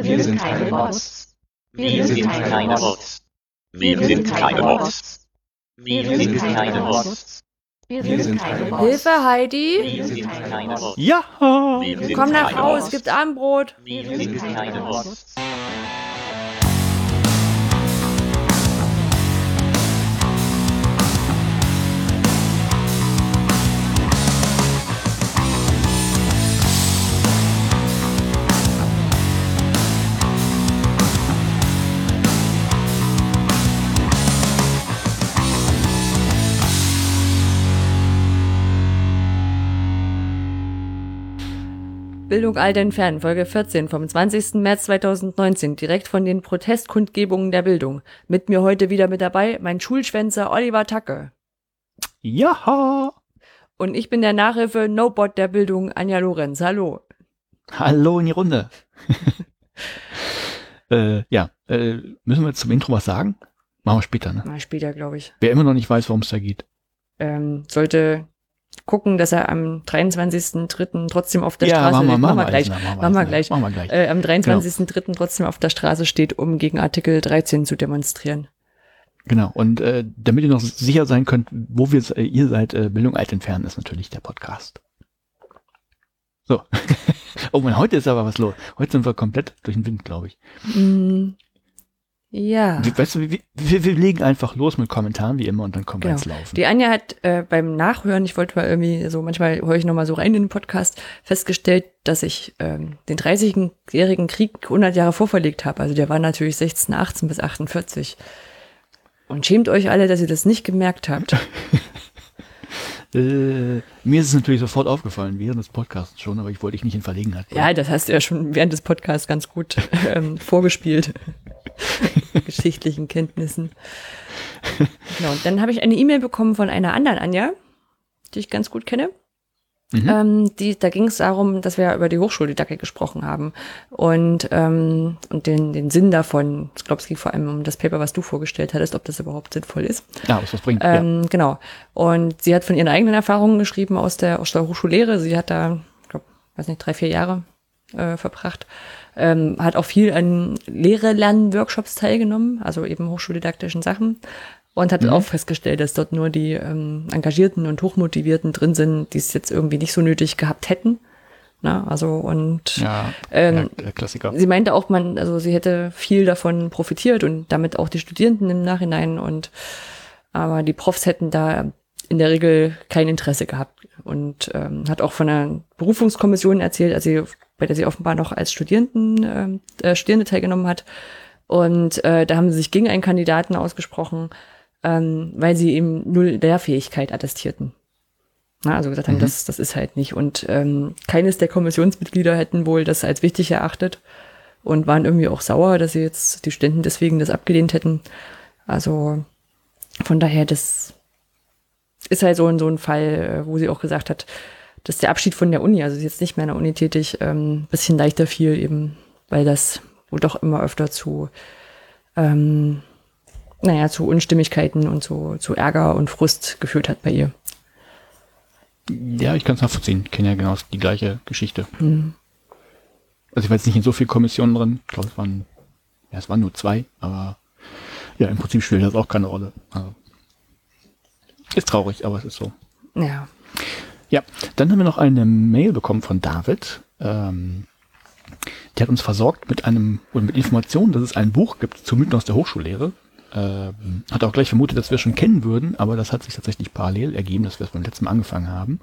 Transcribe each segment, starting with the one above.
Wir sind keine Bots. Wir sind keine Bots. Wir sind keine Bots. Wir sind keine Bots. Wir sind keine Bots. Hilfe, Heidi! Wir sind keine Bots. Ja! Wir sind Komm nach Hause, es gibt Abendbrot. Wir sind keine Bots. Bildung alt entfernen, Folge 14 vom 20. März 2019, direkt von den Protestkundgebungen der Bildung. Mit mir heute wieder mit dabei mein Schulschwänzer Oliver Tacke. Ja! Und ich bin der Nachhilfe No-Bot der Bildung Anja Lorenz. Hallo. Hallo in die Runde. äh, ja, äh, müssen wir jetzt zum Intro was sagen? Machen wir später, ne? Mal später, glaube ich. Wer immer noch nicht weiß, worum es da geht. Ähm, sollte gucken, dass er am 23.03. trotzdem auf der ja, Straße machen wir, machen wir gleich. Machen wir gleich. Machen wir gleich. Äh, am 23.03. trotzdem auf der Straße steht, um gegen Artikel 13 zu demonstrieren. Genau. Und äh, damit ihr noch sicher sein könnt, wo wir äh, ihr seid, äh, Bildung alt entfernen, ist natürlich der Podcast. So. oh man, heute ist aber was los. Heute sind wir komplett durch den Wind, glaube ich. Mm, ja. Wie, weißt du, wir, wir, wir legen einfach los mit Kommentaren wie immer und dann kommen wir Genau. ins Laufen. Die Anja hat äh, beim Nachhören, ich wollte mal irgendwie so, manchmal höre ich nochmal so rein in den Podcast, festgestellt, dass ich ähm, den 30-jährigen Krieg 100 Jahre vorverlegt habe. Also der war natürlich 1618 bis 48. Und schämt euch alle, dass ihr das nicht gemerkt habt. Äh, mir ist es natürlich sofort aufgefallen, während des Podcasts schon, aber ich wollte dich nicht in Verlegenheit bringen. ja, das hast du ja schon während des Podcasts ganz gut ähm, vorgespielt. Geschichtlichen Kenntnissen. Genau, und dann habe ich eine E-Mail bekommen von einer anderen Anja, die ich ganz gut kenne. Mhm. Ähm, die, da ging es darum, dass wir über die Hochschuldidaktik gesprochen haben und, ähm, und den, den Sinn davon. Ich glaube, es ging vor allem um das Paper, was du vorgestellt hattest, ob das überhaupt sinnvoll ist. Ja, was was bringt. Ähm, Genau. Und sie hat von ihren eigenen Erfahrungen geschrieben aus der, aus der Hochschullehre. Sie hat da, ich glaube, weiß nicht, drei, vier Jahre äh, verbracht. Ähm, hat auch viel an Lehre-Lernen-Workshops teilgenommen, also eben hochschuldidaktischen Sachen. Und hat auch festgestellt, dass dort nur die ähm, Engagierten und Hochmotivierten drin sind, die es jetzt irgendwie nicht so nötig gehabt hätten. Na, also und ja. ähm, der Klassiker. sie meinte auch, man, also sie hätte viel davon profitiert und damit auch die Studierenden im Nachhinein und aber die Profs hätten da in der Regel kein Interesse gehabt und ähm, hat auch von einer Berufungskommission erzählt, also sie, bei der sie offenbar noch als Studierenden, ähm, äh, Studierende teilgenommen hat. Und äh, da haben sie sich gegen einen Kandidaten ausgesprochen, ähm, weil sie eben null Lehrfähigkeit attestierten. Na, also gesagt haben, das, das ist halt nicht. Und ähm, keines der Kommissionsmitglieder hätten wohl das als wichtig erachtet und waren irgendwie auch sauer, dass sie jetzt die Studenten deswegen das abgelehnt hätten. Also von daher, das ist halt so ein, so ein Fall, äh, wo sie auch gesagt hat, dass der Abschied von der Uni, also sie ist jetzt nicht mehr in der Uni tätig, ähm, bisschen leichter fiel, eben weil das wohl doch immer öfter zu, ähm, naja, zu Unstimmigkeiten und zu, zu Ärger und Frust geführt hat bei ihr. Ja, ich kann es nachvollziehen. Ich kenne ja genau die gleiche Geschichte. Mhm. Also ich war jetzt nicht in so viel Kommissionen drin. Ich glaube, es waren, ja, es waren nur zwei, aber ja, im Prinzip spielt das auch keine Rolle. Also, ist traurig, aber es ist so. Ja. Ja, dann haben wir noch eine Mail bekommen von David. Ähm, der hat uns versorgt mit einem oder mit Informationen, dass es ein Buch gibt zu Mythen aus der Hochschullehre. Ähm, hat auch gleich vermutet, dass wir es schon kennen würden, aber das hat sich tatsächlich parallel ergeben, dass wir es beim letzten Mal angefangen haben.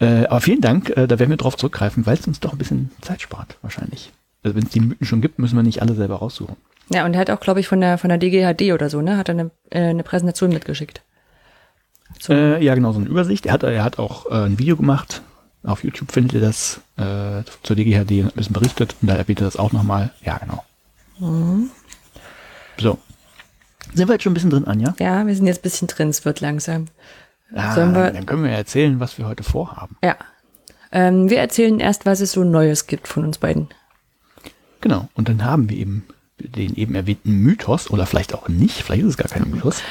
Äh, aber vielen Dank, äh, da werden wir drauf zurückgreifen, weil es uns doch ein bisschen Zeit spart, wahrscheinlich. Also wenn es die Mythen schon gibt, müssen wir nicht alle selber raussuchen. Ja, und er hat auch, glaube ich, von der, von der DGHD oder so, ne, hat er eine, äh, eine Präsentation mitgeschickt. So. Äh, ja, genau, so eine Übersicht. Er hat, er hat auch äh, ein Video gemacht. Auf YouTube findet ihr das äh, zur DGHD ein bisschen berichtet. Und da erwähnt er das auch nochmal. Ja, genau. So. Sind wir jetzt schon ein bisschen drin, Anja? Ja, wir sind jetzt ein bisschen drin, es wird langsam. Ah, wir- dann können wir ja erzählen, was wir heute vorhaben. Ja. Ähm, wir erzählen erst, was es so Neues gibt von uns beiden. Genau. Und dann haben wir eben den eben erwähnten Mythos oder vielleicht auch nicht. Vielleicht ist es gar kein Mythos.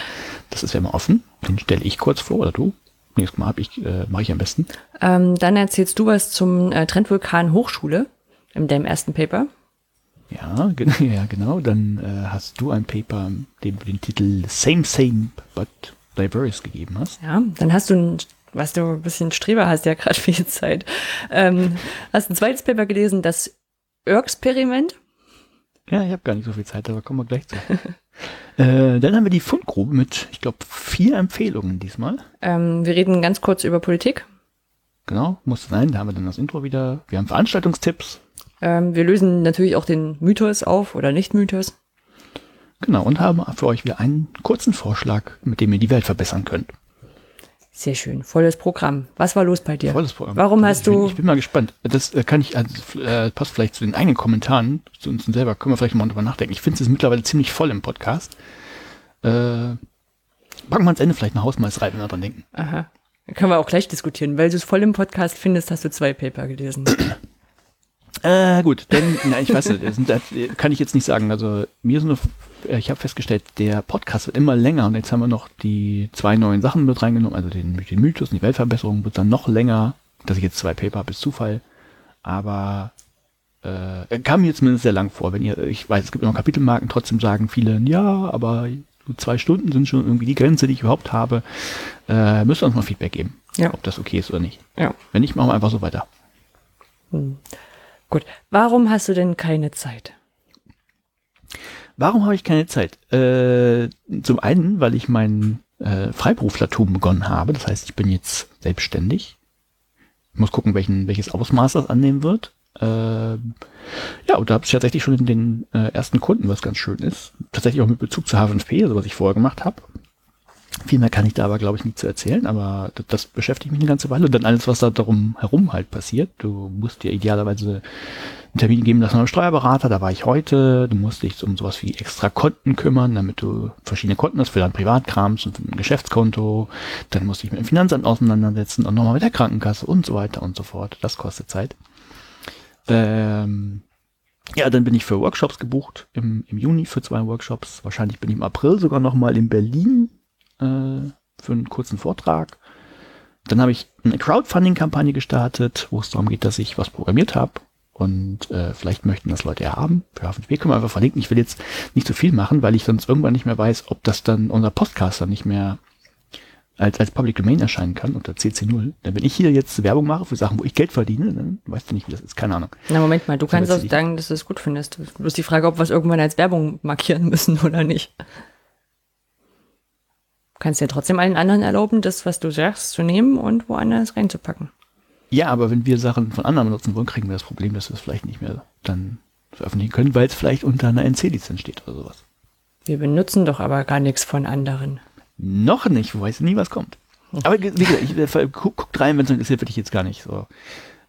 Das ist ja immer offen. Den stelle ich kurz vor oder du. Nächstes Mal ich, äh, mache ich am besten. Ähm, dann erzählst du was zum äh, Trendvulkan Hochschule in deinem ersten Paper. Ja, ja genau. Dann äh, hast du ein Paper, dem du den Titel Same Same but Diverse gegeben hast. Ja, dann hast du ein, was du ein bisschen Streber hast, ja gerade viel Zeit. Ähm, hast ein zweites Paper gelesen, das Experiment. Ja, ich habe gar nicht so viel Zeit, aber kommen wir gleich zu. äh, dann haben wir die Fundgrube mit, ich glaube, vier Empfehlungen diesmal. Ähm, wir reden ganz kurz über Politik. Genau, muss sein. Da haben wir dann das Intro wieder. Wir haben Veranstaltungstipps. Ähm, wir lösen natürlich auch den Mythos auf oder Nicht-Mythos. Genau, und haben für euch wieder einen kurzen Vorschlag, mit dem ihr die Welt verbessern könnt. Sehr schön, volles Programm. Was war los bei dir? Volles Programm. Warum Ich hast bin, du Ich bin mal gespannt. Das äh, kann ich, also, äh, passt vielleicht zu den eigenen Kommentaren, zu uns selber, können wir vielleicht mal drüber nachdenken. Ich finde es mittlerweile ziemlich voll im Podcast. Äh, packen wir ans Ende vielleicht ein Hausmeiß rein, wenn wir dran denken. Aha. Können wir auch gleich diskutieren. Weil du es voll im Podcast findest, hast du zwei Paper gelesen. Äh, gut, dann, na, ich weiß nicht, das kann ich jetzt nicht sagen. Also mir sind, äh, ich habe festgestellt, der Podcast wird immer länger und jetzt haben wir noch die zwei neuen Sachen mit reingenommen, also den, den Mythos und die Weltverbesserung wird dann noch länger. Dass ich jetzt zwei Paper habe, ist Zufall. Aber äh, kam mir zumindest sehr lang vor. Wenn ihr, ich weiß, es gibt immer Kapitelmarken, trotzdem sagen viele, ja, aber zwei Stunden sind schon irgendwie die Grenze, die ich überhaupt habe. Äh, müsst ihr uns mal Feedback geben, Ja. ob das okay ist oder nicht. Ja. Wenn nicht, machen wir einfach so weiter. Gut. Warum hast du denn keine Zeit? Warum habe ich keine Zeit? Äh, zum einen, weil ich mein äh, Freiberuflertum begonnen habe. Das heißt, ich bin jetzt selbstständig. Ich muss gucken, welchen, welches Ausmaß das annehmen wird. Äh, ja, und da habe ich tatsächlich schon den äh, ersten Kunden, was ganz schön ist. Tatsächlich auch mit Bezug zu H5P, also was ich vorher gemacht habe. Viel mehr kann ich da aber, glaube ich, nicht zu erzählen, aber das, das beschäftigt mich eine ganze Weile. Und dann alles, was da darum herum halt passiert. Du musst dir idealerweise einen Termin geben lassen beim Steuerberater, da war ich heute. Du musst dich um sowas wie extra Konten kümmern, damit du verschiedene Konten hast für dein Privatkrams und für ein Geschäftskonto. Dann musst du dich mit dem Finanzamt auseinandersetzen und nochmal mit der Krankenkasse und so weiter und so fort. Das kostet Zeit. Ähm, ja, dann bin ich für Workshops gebucht im, im Juni für zwei Workshops. Wahrscheinlich bin ich im April sogar nochmal in Berlin äh, für einen kurzen Vortrag. Dann habe ich eine Crowdfunding-Kampagne gestartet, wo es darum geht, dass ich was programmiert habe. Und äh, vielleicht möchten das Leute ja haben. Für H5P können wir einfach verlinken. Ich will jetzt nicht so viel machen, weil ich sonst irgendwann nicht mehr weiß, ob das dann unser Podcast dann nicht mehr als, als Public Domain erscheinen kann unter CC0. Denn wenn ich hier jetzt Werbung mache für Sachen, wo ich Geld verdiene, dann weißt du nicht, wie das ist. Keine Ahnung. Na, Moment mal, du So, kannst auch sagen, dass du es gut findest. Bloß die Frage, ob wir es irgendwann als Werbung markieren müssen oder nicht. Du kannst ja trotzdem allen anderen erlauben, das, was du sagst, zu nehmen und woanders reinzupacken. Ja, aber wenn wir Sachen von anderen benutzen wollen, kriegen wir das Problem, dass wir es vielleicht nicht mehr dann veröffentlichen können, weil es vielleicht unter einer NC-Lizenz steht oder sowas. Wir benutzen doch aber gar nichts von anderen. Noch nicht, wo weiß nie, was kommt. Aber wie gesagt, ich, äh, guck, guckt rein, wenn es interessiert, würde ich jetzt gar nicht so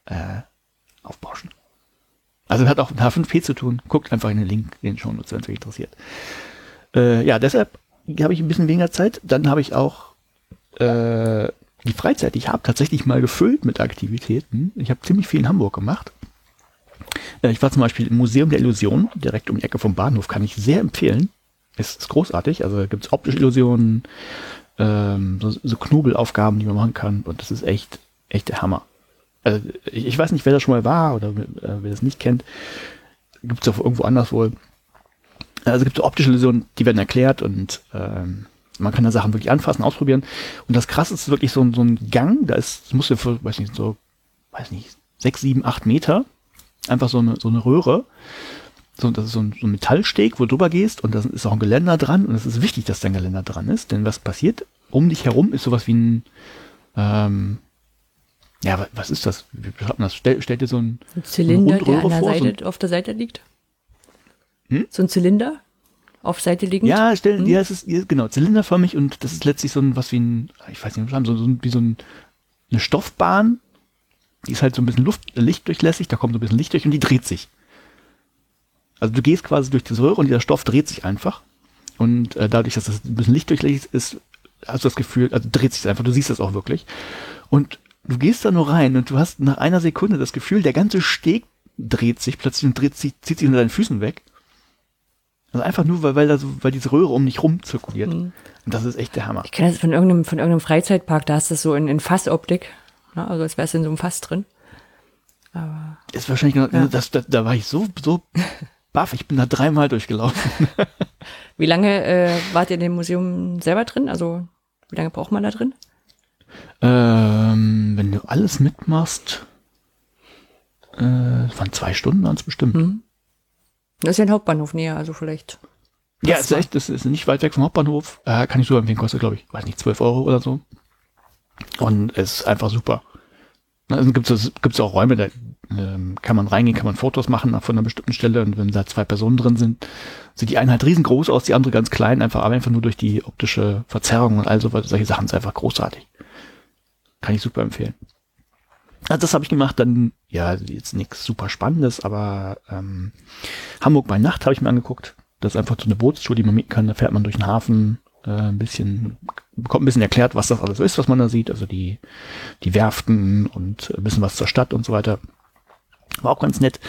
äh, aufbauschen. Also hat auch mit H5P zu tun. Guckt einfach in den Link, den schon wenn es euch interessiert. Äh, ja, deshalb habe ich ein bisschen weniger Zeit. Dann habe ich auch äh, die Freizeit, die ich habe, tatsächlich mal gefüllt mit Aktivitäten. Ich habe ziemlich viel in Hamburg gemacht. Äh, ich war zum Beispiel im Museum der Illusion, direkt um die Ecke vom Bahnhof, kann ich sehr empfehlen. Es ist großartig. Also gibt es optische Illusionen, ähm, so, so Knobelaufgaben, die man machen kann. Und das ist echt, echt der Hammer. Also ich, ich weiß nicht, wer da schon mal war oder äh, wer das nicht kennt. Gibt es auch irgendwo anders wohl. Also es gibt so optische Illusionen, die werden erklärt und ähm, man kann da Sachen wirklich anfassen, ausprobieren. Und das krasse ist wirklich so, ein- so ein Gang, da ist, das muss ja für, weiß nicht, so, weiß nicht, sechs, sieben, acht Meter. Einfach so eine, so eine Röhre. So, das ist so ein, so ein Metallsteg, wo du drüber gehst und da ist auch ein Geländer dran und es ist wichtig, dass da ein Geländer dran ist, denn was passiert? Um dich herum ist sowas wie ein, ähm, ja, wa- was ist das? Wie beschreibt man das? Stell, stell dir so ein, Ein Zylinder, Rundröhre der an der vor, so Seite, auf der Seite liegt? Hm? So ein Zylinder? Auf Seite liegend? Ja, stell, Hm? ja, es ist genau zylinderförmig und das ist letztlich so ein was wie ein, ich weiß nicht, so, so ein- wie so ein, eine Stoffbahn, die ist halt so ein bisschen Luft, äh, lichtdurchlässig, da kommt so ein bisschen Licht durch und die dreht sich. Also du gehst quasi durch diese Röhre und dieser Stoff dreht sich einfach und äh, dadurch, dass das ein bisschen lichtdurchlässig ist, hast du das Gefühl, also dreht sich einfach, du siehst das auch wirklich und du gehst da nur rein und du hast nach einer Sekunde das Gefühl, der ganze Steg dreht sich plötzlich und dreht sich, zieht sich unter deinen Füßen weg. Also einfach nur, weil, weil, da so, weil diese Röhre um dich rum zirkuliert. Und das ist echt der Hammer. Ich kenne das von irgendeinem, von irgendeinem Freizeitpark, da hast du das so in, in Fassoptik. Ja, also als wärst du in so einem Fass drin. Ist wahrscheinlich genau, Ja. das, das, da war ich so, so baff, ich bin da dreimal durchgelaufen. Wie lange äh, wart ihr in dem Museum selber drin? Also wie lange braucht man da drin? ähm, wenn du alles mitmachst, äh, waren zwei Stunden es bestimmt. Hm. Das ist ja ein Hauptbahnhof näher, also vielleicht. Ja, Das ist echt, das ist nicht weit weg vom Hauptbahnhof. Äh, kann ich so empfehlen, kostet, glaube ich, weiß nicht, 12 Euro oder so. Und es ist einfach super. Also gibt es gibt's auch Räume, da ähm, kann man reingehen, kann man Fotos machen von einer bestimmten Stelle und wenn da zwei Personen drin sind, sieht die eine halt riesengroß aus, die andere ganz klein, einfach, aber einfach nur durch die optische Verzerrung und all so, solche Sachen ist einfach großartig. Kann ich super empfehlen. Also das habe ich gemacht, dann, ja, jetzt nichts super Spannendes, aber ähm, Hamburg bei Nacht habe ich mir angeguckt. Das ist einfach so eine Bootstour, die man mieten kann. Da fährt man durch den Hafen, äh, ein bisschen, bekommt ein bisschen erklärt, was das alles ist, was man da sieht. Also die, die Werften und ein bisschen was zur Stadt und so weiter. War auch ganz nett.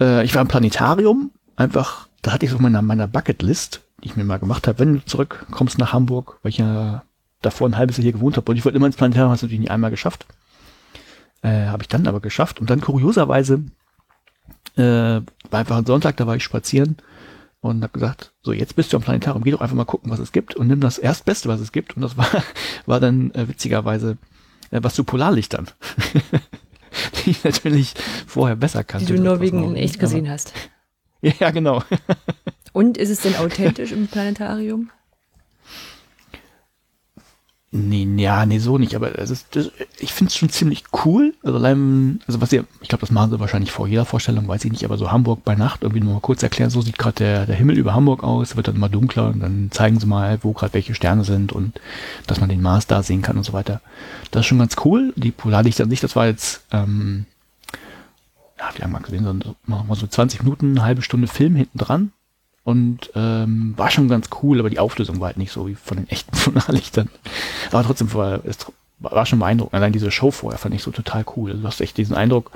Äh, ich war im Planetarium, einfach, da hatte ich so meiner, meiner Bucketlist, die ich mir mal gemacht habe, wenn du zurückkommst nach Hamburg, weil ich ja davor ein halbes Jahr hier gewohnt habe und ich wollte immer ins Planetarium, habe es natürlich nicht einmal geschafft. Äh, habe ich dann aber geschafft und dann kurioserweise äh, war einfach ein Sonntag, da war ich spazieren und habe gesagt, so jetzt bist du am Planetarium, geh doch einfach mal gucken, was es gibt und nimm das Erstbeste, was es gibt und das war, war dann äh, witzigerweise äh, was zu Polarlichtern. die ich natürlich vorher besser Die kannte. du nur wegen in echt gesehen hast. Aber, ja, genau. Und ist es denn authentisch im Planetarium? Nee, ja, nee, so nicht, aber es ist, das, ich finde es schon ziemlich cool. Also allein, also was ihr, ich glaube, das machen sie wahrscheinlich vor jeder Vorstellung, weiß ich nicht, aber so Hamburg bei Nacht, irgendwie nur mal kurz erklären, so sieht gerade der, der Himmel über Hamburg aus, wird dann immer dunkler und dann zeigen sie mal, wo gerade welche Sterne sind und dass man den Mars da sehen kann und so weiter. Das ist schon ganz cool. Die Polarlichter an sich, das war jetzt, ähm, ja, wie lange mal gesehen, so, machen wir so 20 Minuten, halbe Stunde Film hinten dran. Und ähm, war schon ganz cool, aber die Auflösung war halt nicht so wie von den echten Polarlichtern. Aber trotzdem war es war schon beeindruckend. Allein diese Show vorher fand ich so total cool. Also Du hast echt diesen Eindruck,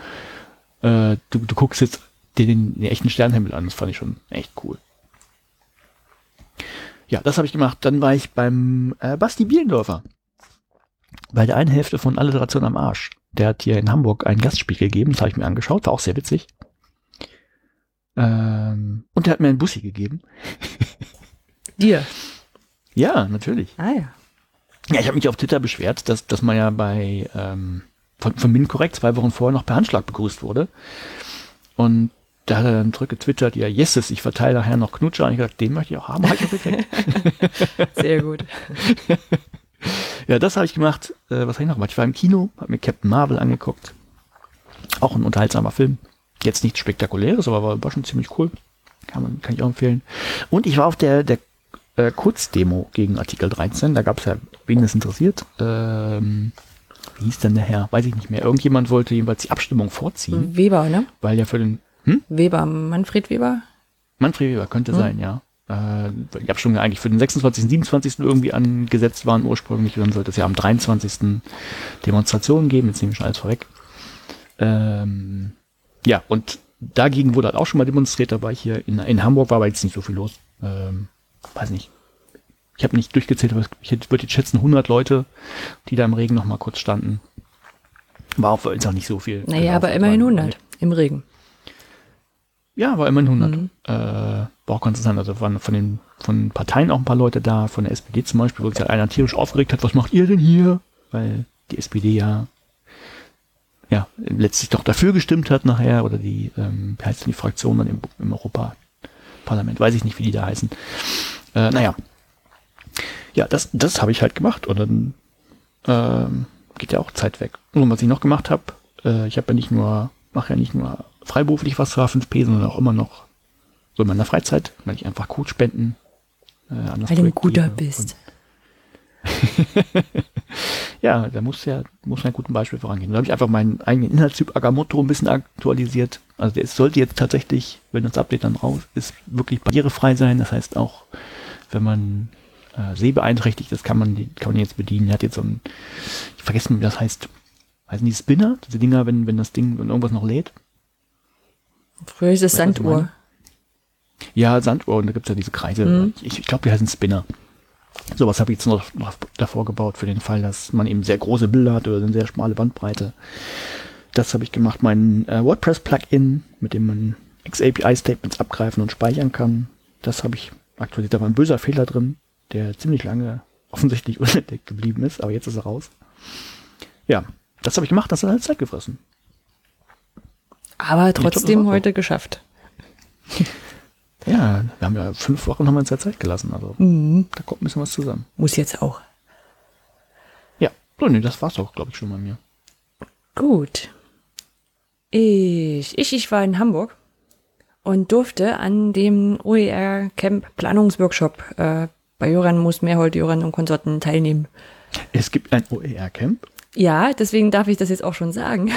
äh, du, du guckst jetzt den, den, den echten Sternenhimmel an. Das fand ich schon echt cool. Ja, das habe ich gemacht. Dann war ich beim äh, Basti Bielendorfer. Bei der einen Hälfte von Alliteration am Arsch. Der hat hier in Hamburg ein Gastspiel gegeben. Das habe ich mir angeschaut. War auch sehr witzig. Ähm, und der hat mir einen Bussi gegeben. Dir. Ja, natürlich. Ah ja. Ja, ich habe mich auf Twitter beschwert, dass, dass man ja bei ähm, von, von Min korrekt zwei Wochen vorher noch per Handschlag begrüßt wurde. Und da hat er dann zurückgetwittert, ja, yeses, ich verteile nachher noch Knutscher. Und ich gesagt, den möchte ich auch haben, habe ich auch gekriegt. Sehr gut. ja, das habe ich gemacht. Äh, was habe ich noch gemacht? Ich war im Kino, habe mir Captain Marvel angeguckt. Auch ein unterhaltsamer Film. Jetzt nichts Spektakuläres, aber war, war schon ziemlich cool. Kann, man, kann ich auch empfehlen. Und ich war auf der, der äh, Kurzdemo gegen Artikel 13. Da gab es ja, wen das interessiert. Ähm, wie hieß denn der Herr? Weiß ich nicht mehr. Irgendjemand wollte jedenfalls die Abstimmung vorziehen, Weber, ne? weil ja für den hm? Weber, Manfred Weber? Manfred Weber könnte Hm. sein, ja. Äh, weil die Abstimmung ja eigentlich für den 26., 27. irgendwie angesetzt waren ursprünglich. Und dann sollte es ja am 23. Demonstrationen geben. Jetzt nehme ich schon alles vorweg. Ähm, ja, und dagegen wurde halt auch schon mal demonstriert. Da war ich hier in, in Hamburg, war aber jetzt nicht so viel los. Ähm, weiß nicht. Ich habe nicht durchgezählt, aber ich würde jetzt schätzen 100 Leute, die da im Regen noch mal kurz standen. War auch, ist auch nicht so viel. Naja, gelaufen. aber immerhin War- 100 im Regen. ja, war immerhin 100. Mhm. Äh, war auch ganz interessant. Also waren von den von Parteien auch ein paar Leute da, von der SPD zum Beispiel, wo sich halt einer tierisch aufgeregt hat, was macht ihr denn hier? Weil die SPD ja ja letztlich doch dafür gestimmt hat nachher, oder die, ähm, wie heißt denn die Fraktion dann im, im Europaparlament, weiß ich nicht, wie die da heißen. Äh, naja. Ja, das, das habe ich halt gemacht und dann ähm, geht ja auch Zeit weg. Und was ich noch gemacht habe, äh, ich habe ja nicht nur, mache ja nicht nur freiberuflich was für H5P, sondern auch immer noch so in meiner Freizeit, weil ich einfach Code-Spenden äh, an das Weil du ein guter bist. Ja, da muss ja muss man ein gutes Beispiel vorangehen. Da habe ich einfach meinen eigenen Inhaltstyp Agamotto ein bisschen aktualisiert. Also der sollte jetzt tatsächlich, wenn das Update dann raus ist, wirklich barrierefrei sein. Das heißt auch, wenn man äh, sehbeeinträchtigt ist, kann man kann man jetzt bedienen. Er hat jetzt so ein, ich vergesse wie das heißt, heißen die Spinner? Diese Dinger, wenn, wenn das Ding, wenn irgendwas noch lädt? Früher ist es Sanduhr. Ja, Sanduhr, und da gibt's ja diese Kreise. Mhm. Ich, ich glaube, die heißen Spinner. Sowas habe ich jetzt noch, noch davor gebaut, für den Fall, dass man eben sehr große Bilder hat oder eine sehr schmale Bandbreite. Das habe ich gemacht. Mein äh, WordPress-Plugin, mit dem man XAPI-Statements abgreifen und speichern kann. Das habe ich aktualisiert. Da war ein böser Fehler drin, der ziemlich lange offensichtlich unentdeckt geblieben ist, aber jetzt ist er raus. Ja, das habe ich gemacht, das hat halt Zeit gefressen. Aber glaub, trotzdem war heute geschafft. Ja, wir haben ja fünf Wochen haben wir uns ja Zeit gelassen, also Mhm. da kommt ein bisschen was zusammen. Muss jetzt auch. Ja, so, nee, das war's auch, glaube ich, schon bei mir. Gut. Ich, ich, ich war in Hamburg und durfte an dem OER Camp Planungsworkshop äh, bei Joran Moos Mehrhold, Joran und Konsorten teilnehmen. Es gibt ein OER-Camp. Ja, deswegen darf ich das jetzt auch schon sagen.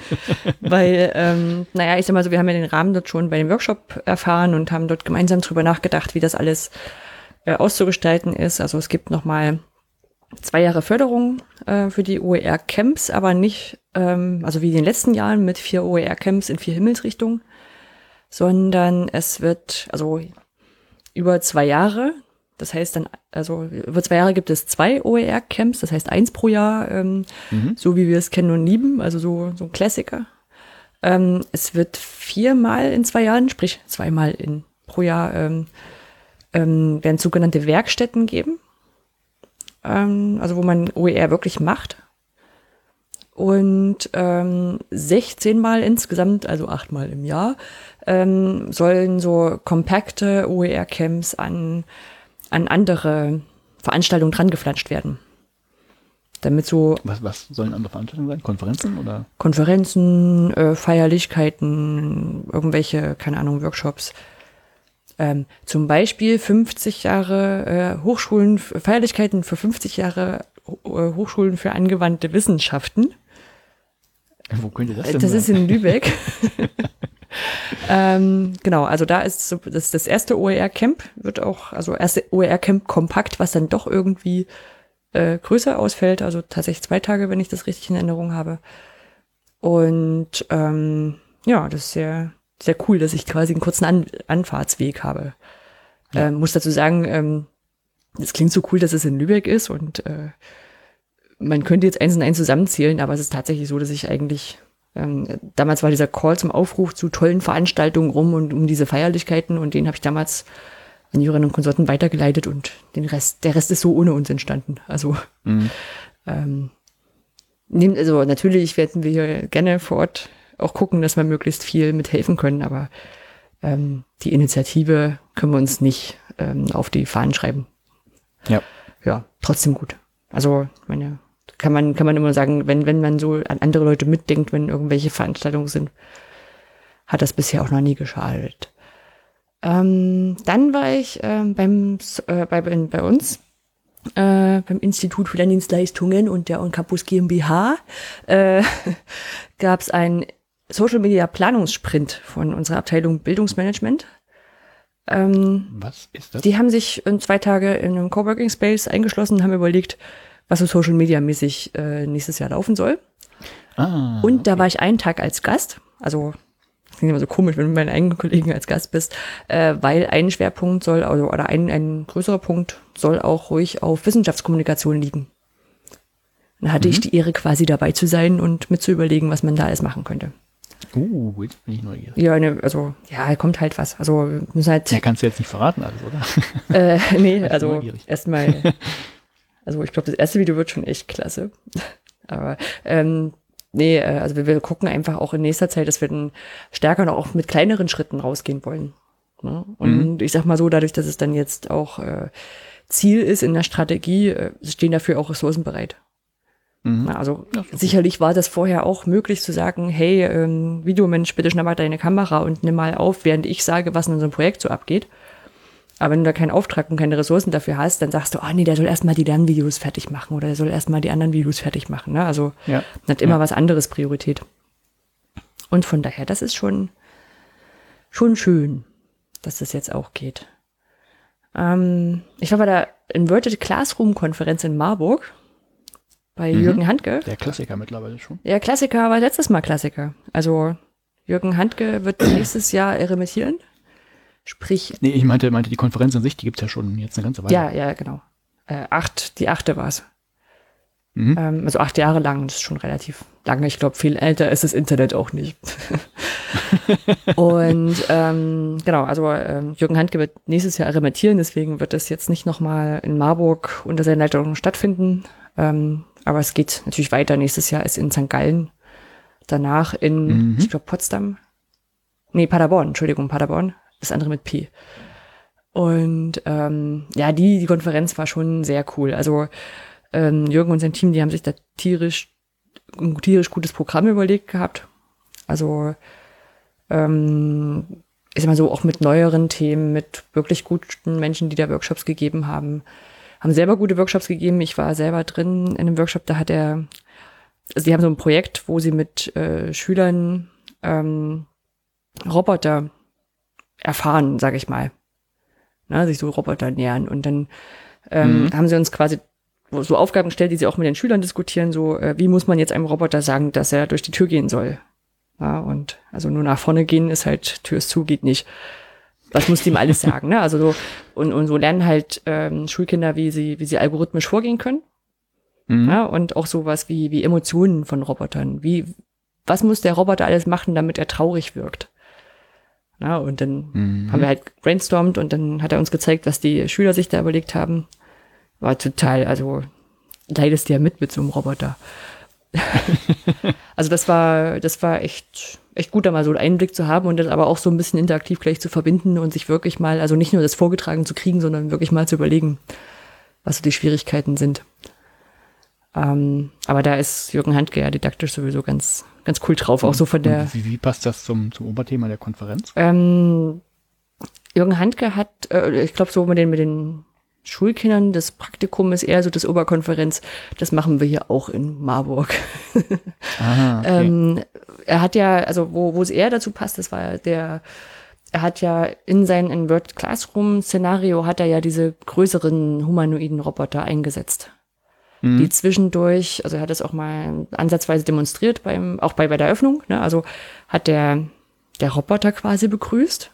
Weil, ähm, naja, ich sag mal so, wir haben ja den Rahmen dort schon bei dem Workshop erfahren und haben dort gemeinsam drüber nachgedacht, wie das alles äh, auszugestalten ist. Also es gibt nochmal zwei Jahre Förderung äh, für die OER-Camps, aber nicht, ähm, also wie in den letzten Jahren mit vier OER-Camps in vier Himmelsrichtungen, sondern es wird, also über zwei Jahre, das heißt dann, also über zwei Jahre gibt es zwei OER-Camps, das heißt eins pro Jahr, ähm, so wie wir es kennen und lieben, also so, so ein Klassiker. Ähm, es wird viermal in zwei Jahren, sprich zweimal in pro Jahr, ähm, ähm, werden sogenannte Werkstätten geben, ähm, also wo man OER wirklich macht. Und ähm, 16 Mal insgesamt, also achtmal im Jahr, ähm, sollen so kompakte OER-Camps an, an andere Veranstaltungen drangeflanscht werden. Damit so Was, was sollen andere Veranstaltungen sein? Konferenzen oder? Konferenzen, äh, Feierlichkeiten, irgendwelche, keine Ahnung, Workshops. Ähm, zum Beispiel 50 Jahre äh, Hochschulen, Feierlichkeiten für 50 Jahre äh, Hochschulen für angewandte Wissenschaften. Wo könnte das denn Das ist sein? in Lübeck. ähm, genau, also da ist so, das, das erste OER-Camp wird auch, also erste OER-Camp kompakt, was dann doch irgendwie äh, größer ausfällt, also tatsächlich zwei Tage, wenn ich das richtig in Erinnerung habe. Und ähm, ja, das ist sehr, sehr cool, dass ich quasi einen kurzen An Anfahrtsweg habe. Ähm, muss dazu sagen, ähm, das klingt so cool, dass es in Lübeck ist und äh, man könnte jetzt eins und eins zusammenzählen, aber es ist tatsächlich so, dass ich eigentlich, ähm, damals war dieser Call zum Aufruf zu tollen Veranstaltungen rum und um diese Feierlichkeiten und den habe ich damals an Jurinnen und Konsorten weitergeleitet und den Rest, der Rest ist so ohne uns entstanden. Also, ähm, nehm, also natürlich werden wir gerne vor Ort auch gucken, dass wir möglichst viel mithelfen können, aber ähm, die Initiative können wir uns nicht ähm, auf die Fahnen schreiben Ja. ja, trotzdem gut. Also, meine, kann man, kann man immer sagen, wenn, wenn man so an andere Leute mitdenkt, wenn irgendwelche Veranstaltungen sind, hat das bisher auch noch nie geschadet. Ähm, dann war ich ähm, beim, äh, bei, bei uns äh, beim Institut für Lerndienstleistungen und der Campus GmbH äh, gab es einen Social Media Planungssprint von unserer Abteilung Bildungsmanagement. Ähm, Was ist das? die haben sich in zwei Tage in einem Coworking Space eingeschlossen und haben überlegt, was so Social Media mäßig äh, nächstes Jahr laufen soll. ah, Und da war ich einen Tag als Gast, also das klingt immer so komisch, wenn du mit meinen eigenen Kollegen als Gast bist, äh, weil ein Schwerpunkt soll, also, oder ein, ein größerer Punkt soll auch ruhig auf Wissenschaftskommunikation liegen. Dann hatte ich die Ehre, quasi dabei zu sein und mit zu überlegen, was man da alles machen könnte. uh, jetzt bin ich neugierig. Ja, ne, also, ja, kommt halt was. Also, müssen halt Ja, kannst du jetzt nicht verraten alles, oder? Äh, nee, also erstmal, also ich glaube, das erste Video wird schon echt klasse. Aber ähm, nee, äh, also wir, wir gucken einfach auch in nächster Zeit, dass wir dann stärker noch auch mit kleineren Schritten rausgehen wollen. Ne? Und ich sag mal so, dadurch, dass es dann jetzt auch äh, Ziel ist in der Strategie, äh, stehen dafür auch Ressourcen bereit. Mhm. Na, Also Ja, ist doch sicherlich war das vorher auch möglich zu sagen, hey, ähm, Videomensch, bitte schnapp mal deine Kamera und nimm mal auf, während ich sage, was in unserem Projekt so abgeht. Aber wenn du da keinen Auftrag und keine Ressourcen dafür hast, dann sagst du, ah nee, der soll erstmal die Lernvideos fertig machen oder der soll erstmal die anderen Videos fertig machen. Ne? Also Ja. hat immer was anderes Priorität. Und von daher, das ist schon, schon schön, dass das jetzt auch geht. Ähm, ich war bei der Inverted Classroom Konferenz in Marburg bei Jürgen Handke. Der Klassiker mittlerweile schon. Ja, Klassiker war letztes Mal Klassiker. Also Jürgen Handke wird nächstes Jahr eremitieren. Sprich, Nee, ich meinte, meinte die Konferenz an sich, die gibt's ja schon jetzt eine ganze Weile. ja, ja, genau. Äh, acht, die achte war's. Mhm. Ähm, also acht Jahre lang, das ist schon relativ lange. Ich glaube, viel älter ist das Internet auch nicht. und ähm, genau, also ähm, Jürgen Handke wird nächstes Jahr arrementieren, deswegen wird das jetzt nicht nochmal in Marburg unter seiner Leitung stattfinden. Ähm, aber es geht natürlich weiter. Nächstes Jahr ist in St. Gallen, danach in, Mhm. ich glaube, Potsdam. Nee, Paderborn, Entschuldigung, Paderborn. Das andere mit P. Und ähm, ja, die, die Konferenz war schon sehr cool. Also ähm, Jürgen und sein Team, die haben sich da tierisch, ein tierisch gutes Programm überlegt gehabt. Also ähm, ich sag mal so, auch mit neueren Themen, mit wirklich guten Menschen, die da Workshops gegeben haben, haben selber gute Workshops gegeben. Ich war selber drin in einem Workshop, da hat er, also die haben so ein Projekt, wo sie mit äh, Schülern ähm, Roboter erfahren, sag ich mal. Na, sich so Roboter nähern. Und dann ähm, Mhm. haben sie uns quasi so Aufgaben gestellt, die sie auch mit den Schülern diskutieren, so, äh, wie muss man jetzt einem Roboter sagen, dass er durch die Tür gehen soll? Ja, und also nur nach vorne gehen ist halt, Tür ist zu, geht nicht. Was muss die ihm alles sagen, ne? Also so, und, und so lernen halt ähm, Schulkinder, wie sie, wie sie algorithmisch vorgehen können. Mhm. Ja, und auch sowas wie, wie Emotionen von Robotern. Wie, was muss der Roboter alles machen, damit er traurig wirkt? Ja, und dann Mhm. haben wir halt brainstormt und dann hat er uns gezeigt, was die Schüler sich da überlegt haben. War total, also leidest ja mit mit so einem Roboter. also das war, das war echt, echt gut, da mal so einen Einblick zu haben und das aber auch so ein bisschen interaktiv gleich zu verbinden und sich wirklich mal, also nicht nur das vorgetragen zu kriegen, sondern wirklich mal zu überlegen, was so die Schwierigkeiten sind. Ähm, aber da ist Jürgen Handke ja didaktisch sowieso ganz, ganz cool drauf, auch so von der, wie, wie passt das zum, zum Oberthema der Konferenz? ähm, Jürgen Handke hat, äh, ich glaube, so mit den, mit den Schulkindern, das Praktikum ist eher so das Oberkonferenz. Das machen wir hier auch in Marburg. Ah, okay. Ähm, er hat ja, also wo, wo es eher dazu passt, das war ja der, er hat ja in sein Invert Classroom Szenario hat er ja diese größeren humanoiden Roboter eingesetzt. Mhm. Die zwischendurch, also er hat das auch mal ansatzweise demonstriert beim, auch bei, bei der Öffnung, ne? Also hat der, der Roboter quasi begrüßt.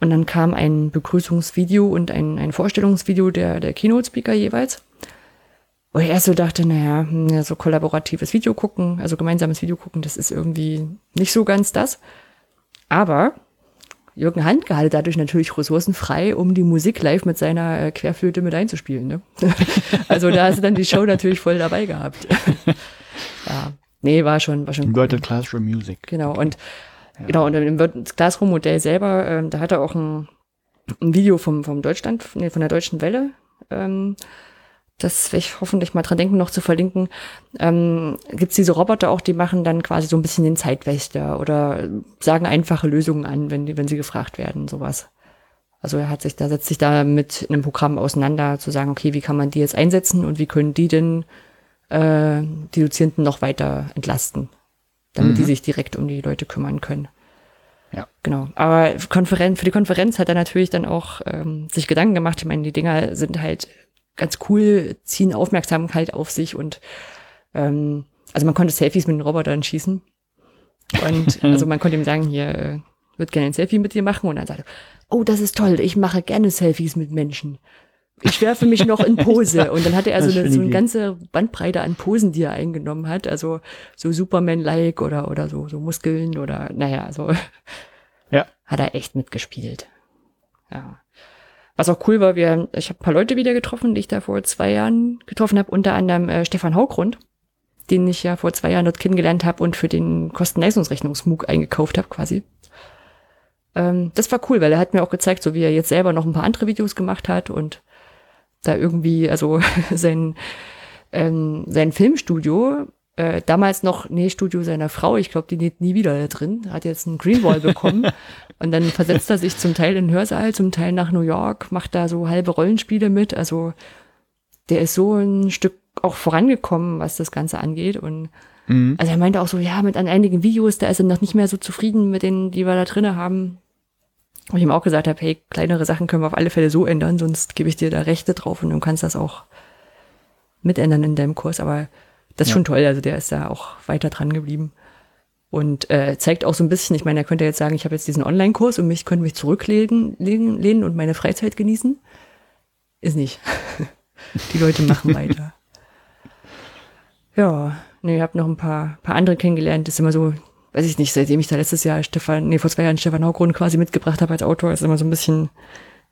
Und dann kam ein Begrüßungsvideo und ein, ein Vorstellungsvideo der, der Keynote-Speaker jeweils. Wo ich erst so dachte, naja, hm, so kollaboratives Video gucken, also gemeinsames Video gucken, das ist irgendwie nicht so ganz das. Aber Jürgen Handke hatte dadurch natürlich Ressourcen frei, um die Musik live mit seiner äh, Querflöte mit einzuspielen. Ne? also da hast du dann die Show natürlich voll dabei gehabt. ja, nee, war schon, war schon cool. Inverted Classroom Music. Genau, und genau, und im Word- Classroom-Modell selber, ähm, da hat er auch ein, ein Video vom, vom Deutschland, nee, von der Deutschen Welle, ähm, das werde ich hoffentlich mal dran denken, noch zu verlinken. Ähm, Gibt es diese Roboter auch, die machen dann quasi so ein bisschen den Zeitwächter oder sagen einfache Lösungen an, wenn, wenn sie gefragt werden, sowas. Also er hat sich da, setzt sich da mit einem Programm auseinander, zu sagen, okay, wie kann man die jetzt einsetzen und wie können die denn äh, die Dozierenden noch weiter entlasten, damit die sich direkt um die Leute kümmern können. Ja. Genau. Aber Konferenz, für die Konferenz hat er natürlich dann auch ähm, sich Gedanken gemacht. Ich meine, die Dinger sind halt ganz cool, ziehen Aufmerksamkeit auf sich und ähm, also man konnte Selfies mit den Robotern schießen. Und also man konnte ihm sagen, hier äh, wird gerne ein Selfie mit dir machen und dann sagt er, oh, das ist toll, ich mache gerne Selfies mit Menschen. Ich werfe mich noch in Pose. Und dann hatte er so eine, so eine ganze Bandbreite an Posen, die er eingenommen hat. Also so Superman-like oder, oder so, so Muskeln oder, naja, so Ja. hat er echt mitgespielt. Ja. Was auch cool war, wir, ich habe ein paar Leute wieder getroffen, die ich da vor zwei Jahren getroffen habe, unter anderem äh, Stefan Haugrund, den ich ja vor zwei Jahren dort kennengelernt habe und für den Kosten-Leistungsrechnungsmug eingekauft habe quasi. Ähm, das war cool, weil er hat mir auch gezeigt, so wie er jetzt selber noch ein paar andere Videos gemacht hat und da irgendwie, also sein, ähm, sein Filmstudio, äh, damals noch Nähstudio seiner Frau, ich glaube, die näht nie wieder da drin, hat jetzt einen Greenwall bekommen und dann versetzt er sich zum Teil in den Hörsaal, zum Teil nach New York, macht da so halbe Rollenspiele mit, also der ist so ein Stück auch vorangekommen, was das Ganze angeht und Mhm. also er meinte auch so, ja, mit an einigen Videos, da ist er noch nicht mehr so zufrieden mit denen, die wir da drinne haben. Und ich ihm auch gesagt habe, hey, kleinere Sachen können wir auf alle Fälle so ändern, sonst gebe ich dir da Rechte drauf und du kannst das auch mitändern in deinem Kurs. Aber das ist Ja. schon toll, also der ist da auch weiter dran geblieben. Und äh, zeigt auch so ein bisschen, ich meine, er könnte jetzt sagen, ich habe jetzt diesen Online-Kurs und mich könnte mich zurücklehnen lehnen, lehnen und meine Freizeit genießen. Ist nicht. Die Leute machen weiter. Ja, nee, ich habe noch ein paar, paar andere kennengelernt. Das ist immer so weiß ich nicht, seitdem ich da letztes Jahr Stefan, nee, vor zwei Jahren Stefan Haugrund quasi mitgebracht habe als Autor, ist immer so ein bisschen,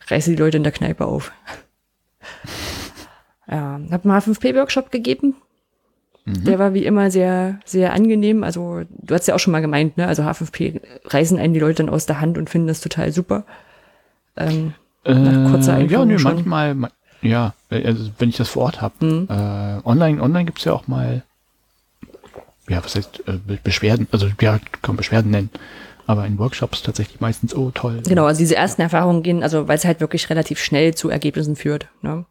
reiße die Leute in der Kneipe auf. ja, hab einen H5P-Workshop gegeben. Der war wie immer sehr, sehr angenehm. Also, du hast ja auch schon mal gemeint, ne? Also H5P reißen einen die Leute dann aus der Hand und finden das total super. Ähm, nach kurzer Äh, ja, Einführung nö, schon. manchmal, ma- ja, also wenn ich das vor Ort habe. Mhm. Äh, online online gibt's ja auch mal, ja, was heißt, äh, Be- Beschwerden, also ja, kann man Beschwerden nennen. Aber in Workshops tatsächlich meistens, oh toll. Genau, also diese ersten Erfahrungen gehen, also weil es halt wirklich relativ schnell zu Ergebnissen führt. Ne?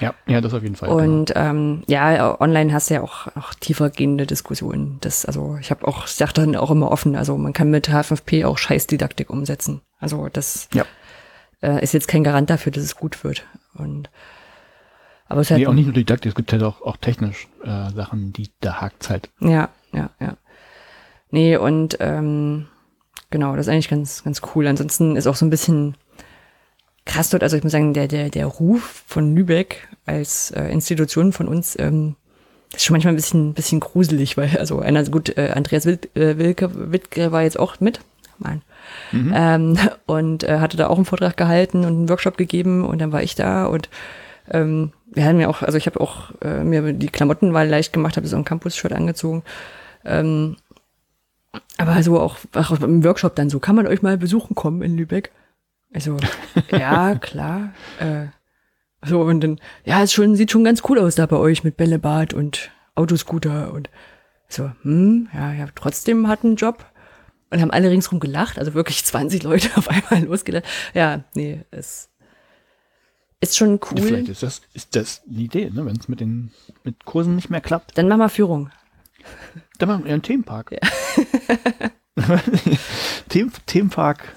Ja, ja, das auf jeden Fall. genau. Und ähm, ja, online hast du ja auch, auch tiefergehende Diskussionen. Das, also ich habe auch, ich sag dann auch immer offen, also man kann mit H5P auch Scheißdidaktik umsetzen. Also das Ja. äh, ist jetzt kein Garant dafür, dass es gut wird. Und aber es ist halt, Nee, auch nicht nur Didaktik, es gibt halt auch, auch technisch äh, Sachen, die da hakt halt. Ja, ja, ja. Nee, und ähm, genau, das ist eigentlich ganz, ganz cool. Ansonsten ist auch so ein bisschen krass dort, also ich muss sagen, der, der, der Ruf von Lübeck als äh, Institution von uns, ähm, das ist schon manchmal ein bisschen, bisschen gruselig, weil, also einer, gut, äh, Andreas Wild, äh, Wilke, Wittke war jetzt auch mit, Mann. Ähm, und äh, hatte da auch einen Vortrag gehalten und einen Workshop gegeben und dann war ich da und ähm, wir haben ja auch, also ich habe auch äh, mir die Klamottenwahl leicht gemacht, habe so ein Campus-Shirt angezogen. Ähm, aber so auch, auch im Workshop dann so, kann man euch mal besuchen kommen in Lübeck? Also, ja, klar. Äh, so, und dann, ja, es schon, sieht schon ganz cool aus da bei euch mit Bällebad und Autoscooter und so, hm, ja, ja, trotzdem hat einen Job. Und haben alle ringsrum gelacht, also wirklich 20 Leute auf einmal losgelacht. Ja, nee, es ist schon Ja, cool. Vielleicht ist das, ist das eine Idee, ne? wenn es mit den mit Kursen nicht mehr klappt. Dann machen wir Führung. Dann machen wir einen Themenpark. Themen, Themenpark,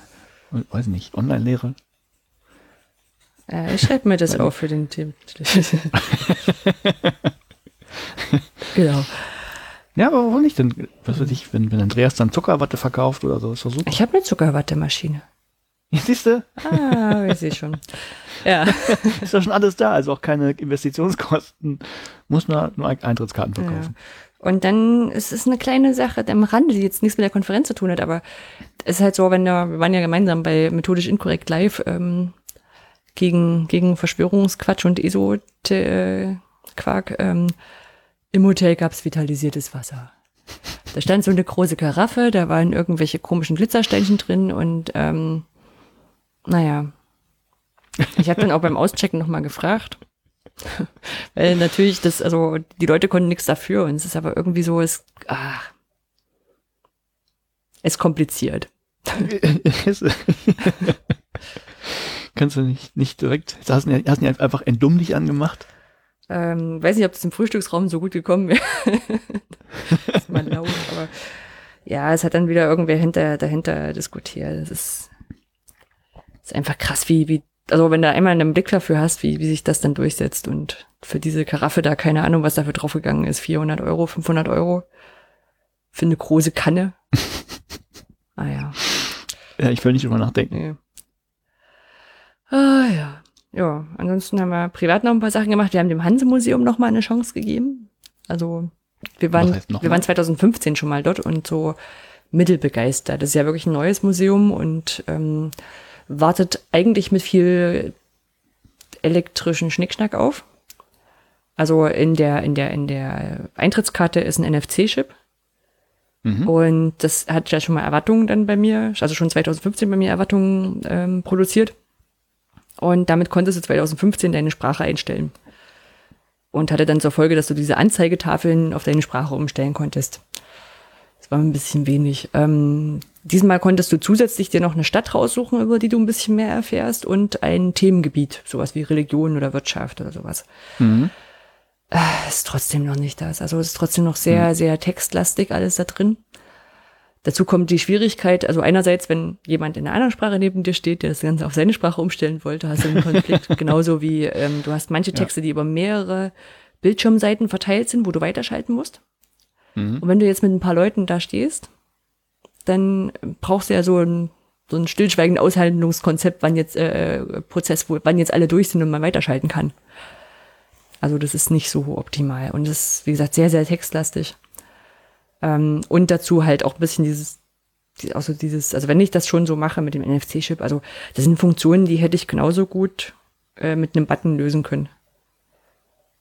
weiß nicht, Online-Lehre. Äh, ich schreibe mir das auf für den Team. genau. Ja, aber warum nicht denn? Was weiß ich, wenn, wenn Andreas dann Zuckerwatte verkauft oder so, ist doch super. Ich habe eine Zuckerwattemaschine. Ja, siehst du, Ah, ich sehe schon. Ja. ist doch schon alles da, also auch keine Investitionskosten. Muss nur, nur Eintrittskarten ja. Und dann ist es eine kleine Sache am Rande, die jetzt nichts mit der Konferenz zu tun hat, aber es ist halt so, wenn da, wir waren ja gemeinsam bei Methodisch Inkorrekt Live ähm, gegen, gegen Verschwörungsquatsch und ESO-Quark. Ähm, Im Hotel gab's vitalisiertes Wasser. Da stand so eine große Karaffe, da waren irgendwelche komischen Glitzersteinchen drin und ähm, naja. Ich habe dann auch beim Auschecken nochmal gefragt. Weil natürlich das, also die Leute konnten nichts dafür und es ist aber irgendwie so, es, ah, es ist kompliziert. Kannst du nicht, nicht direkt, hast du hast nicht einfach entdummlich angemacht? Ähm, weiß nicht, ob das im Frühstücksraum so gut gekommen wäre. das ist mal laut, aber ja, es hat dann wieder irgendwer hinter, dahinter diskutiert. Das ist, ist einfach krass, wie, wie, also wenn du einmal einen Blick dafür hast, wie, wie sich das dann durchsetzt und für diese Karaffe da, keine Ahnung, was dafür draufgegangen ist, 400 Euro, 500 Euro für eine große Kanne. ah ja. Ja, ich will nicht drüber nachdenken. Nee. Ah ja. Ja, ansonsten haben wir privat noch ein paar Sachen gemacht. Wir haben dem Hanse-Museum noch mal eine Chance gegeben. Also wir waren, wir mal? waren 2015 schon mal dort und so mittelbegeistert. Das ist ja wirklich ein neues Museum und ähm, wartet eigentlich mit viel elektrischen Schnickschnack auf. Also in der, in der, in der Eintrittskarte ist ein NFC-Chip. Mhm. Und das hat ja schon mal Erwartungen dann bei mir, also schon 2015 bei mir Erwartungen ähm, produziert. Und damit konntest du 2015 deine Sprache einstellen. Und hatte dann zur Folge, dass du diese Anzeigetafeln auf deine Sprache umstellen konntest. Das war ein bisschen wenig. Ähm, diesmal konntest du zusätzlich dir noch eine Stadt raussuchen, über die du ein bisschen mehr erfährst und ein Themengebiet, sowas wie Religion oder Wirtschaft oder sowas. Mhm. Ist trotzdem noch nicht das. Also es ist trotzdem noch sehr, sehr textlastig alles da drin. Dazu kommt die Schwierigkeit, also einerseits, wenn jemand in einer anderen Sprache neben dir steht, der das Ganze auf seine Sprache umstellen wollte, hast du einen Konflikt. Genauso wie ähm, du hast manche Texte, die über mehrere Bildschirmseiten verteilt sind, wo du weiterschalten musst. Mhm. Und wenn du jetzt mit ein paar Leuten da stehst, dann brauchst du ja so ein, so ein stillschweigend Aushandlungskonzept, wann jetzt äh, Prozess, wo, wann jetzt alle durch sind und man weiterschalten kann. Also das ist nicht so optimal und das ist, wie gesagt, sehr, sehr textlastig. Ähm, und dazu halt auch ein bisschen dieses die, also dieses, also wenn ich das schon so mache mit dem NFC-Chip, also das sind Funktionen, die hätte ich genauso gut äh, mit einem Button lösen können.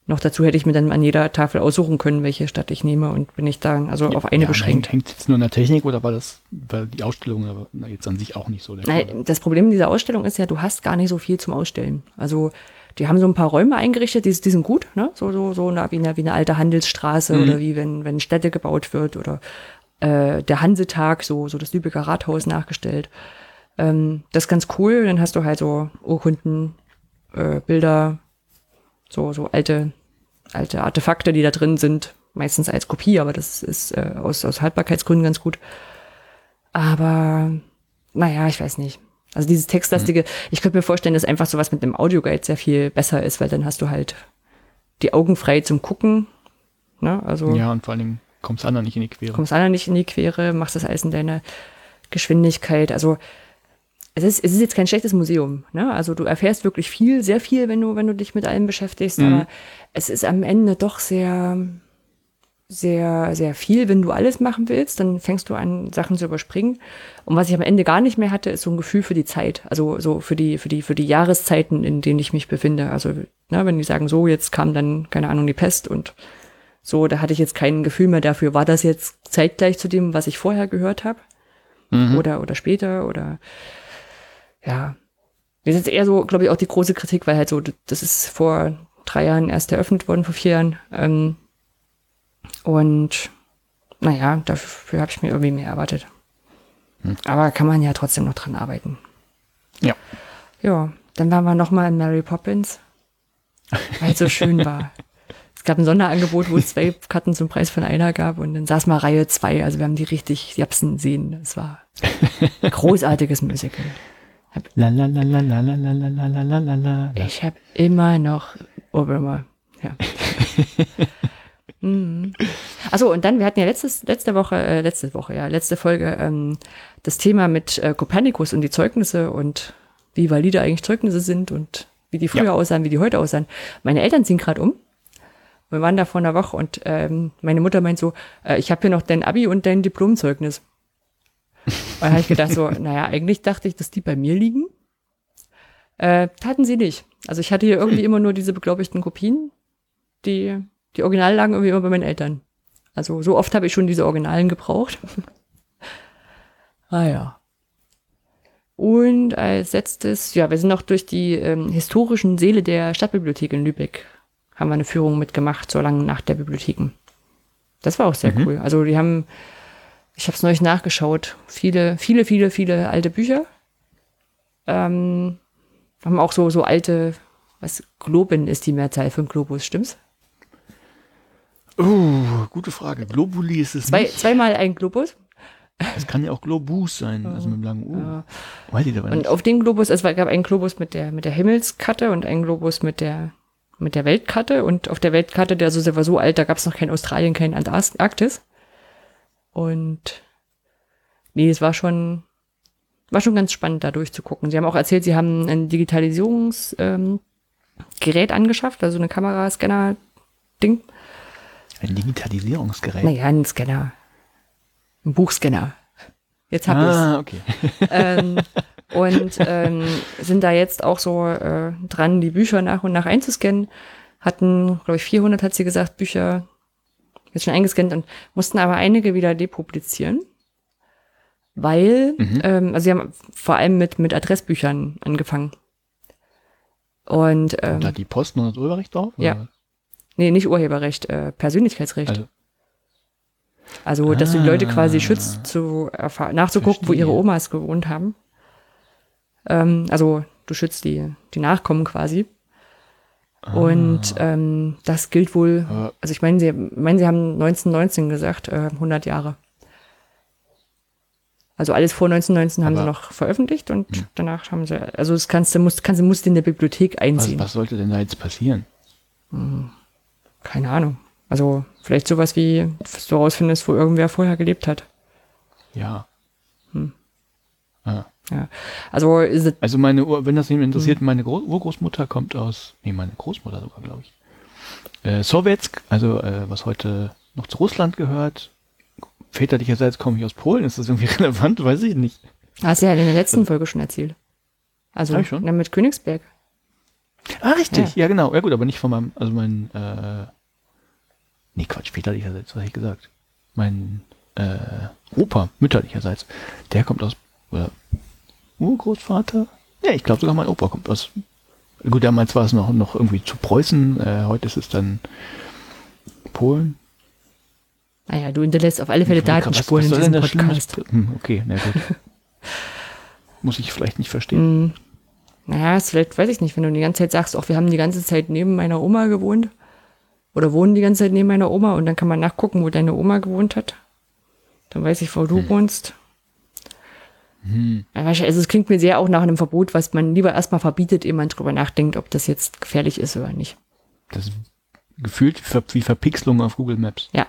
Noch dazu hätte ich mir dann an jeder Tafel aussuchen können, welche Stadt ich nehme und bin ich da also auf eine ja, beschränkt. Hängt, jetzt nur an der Technik oder war das, war die Ausstellung jetzt an sich auch nicht so der? Nein, das Problem dieser Ausstellung ist ja, du hast gar nicht so viel zum Ausstellen. Also die haben so ein paar Räume eingerichtet, die, die sind gut, ne? So, so, so eine, wie, eine, wie eine alte Handelsstraße Mhm. oder wie wenn, wenn Städte gebaut wird oder äh, der Hansetag, so, so das Lübecker Rathaus nachgestellt. Ähm, das ist ganz cool. Dann hast du halt so Urkunden, äh, Bilder, so, so alte, alte Artefakte, die da drin sind. Meistens als Kopie, aber das ist äh, aus, aus Haltbarkeitsgründen ganz gut. Aber naja, ich weiß nicht. Also dieses Textlastige, ich könnte mir vorstellen, dass einfach sowas mit einem Audioguide sehr viel besser ist, weil dann hast du halt die Augen frei zum Gucken. Ne? Also Ja, und vor allen Dingen kommst du anderen nicht in die Quere. kommst anderen nicht in die Quere, machst das alles in deiner Geschwindigkeit. Also es ist, es ist jetzt kein schlechtes Museum. Ne? Also du erfährst wirklich viel, sehr viel, wenn du, wenn du dich mit allem beschäftigst, Mhm. aber es ist am Ende doch sehr, sehr, sehr viel. Wenn du alles machen willst, dann fängst du an, Sachen zu überspringen. Und was ich am Ende gar nicht mehr hatte, ist so ein Gefühl für die Zeit. Also so für die, für die, für die Jahreszeiten, in denen ich mich befinde. Also, ne, wenn die sagen, so, jetzt kam dann, keine Ahnung, die Pest und so, da hatte ich jetzt kein Gefühl mehr dafür. War das jetzt zeitgleich zu dem, was ich vorher gehört habe? Oder, oder später? Oder ja. Das ist jetzt eher so, glaube ich, auch die große Kritik, weil halt so, das ist vor drei Jahren erst eröffnet worden, vor vier Jahren. Ähm, und naja, dafür habe ich mir irgendwie mehr erwartet. Aber kann man ja trotzdem noch dran arbeiten. Ja. Ja, dann waren wir nochmal in Mary Poppins, weil es so schön war. Es gab ein Sonderangebot, wo es zwei Karten zum Preis von einer gab und dann saß mal Reihe zwei. Also wir haben die richtig Japsen sehen. Das war ein großartiges Musical. Ich habe immer noch Obermeier. Ja. mhm. Achso, und dann, wir hatten ja letztes, letzte Woche, äh, letzte Woche, ja, letzte Folge, ähm, das Thema mit äh, Kopernikus und die Zeugnisse und wie valide eigentlich Zeugnisse sind und wie die früher ja. aussahen, wie die heute aussahen. Meine Eltern ziehen gerade um. Wir waren da vor einer Woche und ähm, meine Mutter meint so, äh, ich habe hier noch dein Abi und dein Diplomzeugnis. Und dann habe ich gedacht so, naja, eigentlich dachte ich, dass die bei mir liegen. Äh, taten sie nicht. Also ich hatte hier irgendwie immer nur diese beglaubigten Kopien. Die, die Originale lagen irgendwie immer bei meinen Eltern. Also so oft habe ich schon diese Originalen gebraucht. ah ja. Und als letztes, ja, wir sind noch durch die ähm, historischen Seele der Stadtbibliothek in Lübeck. Haben wir eine Führung mitgemacht zur langen Nacht der Bibliotheken. Das war auch sehr cool. Also die haben, ich habe es neulich nachgeschaut, viele, viele, viele, viele alte Bücher. Ähm, haben auch so, so alte, was, Globen ist die Mehrzahl von Globus, stimmt's? Oh, gute Frage. Globuli ist es Zwei, nicht. zweimal ein Globus. Es kann ja auch Globus sein, also mit einem langen U. Weiß ich Und nicht. auf den Globus, es gab einen Globus mit der, mit der Himmelskarte und einen Globus mit der, mit der Weltkarte. Und auf der Weltkarte, der so, der war so alt, da gab es noch kein Australien, kein Antarktis. Und nee, es war schon, war schon ganz spannend, da durchzugucken. Sie haben auch erzählt, sie haben ein Digitalisierungsgerät ähm, Gerät angeschafft, also eine Kamerascanner-Ding. Ein Digitalisierungsgerät. Naja, ein Scanner. Ein Buchscanner. Jetzt hab ich's. ah, okay. ähm, und ähm, sind da jetzt auch so äh, dran, die Bücher nach und nach einzuscannen. Hatten, glaube ich, 400, hat sie gesagt, Bücher jetzt schon eingescannt und mussten aber einige wieder depublizieren. Weil, ähm, also sie haben vor allem mit, mit Adressbüchern angefangen. Und, ähm, Und da hat die Post noch das Urheberrecht drauf? Ja. oder? nee, nicht Urheberrecht, äh, Persönlichkeitsrecht. Also, Also, dass du die Leute quasi Ah. schützt, zu nachzugucken, wo ihre Verstehe. Omas gewohnt haben. Ähm, also, du schützt die, die Nachkommen quasi. Und ähm, das gilt wohl, also ich meine, sie, meine, sie haben 1919 gesagt, äh, 100 Jahre. Also alles vor 1919 haben sie Aber- noch veröffentlicht und danach haben sie, also das kannst du, musst, kannst musst du in der Bibliothek was, einziehen. was sollte denn da jetzt passieren? Keine Ahnung. Also vielleicht sowas wie, dass du rausfindest, wo irgendwer vorher gelebt hat. Ja. Hm. Ah. Ja. Also Also meine, wenn das jemand Hm. interessiert, meine Gro Urgroßmutter kommt aus, nee, meine Großmutter sogar, glaube ich. Äh, Sowjetsk, also äh, was heute noch zu Russland gehört, väterlicherseits komme ich aus Polen. Ist das irgendwie relevant? Weiß ich nicht. Hast du ja in der letzten Folge schon erzählt. Also Hab ich schon? mit Königsberg. Ah, richtig. Ja. Ja, genau. Ja gut, aber nicht von meinem, also mein, äh, nee, Quatsch, väterlicherseits, was hab ich gesagt? Mein, äh, Opa, mütterlicherseits, der kommt aus, oder Urgroßvater? Ja, ich glaube sogar mein Opa kommt aus, gut, damals war es noch, noch irgendwie zu Preußen, äh, heute ist es dann Polen. Naja, du hinterlässt auf alle Fälle Datenspuren in diesem Podcast. Hm, okay, na gut. Muss ich vielleicht nicht verstehen. Hm. Naja, ist vielleicht, weiß ich nicht, wenn du die ganze Zeit sagst, auch wir haben die ganze Zeit neben meiner Oma gewohnt. Oder wohnen die ganze Zeit neben meiner Oma und dann kann man nachgucken, wo deine Oma gewohnt hat. Dann weiß ich, wo du Hm. wohnst. Wahrscheinlich- also es klingt mir sehr auch nach einem Verbot, was man lieber erstmal verbietet, ehe man drüber nachdenkt, ob das jetzt gefährlich ist oder nicht. Das ist gefühlt wie Ver- wie Verpixelung auf Google Maps. Ja,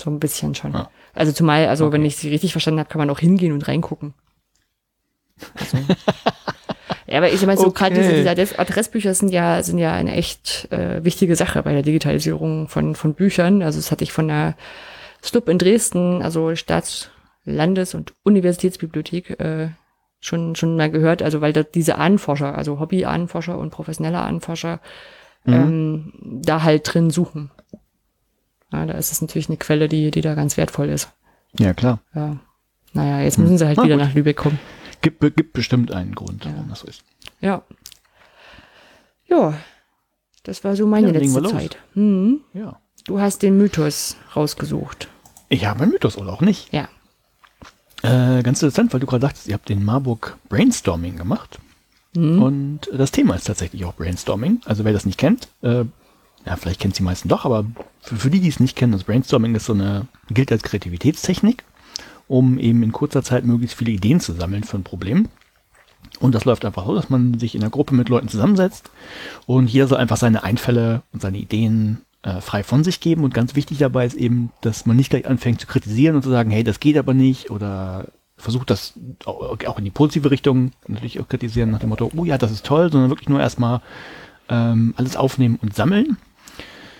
so ein bisschen schon. Ah. Also zumal, also Okay. wenn ich sie richtig verstanden habe, kann man auch hingehen und reingucken. Also. ja, aber ich mal so, gerade diese, Okay. diese Adress Adressbücher sind ja, sind ja eine echt äh, wichtige Sache bei der Digitalisierung von, von Büchern. Also das hatte ich von der SLUB in Dresden, also Staats-, Landes- und Universitätsbibliothek, äh, schon, schon mal gehört. Also weil da diese Ahnenforscher, also Hobby-Ahnenforscher und professionelle Ahnenforscher, ähm, da halt drin suchen. Ja, da ist es natürlich eine Quelle, die, die da ganz wertvoll ist. Ja, klar. Ja. Naja, jetzt müssen sie halt Na wieder gut. nach Lübeck kommen. Gibt, gibt bestimmt einen Grund, warum das so ist. Ja. Ja. Das war so meine Ja, letzte. Zeit. Hm. Ja. Du hast den Mythos rausgesucht. Ich habe einen Mythos oder auch nicht. Ja. Äh, ganz interessant, weil du gerade sagtest, ihr habt den Marburg Brainstorming gemacht. Mhm. Und das Thema ist tatsächlich auch Brainstorming. Also wer das nicht kennt, äh, ja, vielleicht kennt die meisten doch, aber für, für die, die es nicht kennen, das Brainstorming ist so eine, gilt als Kreativitätstechnik, um eben in kurzer Zeit möglichst viele Ideen zu sammeln für ein Problem. Und das läuft einfach so, dass man sich in einer Gruppe mit Leuten zusammensetzt und jeder soll einfach seine Einfälle und seine Ideen äh, frei von sich geben. Und ganz wichtig dabei ist eben, dass man nicht gleich anfängt zu kritisieren und zu sagen, hey, das geht aber nicht oder versucht das au- auch in die positive Richtung natürlich auch kritisieren nach dem Motto, oh ja, das ist toll, sondern wirklich nur erstmal ähm, alles aufnehmen und sammeln.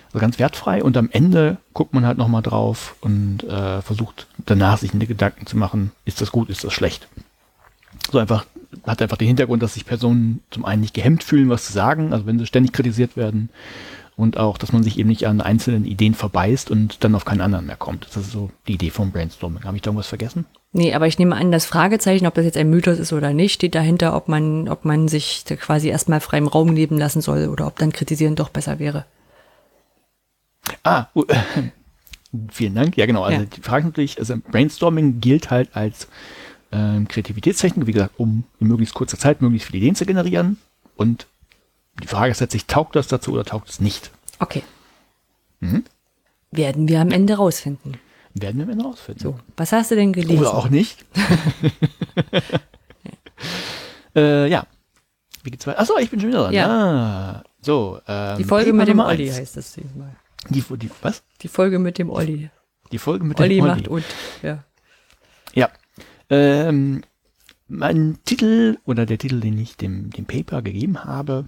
Also ganz wertfrei und am Ende guckt man halt nochmal drauf und äh, versucht danach sich eine Gedanken zu machen, ist das gut, ist das schlecht. So einfach, hat einfach den Hintergrund, dass sich Personen zum einen nicht gehemmt fühlen, was zu sagen, also wenn sie ständig kritisiert werden und auch, dass man sich eben nicht an einzelnen Ideen verbeißt und dann auf keinen anderen mehr kommt. Das ist so die Idee vom Brainstorming. Habe ich da irgendwas vergessen? Nee, aber ich nehme an, das Fragezeichen, ob das jetzt ein Mythos ist oder nicht, steht dahinter, ob man, ob man sich da quasi erstmal frei im Raum leben lassen soll oder ob dann kritisieren doch besser wäre. Ah, uh, vielen Dank. Ja, genau. Also Ja. die Frage natürlich, also Brainstorming gilt halt als ähm, Kreativitätstechnik, wie gesagt, um in möglichst kurzer Zeit möglichst viele Ideen zu generieren. Und die Frage ist letztlich, taugt das dazu oder taugt es nicht? Okay. Mhm. Werden wir am Ende rausfinden. Werden wir am Ende rausfinden. So, was hast du denn gelesen? Oder auch nicht. äh, ja. Wie geht's weiter? Achso, ich bin schon wieder dran. Ja. Ah, so. Ähm, Die Folge mit dem Olli eins. heißt das diesmal. Die, die, was? Die Folge mit dem Olli. Die Folge mit Olli dem Olli. macht und, ja. Ja. Ähm, mein Titel oder der Titel, den ich dem, dem Paper gegeben habe,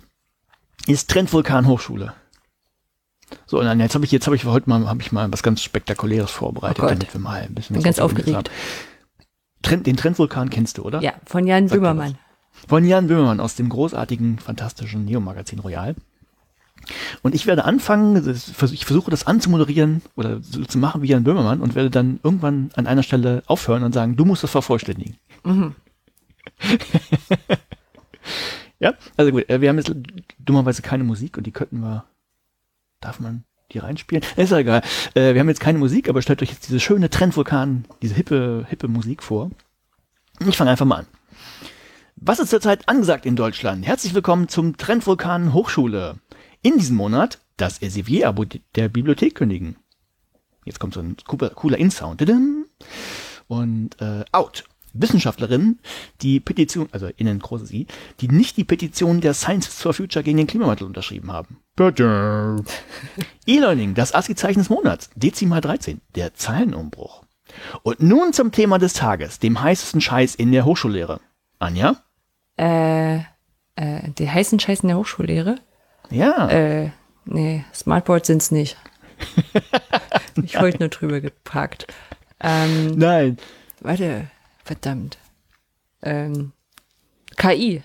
ist Trendvulkan Hochschule. So, und dann jetzt habe ich jetzt habe ich heute mal habe ich mal was ganz spektakuläres vorbereitet, Oh damit wir mal ein bisschen Bin ganz aufgeregt. haben. Trend, den Trendvulkan kennst du, oder? Ja, von Jan Sag Böhmermann. Von Jan Böhmermann aus dem großartigen, fantastischen Neo-Magazin Royal. Und ich werde anfangen, das- ich versuche das anzumoderieren oder so zu machen wie Jan Böhmermann und werde dann irgendwann an einer Stelle aufhören und sagen, du musst das vervollständigen. Mhm. Ja, also gut, äh, wir haben jetzt dummerweise keine Musik und die könnten wir, darf man die reinspielen? Ist ja egal. Äh, wir haben jetzt keine Musik, aber stellt euch jetzt diese schöne Trendvulkan, diese hippe, hippe Musik vor. Ich fange einfach mal an. Was ist zurzeit angesagt in Deutschland? Herzlich willkommen zum Trendvulkan Hochschule. In diesem Monat das Elsevier-Abo der Bibliothek kündigen. Jetzt kommt so ein cooler, In-Sound. Und äh, out. Wissenschaftlerinnen, die Petition, also innen großes I, die nicht die Petition der Scientists for Future gegen den Klimawandel unterschrieben haben. Bitte. E-Learning, das ASCII-Zeichen des Monats, Dezimal 13, der Zeilenumbruch. Und nun zum Thema des Tages, dem heißesten Scheiß in der Hochschullehre. Anja? Äh, äh, die heißen Scheiß in der Hochschullehre? Ja. Äh, nee, Smartboards sind's nicht. ich heute nur drüber geparkt. Ähm, Nein. warte, verdammt. Ähm, KI.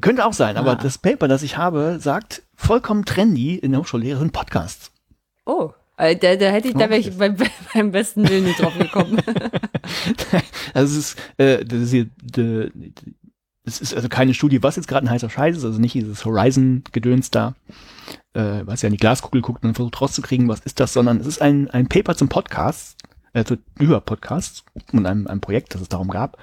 Könnte auch sein, aber Ah. das Paper, das ich habe, sagt vollkommen trendy in der Hochschullehre sind Podcasts. Oh, äh, da, da hätte ich, da wäre ich beim, beim besten Willen nicht drauf gekommen. Also es ist, äh, das ist hier, de, es ist also keine Studie, was jetzt gerade ein heißer Scheiß ist, also nicht dieses Horizon-Gedöns da, äh, was ja in die Glaskugel guckt und versucht rauszukriegen, was ist das, sondern es ist ein, ein Paper zum Podcast, zu, über Podcasts und einem, einem Projekt, das es darum gab.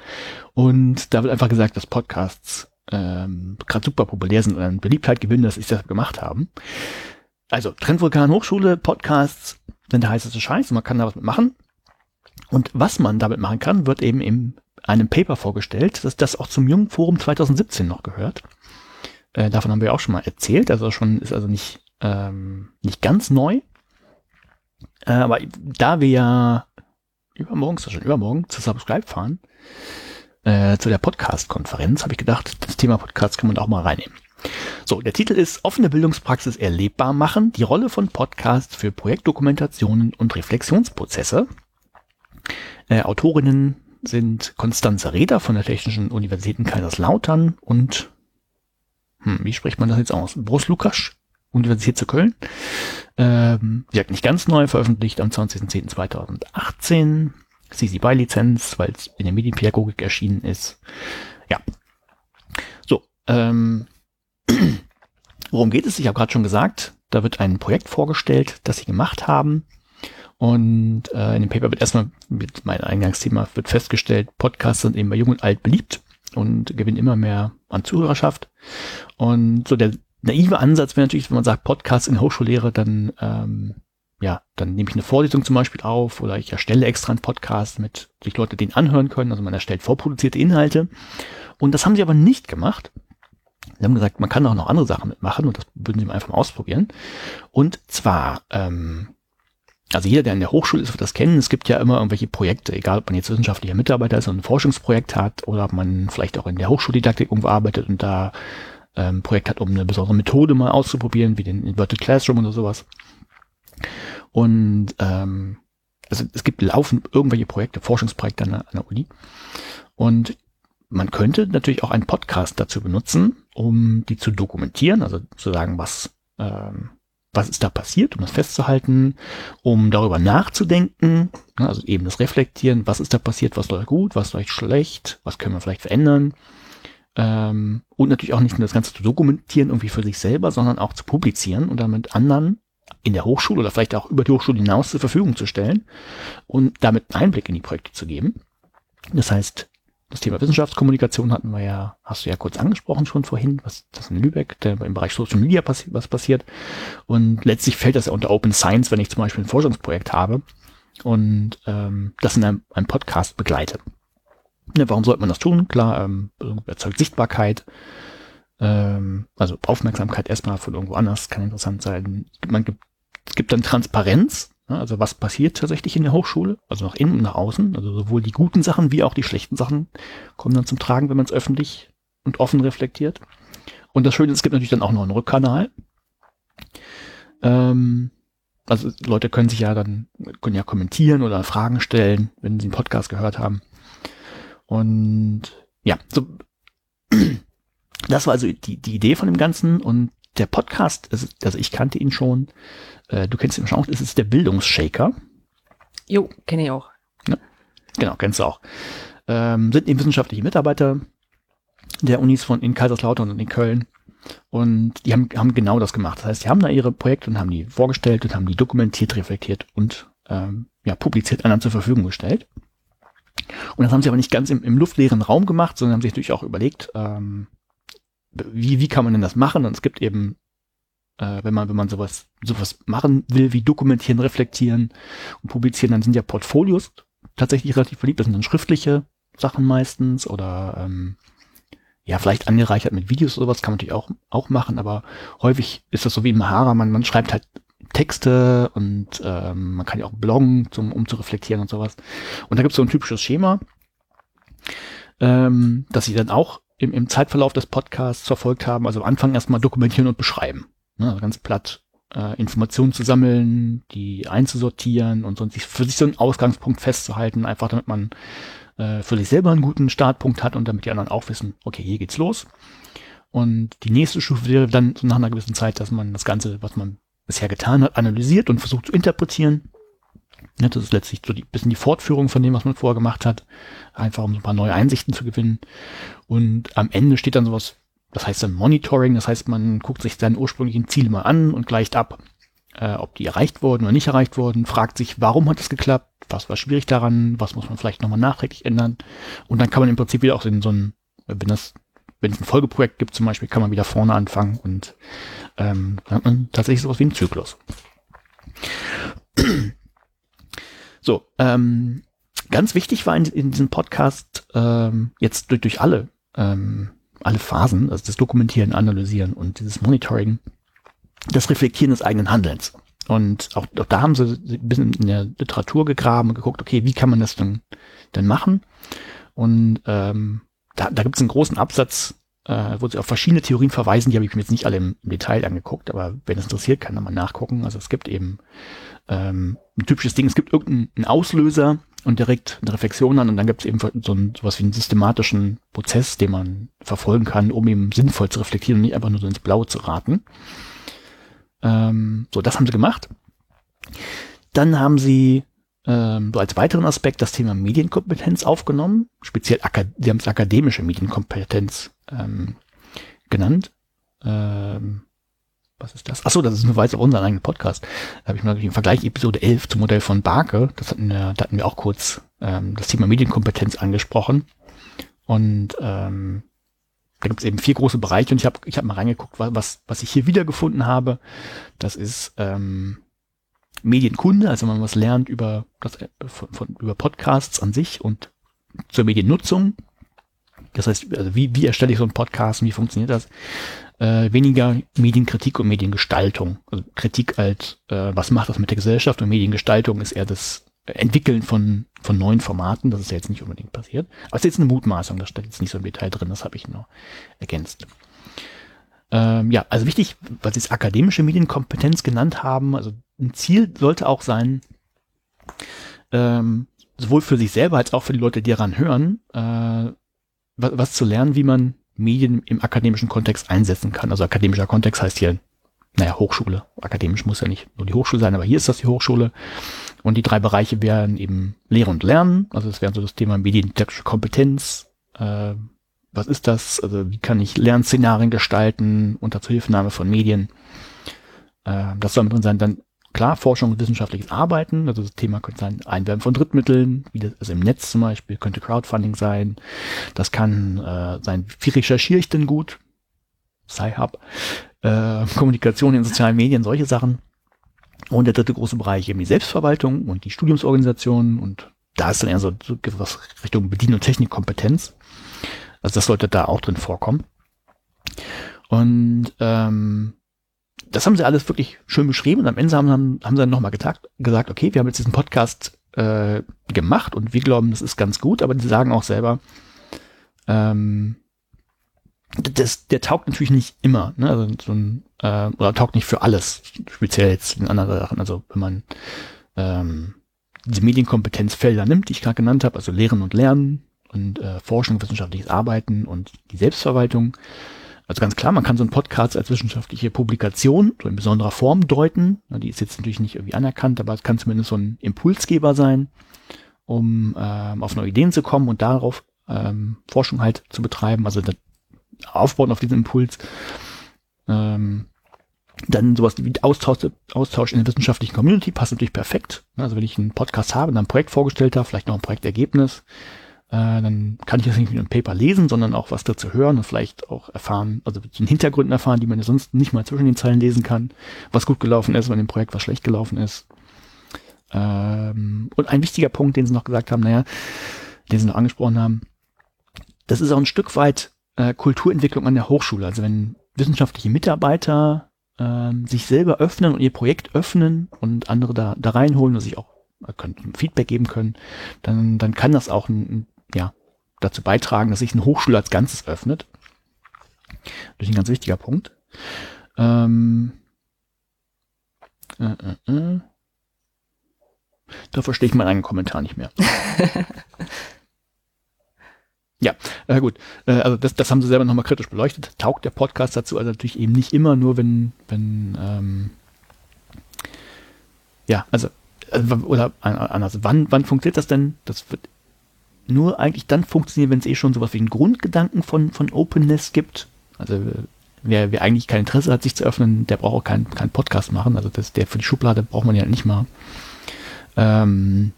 Und da wird einfach gesagt, dass Podcasts ähm, gerade super populär sind und an Beliebtheit gewinnen, dass sie das gemacht haben. Also Trendvulkan Hochschule, Podcasts sind der heißeste Scheiß und man kann da was mitmachen. Und was man damit machen kann, wird eben in einem Paper vorgestellt, dass das auch zum Jungen Forum 2017 noch gehört. Äh, davon haben wir auch schon mal erzählt, also schon ist also nicht ähm, nicht ganz neu. Äh, aber da wir ja übermorgen, ist das schon übermorgen, zu Subscribe fahren, äh, zu der Podcast-Konferenz, habe ich gedacht, das Thema Podcast kann man auch mal reinnehmen. So, der Titel ist Offene Bildungspraxis erlebbar machen, die Rolle von Podcasts für Projektdokumentationen und Reflexionsprozesse. Äh, Autorinnen sind Konstanze Reder von der Technischen Universität in Kaiserslautern und, hm, wie spricht man das jetzt aus? Bruce Lukas, Universität zu Köln. Ähm, wie gesagt, nicht ganz neu, veröffentlicht am 20.10.2018. CC BY Lizenz, weil es in der Medienpädagogik erschienen ist. Ja. So, ähm, worum geht es? Ich habe gerade schon gesagt, da wird ein Projekt vorgestellt, das sie gemacht haben. Und äh, in dem Paper wird erstmal mit meinem Eingangsthema wird festgestellt, Podcasts sind eben bei Jung und Alt beliebt und gewinnen immer mehr an Zuhörerschaft. Und so der naive Ansatz wäre natürlich, wenn man sagt, Podcasts in der Hochschullehre, dann ähm, ja, dann nehme ich eine Vorlesung zum Beispiel auf oder ich erstelle extra einen Podcast, mit sich Leute den anhören können. Also man erstellt vorproduzierte Inhalte. Und das haben sie aber nicht gemacht. Sie haben gesagt, man kann auch noch andere Sachen mitmachen und das würden sie mal einfach mal ausprobieren. Und zwar, ähm, also jeder, der in der Hochschule ist, wird das kennen. Es gibt ja immer irgendwelche Projekte, egal ob man jetzt wissenschaftlicher Mitarbeiter ist und ein Forschungsprojekt hat oder ob man vielleicht auch in der Hochschuldidaktik irgendwo arbeitet und da ähm, Projekt hat, um eine besondere Methode mal auszuprobieren, wie den Inverted Classroom oder sowas. Und ähm, also es gibt laufend irgendwelche Projekte, Forschungsprojekte an der, an der Uni. Und man könnte natürlich auch einen Podcast dazu benutzen, um die zu dokumentieren, also zu sagen, was, ähm, was ist da passiert, um das festzuhalten, um darüber nachzudenken, ne, also eben das Reflektieren, was ist da passiert, was läuft gut, was läuft schlecht, was können wir vielleicht verändern. Ähm, und natürlich auch nicht nur das Ganze zu dokumentieren, irgendwie für sich selber, sondern auch zu publizieren und dann mit anderen in der Hochschule oder vielleicht auch über die Hochschule hinaus zur Verfügung zu stellen und damit einen Einblick in die Projekte zu geben. Das heißt, das Thema Wissenschaftskommunikation hatten wir ja, hast du ja kurz angesprochen schon vorhin, was das in Lübeck, der im Bereich Social Media passi was passiert. Und letztlich fällt das ja unter Open Science, wenn ich zum Beispiel ein Forschungsprojekt habe und ähm, das in einem, einem Podcast begleite. Ja, warum sollte man das tun? Klar, ähm, erzeugt Sichtbarkeit, ähm, also Aufmerksamkeit erstmal von irgendwo anders kann interessant sein. Man gibt, es gibt dann Transparenz, ne, also was passiert tatsächlich in der Hochschule, also nach innen und nach außen, also sowohl die guten Sachen wie auch die schlechten Sachen kommen dann zum Tragen, wenn man es öffentlich und offen reflektiert. Und das Schöne ist, es gibt natürlich dann auch noch einen Rückkanal. Ähm, also Leute können sich ja dann, können ja kommentieren oder Fragen stellen, wenn sie einen Podcast gehört haben. Und ja, so das war also die, die Idee von dem Ganzen und der Podcast, also, ich kannte ihn schon, äh, du kennst ihn schon auch, es ist der Bildungsshaker. Jo, kenne ich auch. Genau, kennst du auch. Ähm, sind eben wissenschaftliche Mitarbeiter der Unis von in Kaiserslautern und in Köln. Und die haben, haben genau das gemacht. Das heißt, die haben da ihre Projekte und haben die vorgestellt und haben die dokumentiert, reflektiert und ähm, ja, publiziert anderen zur Verfügung gestellt. Und das haben sie aber nicht ganz im, im luftleeren Raum gemacht, sondern haben sich natürlich auch überlegt, ähm, wie, wie kann man denn das machen? Und es gibt eben, äh, wenn man, wenn man sowas, sowas machen will, wie dokumentieren, reflektieren und publizieren, dann sind ja Portfolios tatsächlich relativ beliebt. Das sind dann schriftliche Sachen meistens oder ähm, ja, vielleicht angereichert mit Videos oder sowas kann man natürlich auch, auch machen, aber häufig ist das so wie im Mahara, man, man schreibt halt Texte und ähm, man kann ja auch bloggen, zum, um zu reflektieren und sowas. Und da gibt es so ein typisches Schema, ähm, das sie dann auch im, im Zeitverlauf des Podcasts verfolgt haben. Also am Anfang erstmal dokumentieren und beschreiben. Ne, also ganz platt äh, Informationen zu sammeln, die einzusortieren und so, und für sich so einen Ausgangspunkt festzuhalten, einfach damit man äh, für sich selber einen guten Startpunkt hat und damit die anderen auch wissen, okay, hier geht's los. Und die nächste Stufe wäre dann so nach einer gewissen Zeit, dass man das Ganze, was man bisher getan hat, analysiert und versucht zu interpretieren. Ja, das ist letztlich so ein bisschen die Fortführung von dem, was man vorher gemacht hat, einfach um so ein paar neue Einsichten zu gewinnen. Und am Ende steht dann sowas, das heißt dann Monitoring, das heißt, man guckt sich seine ursprünglichen Ziele mal an und gleicht ab, äh, ob die erreicht wurden oder nicht erreicht wurden, fragt sich, warum hat es geklappt, was war schwierig daran, was muss man vielleicht nochmal nachträglich ändern. Und dann kann man im Prinzip wieder auch in so ein, wenn das wenn es ein Folgeprojekt gibt zum Beispiel, kann man wieder vorne anfangen und ähm, hat man tatsächlich sowas wie einen Zyklus. So, ähm, ganz wichtig war in, in diesem Podcast ähm, jetzt durch, durch alle ähm, alle Phasen, also das Dokumentieren, Analysieren und dieses Monitoring, das Reflektieren des eigenen Handelns. Und auch, auch da haben sie ein bisschen in der Literatur gegraben und geguckt, okay, wie kann man das denn, denn machen? Und ähm, da, da gibt es einen großen Absatz, äh, wo sie auf verschiedene Theorien verweisen, die habe ich mir jetzt nicht alle im, im Detail angeguckt, aber wenn es interessiert, kann man nachgucken. Also es gibt eben ähm, ein typisches Ding, es gibt irgendeinen Auslöser und direkt eine Reflexion an und dann gibt es eben so ein, sowas wie einen systematischen Prozess, den man verfolgen kann, um eben sinnvoll zu reflektieren und nicht einfach nur so ins Blaue zu raten. Ähm, so, das haben sie gemacht. Dann haben sie ähm, so als weiteren Aspekt das Thema Medienkompetenz aufgenommen, speziell sie haben es akademische Medienkompetenz ähm, genannt. Ähm, was ist das? Achso, das ist ein Verweis auf unseren eigenen Podcast. Da habe ich mal im Vergleich Episode 11 zum Modell von Barke, das hatten wir, da hatten wir auch kurz ähm, das Thema Medienkompetenz angesprochen. Und ähm, da gibt es eben vier große Bereiche und ich habe ich hab mal reingeguckt, was, was ich hier wiedergefunden habe. Das ist ähm, Medienkunde, also wenn man was lernt über, das, äh, von, von, über Podcasts an sich und zur Mediennutzung. Das heißt, also wie, wie erstelle ich so einen Podcast, wie funktioniert das? Äh, weniger Medienkritik und Mediengestaltung. Also Kritik als, äh, was macht das mit der Gesellschaft und Mediengestaltung ist eher das Entwickeln von, von neuen Formaten. Das ist ja jetzt nicht unbedingt passiert. Aber es ist jetzt eine Mutmaßung, da steht jetzt nicht so im Detail drin, das habe ich nur ergänzt. Ähm, ja, also wichtig, was Sie akademische Medienkompetenz genannt haben, also ein Ziel sollte auch sein, ähm, sowohl für sich selber als auch für die Leute, die daran hören, äh, was, was zu lernen, wie man Medien im akademischen Kontext einsetzen kann. Also akademischer Kontext heißt hier, naja, Hochschule. Akademisch muss ja nicht nur die Hochschule sein, aber hier ist das die Hochschule. Und die drei Bereiche wären eben Lehre und Lernen. Also das wäre so das Thema mediendidaktische Kompetenz. Äh, was ist das? Also wie kann ich Lernszenarien gestalten unter Zuhilfenahme von Medien? Äh, das soll mit drin sein. Dann Klar, Forschung und wissenschaftliches Arbeiten, also das Thema könnte sein Einwerben von Drittmitteln, wie das also im Netz zum Beispiel, könnte Crowdfunding sein. Das kann äh, sein, wie recherchiere ich denn gut? Sci-Hub, äh, Kommunikation in sozialen Medien, solche Sachen. Und der dritte große Bereich eben die Selbstverwaltung und die Studiumsorganisation und da ist dann eher so, so was Richtung Bedien- und Technikkompetenz. Also das sollte da auch drin vorkommen. Und ähm, das haben sie alles wirklich schön beschrieben und am Ende haben, haben, sie dann nochmal gesagt, okay, wir haben jetzt diesen Podcast äh, gemacht und wir glauben, das ist ganz gut, aber die sagen auch selber, ähm, das, der taugt natürlich nicht immer, ne? also so ein, äh, oder taugt nicht für alles, speziell jetzt in anderen Sachen. Also wenn man ähm, diese Medienkompetenzfelder nimmt, die ich gerade genannt habe, also Lehren und Lernen und äh, Forschung, wissenschaftliches Arbeiten und die Selbstverwaltung, also ganz klar, man kann so einen Podcast als wissenschaftliche Publikation so in besonderer Form deuten. Die ist jetzt natürlich nicht irgendwie anerkannt, aber es kann zumindest so ein Impulsgeber sein, um ähm, auf neue Ideen zu kommen und darauf ähm, Forschung halt zu betreiben, also aufbauen auf diesen Impuls. Ähm, dann sowas wie Austausch, Austausch in der wissenschaftlichen Community passt natürlich perfekt. Also wenn ich einen Podcast habe, dann ein Projekt vorgestellt habe, vielleicht noch ein Projektergebnis, äh, dann kann ich das nicht nur im Paper lesen, sondern auch was dazu hören und vielleicht auch erfahren, also den Hintergründen erfahren, die man ja sonst nicht mal zwischen den Zeilen lesen kann, was gut gelaufen ist, wenn im Projekt was schlecht gelaufen ist. Ähm, und ein wichtiger Punkt, den sie noch gesagt haben, naja, den sie noch angesprochen haben, das ist auch ein Stück weit äh, Kulturentwicklung an der Hochschule. Also wenn wissenschaftliche Mitarbeiter äh, sich selber öffnen und ihr Projekt öffnen und andere da, da reinholen und sich auch äh, können Feedback geben können, dann, dann kann das auch ein, ja, dazu beitragen, dass sich eine Hochschule als Ganzes öffnet. Das ist ein ganz wichtiger Punkt. Ähm, Äh, äh, äh. Da verstehe ich meinen eigenen Kommentar nicht mehr. ja, äh, gut. Äh, also das, das haben sie selber nochmal kritisch beleuchtet. Taugt der Podcast dazu? Also natürlich eben nicht immer nur, wenn, wenn ähm, ja, also, also oder anders. Wann, wann funktioniert das denn? Das wird nur eigentlich dann funktionieren, wenn es eh schon sowas wie einen Grundgedanken von, von Openness gibt. Also wer, wer eigentlich kein Interesse hat, sich zu öffnen, der braucht auch keinen kein Podcast machen. Also das, der für die Schublade braucht man ja nicht mal. Ähm,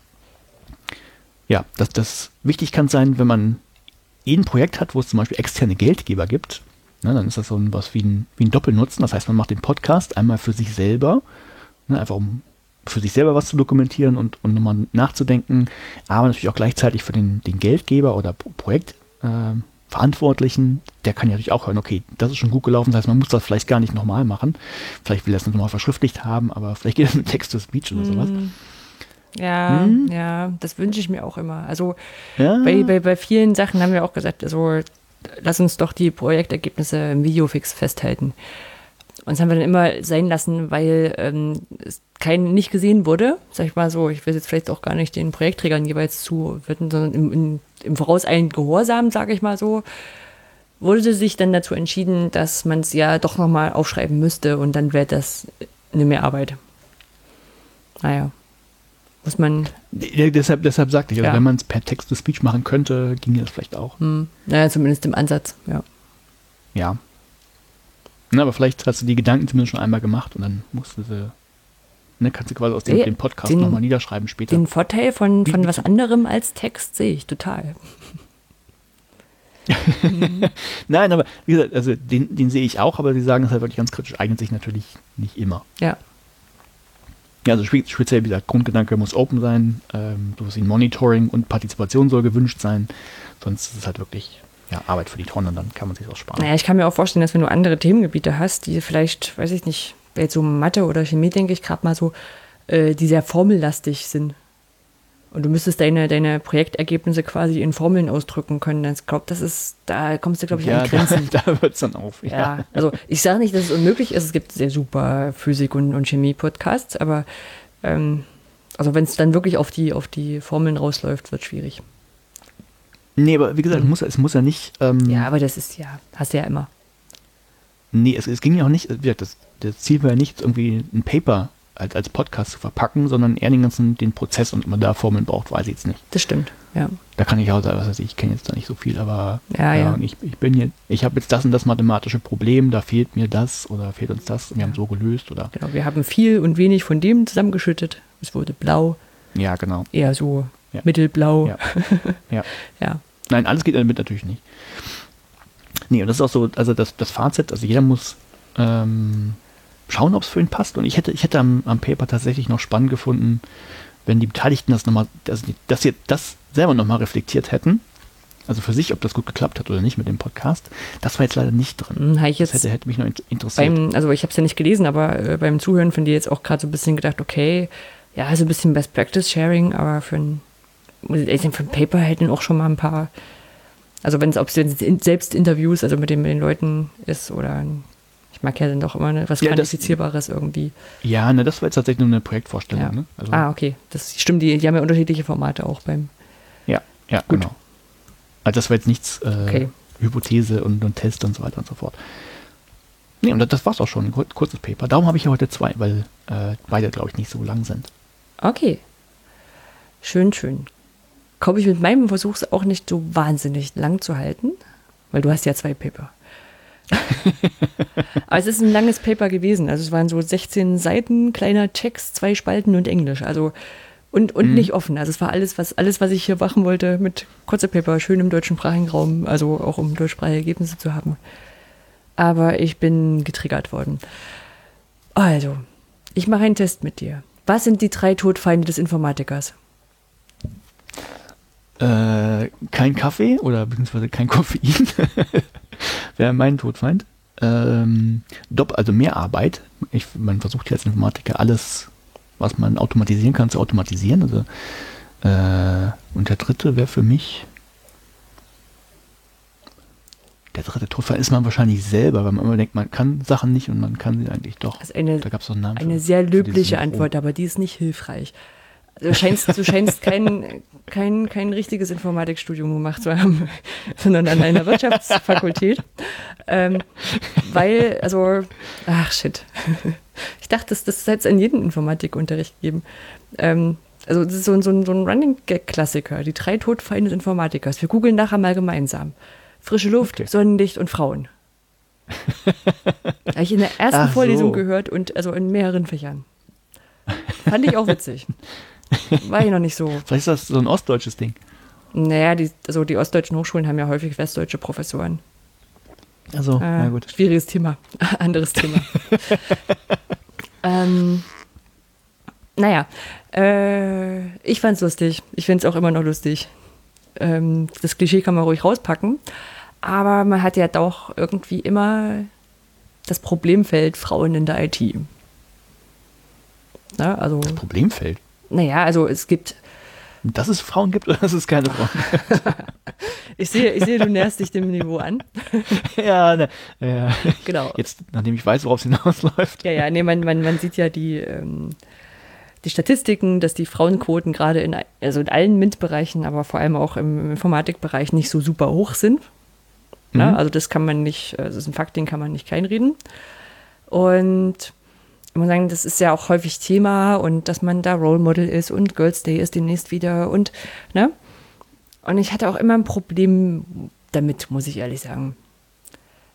ja, das, das wichtig kann sein, wenn man eh ein Projekt hat, wo es zum Beispiel externe Geldgeber gibt, ne, dann ist das so was wie ein, wie ein Doppelnutzen. Das heißt, man macht den Podcast einmal für sich selber, ne, einfach um für sich selber was zu dokumentieren und, und nochmal nachzudenken, aber natürlich auch gleichzeitig für den, den Geldgeber oder Projektverantwortlichen, äh, der kann ja natürlich auch hören, okay, das ist schon gut gelaufen, das heißt, man muss das vielleicht gar nicht nochmal machen. Vielleicht will er es nochmal verschriftlicht haben, aber vielleicht geht es mit Text-to-Speech oder sowas. Mm. Ja, hm? ja, das wünsche ich mir auch immer. Also ja. bei, bei, bei vielen Sachen haben wir auch gesagt, also lass uns doch die Projektergebnisse im Videofix festhalten. Und das haben wir dann immer sein lassen, weil ähm, es kein nicht gesehen wurde, sag ich mal so, ich will jetzt vielleicht auch gar nicht den Projektträgern jeweils zuwidmen, sondern im, im, im vorauseilenden Gehorsam, sage ich mal so, wurde sich dann dazu entschieden, dass man es ja doch nochmal aufschreiben müsste und dann wäre das eine Mehrarbeit. Naja, muss man. Ja, deshalb, deshalb sagte ich, also ja. wenn man es per Text-to-Speech machen könnte, ginge das vielleicht auch. Hm. Naja, zumindest im Ansatz, ja. Ja, na, aber vielleicht hast du die Gedanken zumindest schon einmal gemacht und dann musst du sie, ne, kannst du quasi aus dem, dem Podcast nochmal niederschreiben später. Den Vorteil von, von was anderem als Text sehe ich total. Nein, aber wie gesagt, also den, den sehe ich auch, aber sie sagen es halt wirklich ganz kritisch, eignet sich natürlich nicht immer. Ja. Ja, also speziell, wie gesagt, Grundgedanke muss open sein, ähm, sowas wie Monitoring und Partizipation soll gewünscht sein, sonst ist es halt wirklich ja, Arbeit für die Tonne, dann kann man sich das sparen. Naja, ich kann mir auch vorstellen, dass wenn du andere Themengebiete hast, die vielleicht, weiß ich nicht, jetzt so Mathe oder Chemie, denke ich gerade mal so, äh, die sehr formellastig sind. Und du müsstest deine, deine Projektergebnisse quasi in Formeln ausdrücken können. Ich glaube, das ist, da kommst du, glaube ich, ja, an Grenzen. Da, da wird es dann auf. Ja. ja. also ich sage nicht, dass es unmöglich ist. Es gibt sehr super Physik- und, und Chemie-Podcasts, aber ähm, also wenn es dann wirklich auf die, auf die Formeln rausläuft, wird es schwierig. Nee, aber wie gesagt, mhm. muss, es muss ja nicht. Ähm, ja, aber das ist ja, hast du ja immer. Nee, es, es ging ja auch nicht, das, das Ziel war ja nicht, irgendwie ein Paper als, als Podcast zu verpacken, sondern eher den ganzen den Prozess und man da Formeln braucht, weiß ich jetzt nicht. Das stimmt, ja. Da kann ich auch sagen, was weiß ich, ich kenne jetzt da nicht so viel, aber ja, ja. Ich, ich bin jetzt, ich habe jetzt das und das mathematische Problem, da fehlt mir das oder fehlt uns das und wir haben so gelöst oder. Genau, wir haben viel und wenig von dem zusammengeschüttet. Es wurde blau. Ja, genau. Eher so ja. mittelblau. Ja. ja. ja. Nein, alles geht damit natürlich nicht. Nee, und das ist auch so, also das, das Fazit, also jeder muss ähm, schauen, ob es für ihn passt. Und ich hätte, ich hätte am, am Paper tatsächlich noch spannend gefunden, wenn die Beteiligten das nochmal, dass, dass sie das selber nochmal reflektiert hätten. Also für sich, ob das gut geklappt hat oder nicht mit dem Podcast. Das war jetzt leider nicht drin. Hm, ich das hätte, hätte mich noch interessiert. Beim, also ich habe es ja nicht gelesen, aber äh, beim Zuhören von dir jetzt auch gerade so ein bisschen gedacht, okay, ja, so ein bisschen Best Practice Sharing, aber für ein ich sagen, für ein Paper hätten auch schon mal ein paar, also wenn es, ob es selbst Interviews, also mit den, mit den Leuten ist oder ich mag ja dann doch immer ne, was ja, Quantifizierbares irgendwie. Ja, ne, das war jetzt tatsächlich nur eine Projektvorstellung. Ja. Ne? Also ah, okay. Das stimmt, die, die haben ja unterschiedliche Formate auch beim. Ja, ja, Gut. genau. Also das war jetzt nichts äh, okay. Hypothese und, und Test und so weiter und so fort. Nee, und das, das war's auch schon, ein kurzes Paper. Darum habe ich ja heute zwei, weil äh, beide, glaube ich, nicht so lang sind. Okay. Schön, schön komme ich mit meinem Versuch auch nicht so wahnsinnig lang zu halten, weil du hast ja zwei Paper. Aber es ist ein langes Paper gewesen. Also es waren so 16 Seiten, kleiner Text, zwei Spalten und Englisch. Also und, und mhm. nicht offen. Also es war alles, was alles, was ich hier machen wollte, mit kurzer Paper, schön im deutschen sprachigen Raum, also auch um deutschsprachige Ergebnisse zu haben. Aber ich bin getriggert worden. Also, ich mache einen Test mit dir. Was sind die drei Todfeinde des Informatikers? Äh, kein Kaffee oder beziehungsweise kein Koffein wäre mein Todfeind. Ähm, Dopp, also mehr Arbeit. Ich, man versucht ja als Informatiker alles, was man automatisieren kann, zu automatisieren. Also, äh, und der dritte wäre für mich Der dritte Todfall ist man wahrscheinlich selber, weil man immer denkt, man kann Sachen nicht und man kann sie eigentlich doch. Ist eine, da gab's doch einen Namen eine für- sehr löbliche. Antwort, aber die ist nicht hilfreich. Du scheinst, du scheinst kein, kein, kein richtiges Informatikstudium gemacht zu haben, sondern an einer Wirtschaftsfakultät. Ähm, weil, also, ach shit. Ich dachte, das, das hätte es in jedem Informatikunterricht gegeben. Ähm, also, das ist so, ein- so, so ein Running Gag-Klassiker. Die drei Todfallen des Informatikers. Wir googeln nachher mal gemeinsam. Frische Luft, Okay. Sonnenlicht und Frauen. Habe ich in der ersten Ach so. Vorlesung gehört und also in mehreren Fächern. Fand ich auch witzig. War ich noch nicht so. Vielleicht ist das so ein ostdeutsches Ding. Naja, die, also die ostdeutschen Hochschulen haben ja häufig westdeutsche Professoren. Also, Äh, na gut. Schwieriges Thema. Anderes Thema. ähm, naja, äh, ich fand's lustig. Ich find's auch immer noch lustig. Ähm, das Klischee kann man ruhig rauspacken. Aber man hat ja doch irgendwie immer das Problemfeld Frauen in der IT. Na, also, Problemfeld. Naja, also es gibt Dass es Frauen gibt oder dass es keine Frauen Ich sehe, ich sehe, du näherst dich dem Niveau an. gibt. ja, ne, ja. Genau. Jetzt, nachdem ich weiß, worauf es hinausläuft. Ja, ja, nee, man, man, man sieht ja die, ähm, die Statistiken, dass die Frauenquoten gerade in, also in allen MINT-Bereichen, aber vor allem auch im, Informatikbereich nicht so super hoch sind. Ja, Mhm. also das kann man nicht, also das ist ein Fakt, den kann man nicht kleinreden. Und ich muss sagen, das ist ja auch häufig Thema und dass man da Role Model ist und Girls Day ist demnächst wieder und, ne? Und ich hatte auch immer ein Problem damit, muss ich ehrlich sagen.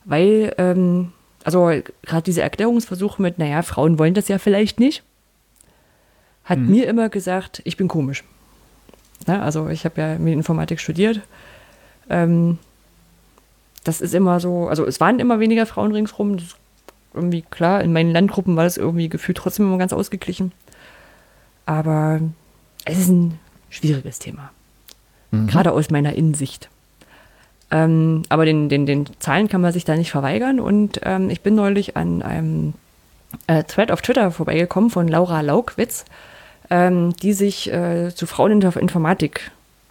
Weil, ähm, also gerade diese Erklärungsversuche mit, naja, Frauen wollen das ja vielleicht nicht, hat mir immer gesagt, ich bin komisch. Na, also ich habe ja Medieninformatik studiert. Ähm, das ist immer so, also es waren immer weniger Frauen ringsrum. Das irgendwie klar, in meinen Landgruppen war das irgendwie gefühlt trotzdem immer ganz ausgeglichen. Aber es ist ein schwieriges Thema. Gerade aus meiner Innensicht. Ähm, aber den, den, den Zahlen kann man sich da nicht verweigern. Und ähm, ich bin neulich an einem äh, Thread auf Twitter vorbeigekommen von Laura Laukwitz, ähm, die sich äh, zu Frauen in der Informatik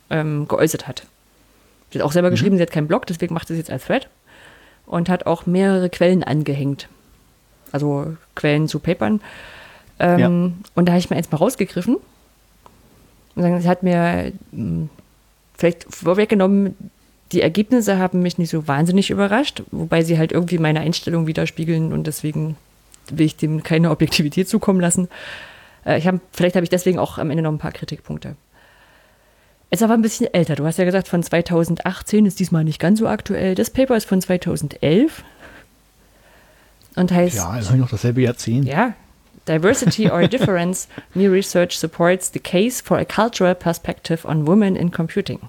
ähm, geäußert hat. Sie hat auch selber geschrieben, sie hat keinen Blog, deswegen macht sie es jetzt als Thread und hat auch mehrere Quellen angehängt. Also Quellen zu Papern. Ähm, Und da habe ich mir eins mal rausgegriffen. Und sie hat mir mh, vielleicht vorweggenommen, die Ergebnisse haben mich nicht so wahnsinnig überrascht, wobei sie halt irgendwie meine Einstellung widerspiegeln und deswegen will ich dem keine Objektivität zukommen lassen. Äh, ich hab, vielleicht habe ich deswegen auch am Ende noch ein paar Kritikpunkte. Ist aber ein bisschen älter. Du hast ja gesagt, von 2018 ist diesmal nicht ganz so aktuell. Das Paper ist von 2011 und heißt Ja, ich noch dasselbe Jahrzehnt. ja. Diversity or Difference, New Research supports the case for a cultural perspective on women in computing.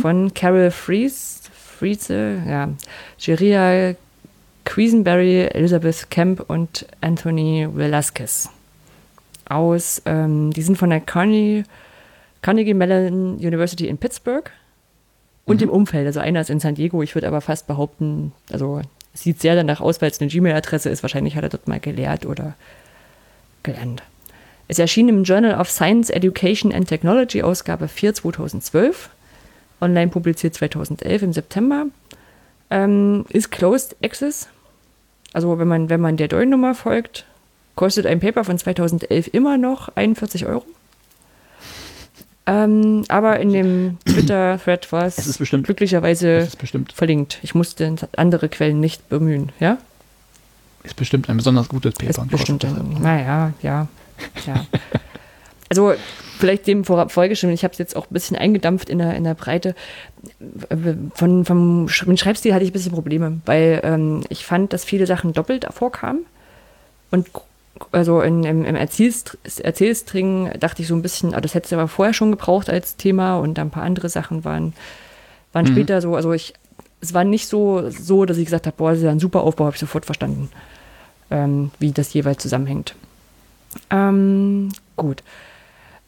Von Carol Fries, Friese, ja, Jeria Quisenberry, Elizabeth Kemp und Anthony Velasquez. Aus, ähm, die sind von der Carnegie, Carnegie Mellon University in Pittsburgh und im Umfeld. Also einer ist in San Diego. Ich würde aber fast behaupten, also sieht sehr danach aus, weil es eine Gmail-Adresse ist. Wahrscheinlich hat er dort mal gelehrt oder gelernt. Es erschien im Journal of Science, Education and Technology, Ausgabe 4 2012. Online publiziert 2011 im September. Ähm, ist Closed Access. Also wenn man, wenn man der DOI-Nummer folgt, kostet ein Paper von 2011 immer noch 41 Euro. Ähm, aber in dem Twitter-Thread war es Es bestimmt- glücklicherweise ist bestimmt, verlinkt. Ich musste andere Quellen nicht bemühen, ja? ist bestimmt ein besonders gutes Paper. Ist bestimmt, ein, naja, ja, ja. Also vielleicht dem vorab vorgeschrieben, ich habe es jetzt auch ein bisschen eingedampft in der, in der Breite. Von, vom mit Schreibstil hatte ich ein bisschen Probleme, weil ähm, ich fand, dass viele Sachen doppelt vorkamen. Und also in, im, im Erzählst Erzählstring dachte ich so ein bisschen, ah, das hättest du aber vorher schon gebraucht als Thema und ein paar andere Sachen waren, waren später so, also ich, es war nicht so, so, dass ich gesagt habe, boah, das ist ja ein super Aufbau, habe ich sofort verstanden, ähm, wie das jeweils zusammenhängt. Ähm, gut.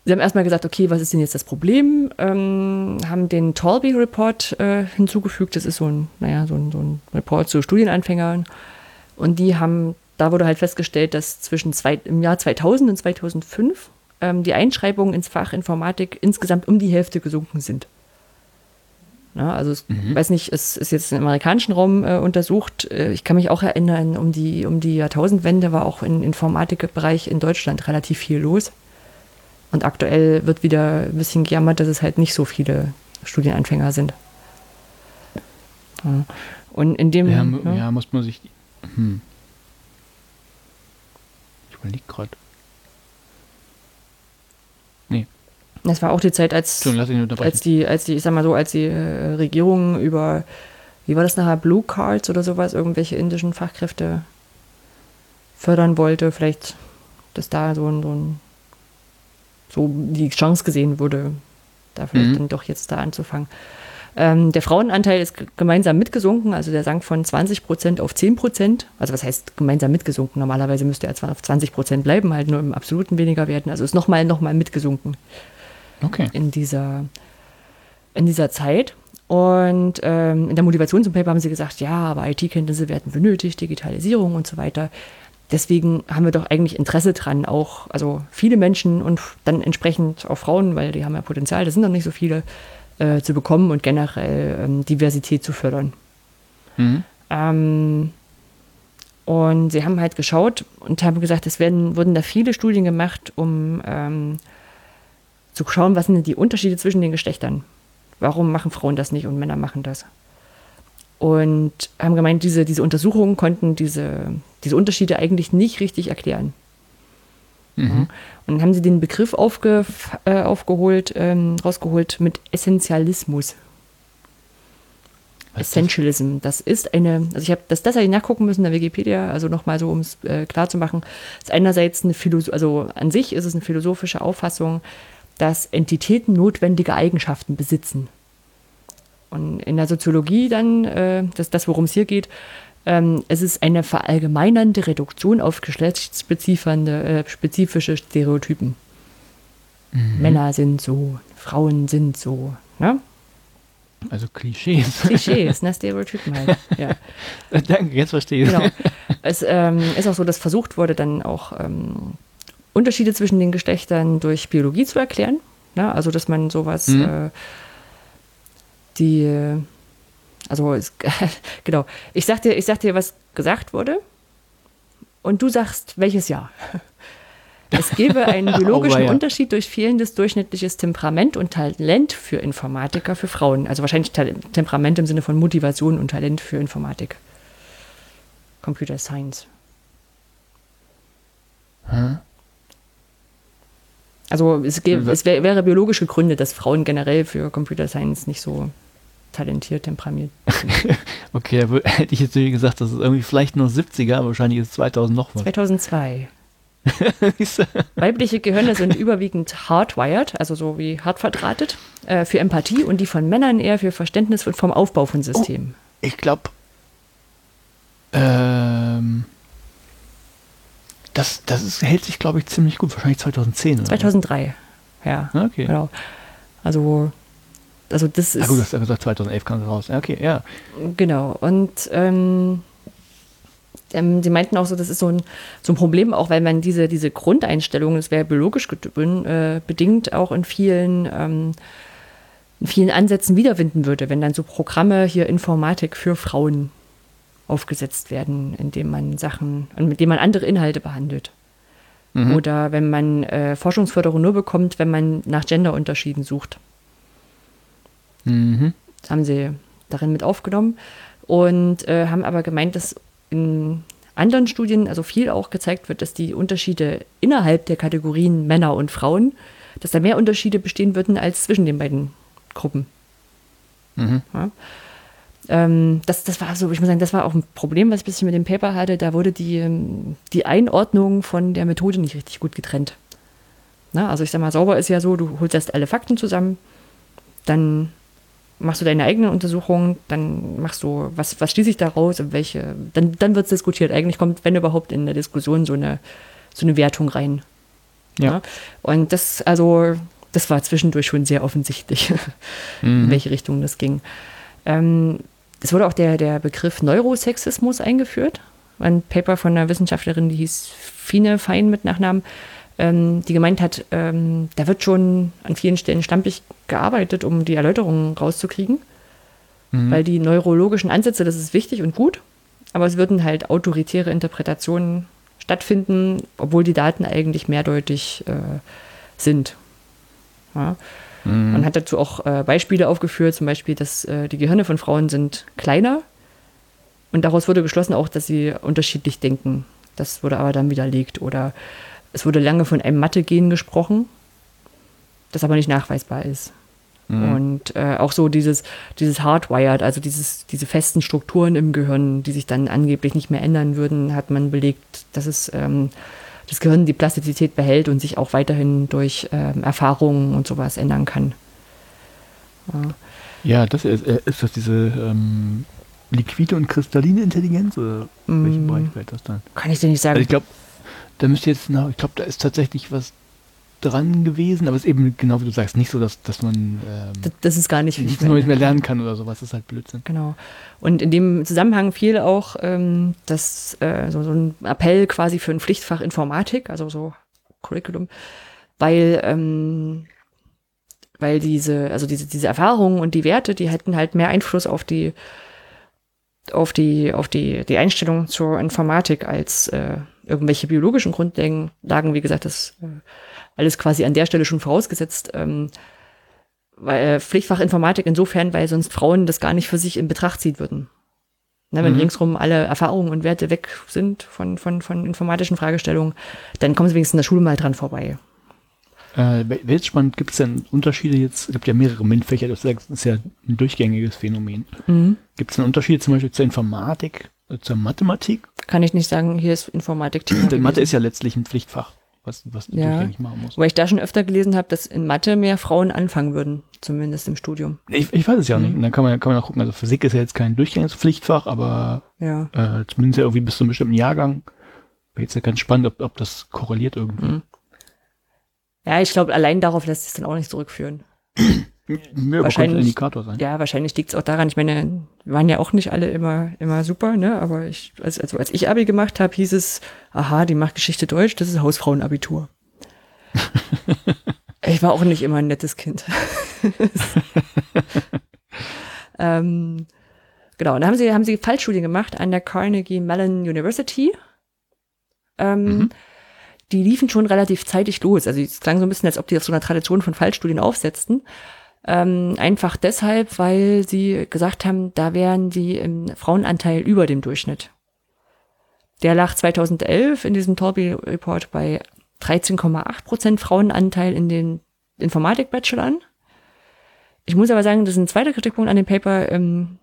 Sie haben erstmal gesagt, okay, was ist denn jetzt das Problem? Ähm, haben den Tolby Report äh, hinzugefügt. Das ist so ein, naja, so ein, so ein Report zu Studienanfängern. Und die haben, da wurde halt festgestellt, dass zwischen zwei, im Jahr 2000 und 2005 ähm, die Einschreibungen ins Fach Informatik insgesamt um die Hälfte gesunken sind. Na, also ich mhm. weiß nicht, es ist jetzt im amerikanischen Raum äh, untersucht. Äh, ich kann mich auch erinnern, um die, um die Jahrtausendwende war auch im Informatikbereich in Deutschland relativ viel los. Und aktuell wird wieder ein bisschen gejammert, dass es halt nicht so viele Studienanfänger sind. Ja. Und in dem. Ja, ja. ja muss man sich. Hm. Überlege gerade. Nee. Das war auch die Zeit, als, als die, als die, ich sag mal so, als die äh, Regierung über, wie war das nachher, Blue Cards oder sowas, irgendwelche indischen Fachkräfte fördern wollte, vielleicht, dass da so ein, so, ein, so die Chance gesehen wurde, da vielleicht mhm. dann doch jetzt da anzufangen. Ähm, der Frauenanteil ist gemeinsam mitgesunken, also der sank von 20 Prozent auf 10 Prozent. Also was heißt gemeinsam mitgesunken? Normalerweise müsste er zwar auf 20 Prozent bleiben, halt nur im absoluten weniger werden. Also ist nochmal noch mal mitgesunken. Okay. In dieser, in dieser Zeit. Und ähm, in der Motivation zum Paper haben sie gesagt, ja, aber IT-Kenntnisse werden benötigt, Digitalisierung und so weiter. Deswegen haben wir doch eigentlich Interesse dran, auch, also viele Menschen und dann entsprechend auch Frauen, weil die haben ja Potenzial, das sind noch nicht so viele, äh, zu bekommen und generell ähm, Diversität zu fördern. Mhm. Ähm, und sie haben halt geschaut und haben gesagt, es werden, wurden da viele Studien gemacht, um ähm, zu schauen, was sind die Unterschiede zwischen den Geschlechtern. Warum machen Frauen das nicht und Männer machen das? Und haben gemeint, diese, diese Untersuchungen konnten diese, diese Unterschiede eigentlich nicht richtig erklären. Mhm. Und dann haben sie den Begriff aufge, äh, aufgeholt, ähm, rausgeholt mit Essentialismus. Was Essentialism. Das ist eine, also ich habe das, das ich nachgucken müssen in der Wikipedia, also nochmal so, um es äh, klar zu machen, ist einerseits eine Philosoph also an sich ist es eine philosophische Auffassung, dass Entitäten notwendige Eigenschaften besitzen. Und in der Soziologie dann, äh, das, das worum es hier geht, ähm, es ist eine verallgemeinernde Reduktion auf geschlechtsspezifische äh, Stereotypen. Mhm. Männer sind so, Frauen sind so. Ne? Also Klischees. Klischees, ne, Stereotypen halt. Ja. Danke, jetzt verstehe ich. Genau. Es ähm, ist auch so, dass versucht wurde, dann auch ähm, Unterschiede zwischen den Geschlechtern durch Biologie zu erklären. Ne? Also, dass man sowas, mhm. äh, die also es, genau. Ich sag, dir, ich sag dir, was gesagt wurde und du sagst, welches Jahr. Es gäbe einen biologischen oh, ja. Unterschied durch fehlendes durchschnittliches Temperament und Talent für Informatiker für Frauen. Also wahrscheinlich Temperament im Sinne von Motivation und Talent für Informatik. Computer Science. Hm? Also es, gäbe, es wär, wäre biologisch gegründet, dass Frauen generell für Computer Science nicht so talentiert, temperamiert. okay, da hätte ich jetzt gesagt, das ist irgendwie vielleicht nur 70er, aber wahrscheinlich ist es 2000 noch was. 2002. Weibliche Gehirne sind überwiegend hardwired, also so wie hart verdrahtet, äh, für Empathie und die von Männern eher für Verständnis vom Aufbau von Systemen. Oh, ich glaube, ähm, das, das ist, hält sich, glaube ich, ziemlich gut. Wahrscheinlich 2010. Oder? 2003, ja. Okay. Genau. Also also das ist. Ah, gut, du hast ja gesagt, 2011 kam es raus. Okay, ja. Genau. Und ähm, ähm, die meinten auch so, das ist so ein, so ein Problem, auch weil man diese, diese Grundeinstellung, das wäre biologisch äh, bedingt, auch in vielen, ähm, in vielen Ansätzen wiederfinden würde, wenn dann so Programme hier Informatik für Frauen aufgesetzt werden, indem man Sachen, mit denen man andere Inhalte behandelt. Mhm. Oder wenn man äh, Forschungsförderung nur bekommt, wenn man nach Genderunterschieden sucht. Mhm. Haben sie darin mit aufgenommen und äh, haben aber gemeint, dass in anderen Studien also viel auch gezeigt wird, dass die Unterschiede innerhalb der Kategorien Männer und Frauen, dass da mehr Unterschiede bestehen würden als zwischen den beiden Gruppen. Mhm. Ja. Ähm, das, das war so, ich muss sagen, das war auch ein Problem, was ich ein bisschen mit dem Paper hatte. Da wurde die, ähm, die Einordnung von der Methode nicht richtig gut getrennt. Na, also ich sag mal, sauber ist ja so, du holst erst alle Fakten zusammen, dann machst du deine eigene Untersuchung, dann machst du, was, was schließe ich daraus welche, dann, dann wird es diskutiert. Eigentlich kommt, wenn überhaupt, in der Diskussion so eine, so eine Wertung rein. Ja. ja. Und das, also, das war zwischendurch schon sehr offensichtlich, mhm. in welche Richtung das ging. Ähm, es wurde auch der, der Begriff Neurosexismus eingeführt. Ein Paper von einer Wissenschaftlerin, die hieß Fine Fein mit Nachnamen die gemeint hat, ähm, da wird schon an vielen Stellen stampig gearbeitet, um die Erläuterungen rauszukriegen. Mhm. weil die neurologischen Ansätze, das ist wichtig und gut, aber es würden halt autoritäre Interpretationen stattfinden, obwohl die Daten eigentlich mehrdeutig äh, sind. Ja. Mhm. Man hat dazu auch äh, Beispiele aufgeführt, zum Beispiel, dass äh, die Gehirne von Frauen sind kleiner und daraus wurde geschlossen auch, dass sie unterschiedlich denken. Das wurde aber dann widerlegt. Oder es wurde lange von einem Mathe-Gen gesprochen, das aber nicht nachweisbar ist. Und äh, auch so dieses, dieses Hardwired, also dieses, diese festen Strukturen im Gehirn, die sich dann angeblich nicht mehr ändern würden, hat man belegt, dass es ähm, das Gehirn die Plastizität behält und sich auch weiterhin durch ähm, Erfahrungen und sowas ändern kann. Ja, das ist, äh, ist das diese ähm, liquide und kristalline Intelligenz oder welchen Mm. Bereich fällt das dann? Kann ich dir nicht sagen. Also ich glaube, da müsste jetzt, na, ich glaube, da ist tatsächlich was dran gewesen, aber es ist eben genau wie du sagst, nicht so, dass, dass man ähm, das, das ist gar nicht nichts Neues mehr lernen kann oder sowas. Das ist halt Blödsinn. Genau. Und in dem Zusammenhang fiel auch ähm, das, äh, so, so ein Appell quasi für ein Pflichtfach Informatik, also so Curriculum, weil, ähm, weil diese, also diese, diese Erfahrungen und die Werte, die hätten halt mehr Einfluss auf die, auf die, auf die, die Einstellung zur Informatik als äh, irgendwelche biologischen Grundlagen, wie gesagt, das äh, alles quasi an der Stelle schon vorausgesetzt. Ähm, weil, äh, Pflichtfach Informatik insofern, weil sonst Frauen das gar nicht für sich in Betracht ziehen würden. Ne, wenn Mhm. ringsrum alle Erfahrungen und Werte weg sind von, von, von informatischen Fragestellungen, dann kommen sie wenigstens in der Schule mal dran vorbei. Äh, Wäre jetzt spannend, gibt es denn Unterschiede jetzt? Es gibt ja mehrere MINT-Fächer, das ist ja ein durchgängiges Phänomen. Gibt es einen Unterschied zum Beispiel zur Informatik, äh, zur Mathematik? Kann ich nicht sagen, hier ist Informatik. Denn Mathe ist ja letztlich ein Pflichtfach, was, was du Ja. durchgängig machen musst. Wobei ich da schon öfter gelesen habe, dass in Mathe mehr Frauen anfangen würden, zumindest im Studium. Ich, ich weiß es ja Mhm. nicht. Und dann kann man, kann man auch gucken, also Physik ist ja jetzt kein durchgängiges Pflichtfach, aber Ja. äh, zumindest ja irgendwie bis zu einem bestimmten Jahrgang. Wäre jetzt ja ganz spannend, ob, ob das korreliert irgendwie. Mhm. Ja, ich glaube, allein darauf lässt sich dann auch nicht zurückführen. Ja, könnte ein Wahrscheinlich- Indikator sein. Ja, wahrscheinlich liegt es auch daran, ich meine, wir waren ja auch nicht alle immer, immer super, ne? Aber ich, also, also als ich Abi gemacht habe, hieß es, aha, die macht Geschichte Deutsch, das ist Hausfrauenabitur. ich war auch nicht immer ein nettes Kind. ähm, genau, und dann haben sie, haben sie Fallstudien gemacht an der Carnegie Mellon University. Ähm, Mhm. Die liefen schon relativ zeitig los. Also es klang so ein bisschen, als ob die auf so einer Tradition von Fallstudien aufsetzten. Ähm, einfach deshalb, weil sie gesagt haben, da wären die im Frauenanteil über dem Durchschnitt. Der lag 2011 in diesem Torby Report bei 13,8 Prozent Frauenanteil in den Informatik-Bachelorn. Ich muss aber sagen, das ist ein zweiter Kritikpunkt an dem Paper. Ähm,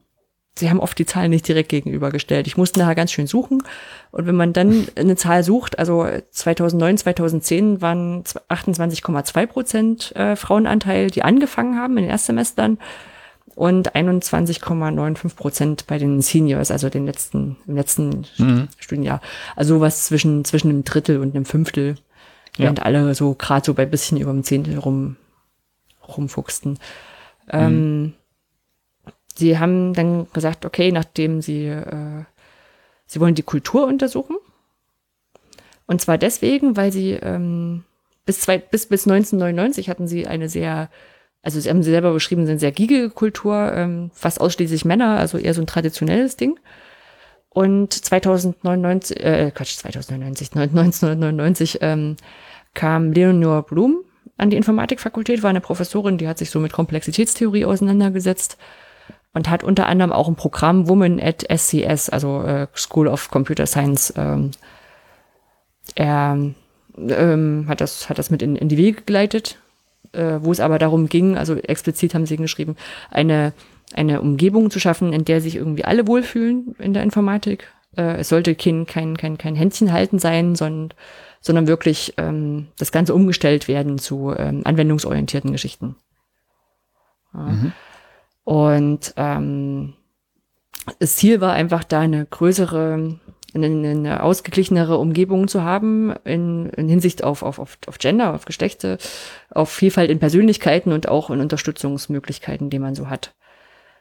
sie haben oft die Zahlen nicht direkt gegenübergestellt. Ich musste nachher ganz schön suchen. Und wenn man dann eine Zahl sucht, also 2009, 2010 waren 28,2 Prozent äh, Frauenanteil, die angefangen haben in den Erstsemestern und 21,95 Prozent bei den Seniors, also den letzten, im letzten Mhm. Studienjahr. Also was zwischen, zwischen einem Drittel und einem Fünftel, Ja. während alle so gerade so bei bisschen über dem Zehntel rum, rumfuchsten. Ähm, sie haben dann gesagt, okay, nachdem sie, äh, sie wollen die Kultur untersuchen. Und zwar deswegen, weil sie ähm, bis, zwei, bis, bis 1999 hatten sie eine sehr, also sie haben sie selber beschrieben, eine sehr giegige Kultur, ähm, fast ausschließlich Männer, also eher so ein traditionelles Ding. Und 2099, äh, Quatsch, 2099, 1999 ähm, kam Leonore Blum an die Informatikfakultät, war eine Professorin, die hat sich so mit Komplexitätstheorie auseinandergesetzt und hat unter anderem auch ein Programm Woman at SCS, also äh, School of Computer Science, ähm, er ähm, hat, das, hat das mit in, in die Wege geleitet, äh, wo es aber darum ging, also explizit haben sie geschrieben, eine, eine Umgebung zu schaffen, in der sich irgendwie alle wohlfühlen in der Informatik. Äh, es sollte kein, kein, kein, kein Händchen halten sein, sondern, sondern wirklich ähm, das Ganze umgestellt werden zu ähm, anwendungsorientierten Geschichten. Ja. Und ähm, das Ziel war einfach da eine größere, eine, eine ausgeglichenere Umgebung zu haben in, in Hinsicht auf, auf, auf, auf Gender, auf Geschlechter, auf Vielfalt in Persönlichkeiten und auch in Unterstützungsmöglichkeiten, die man so hat.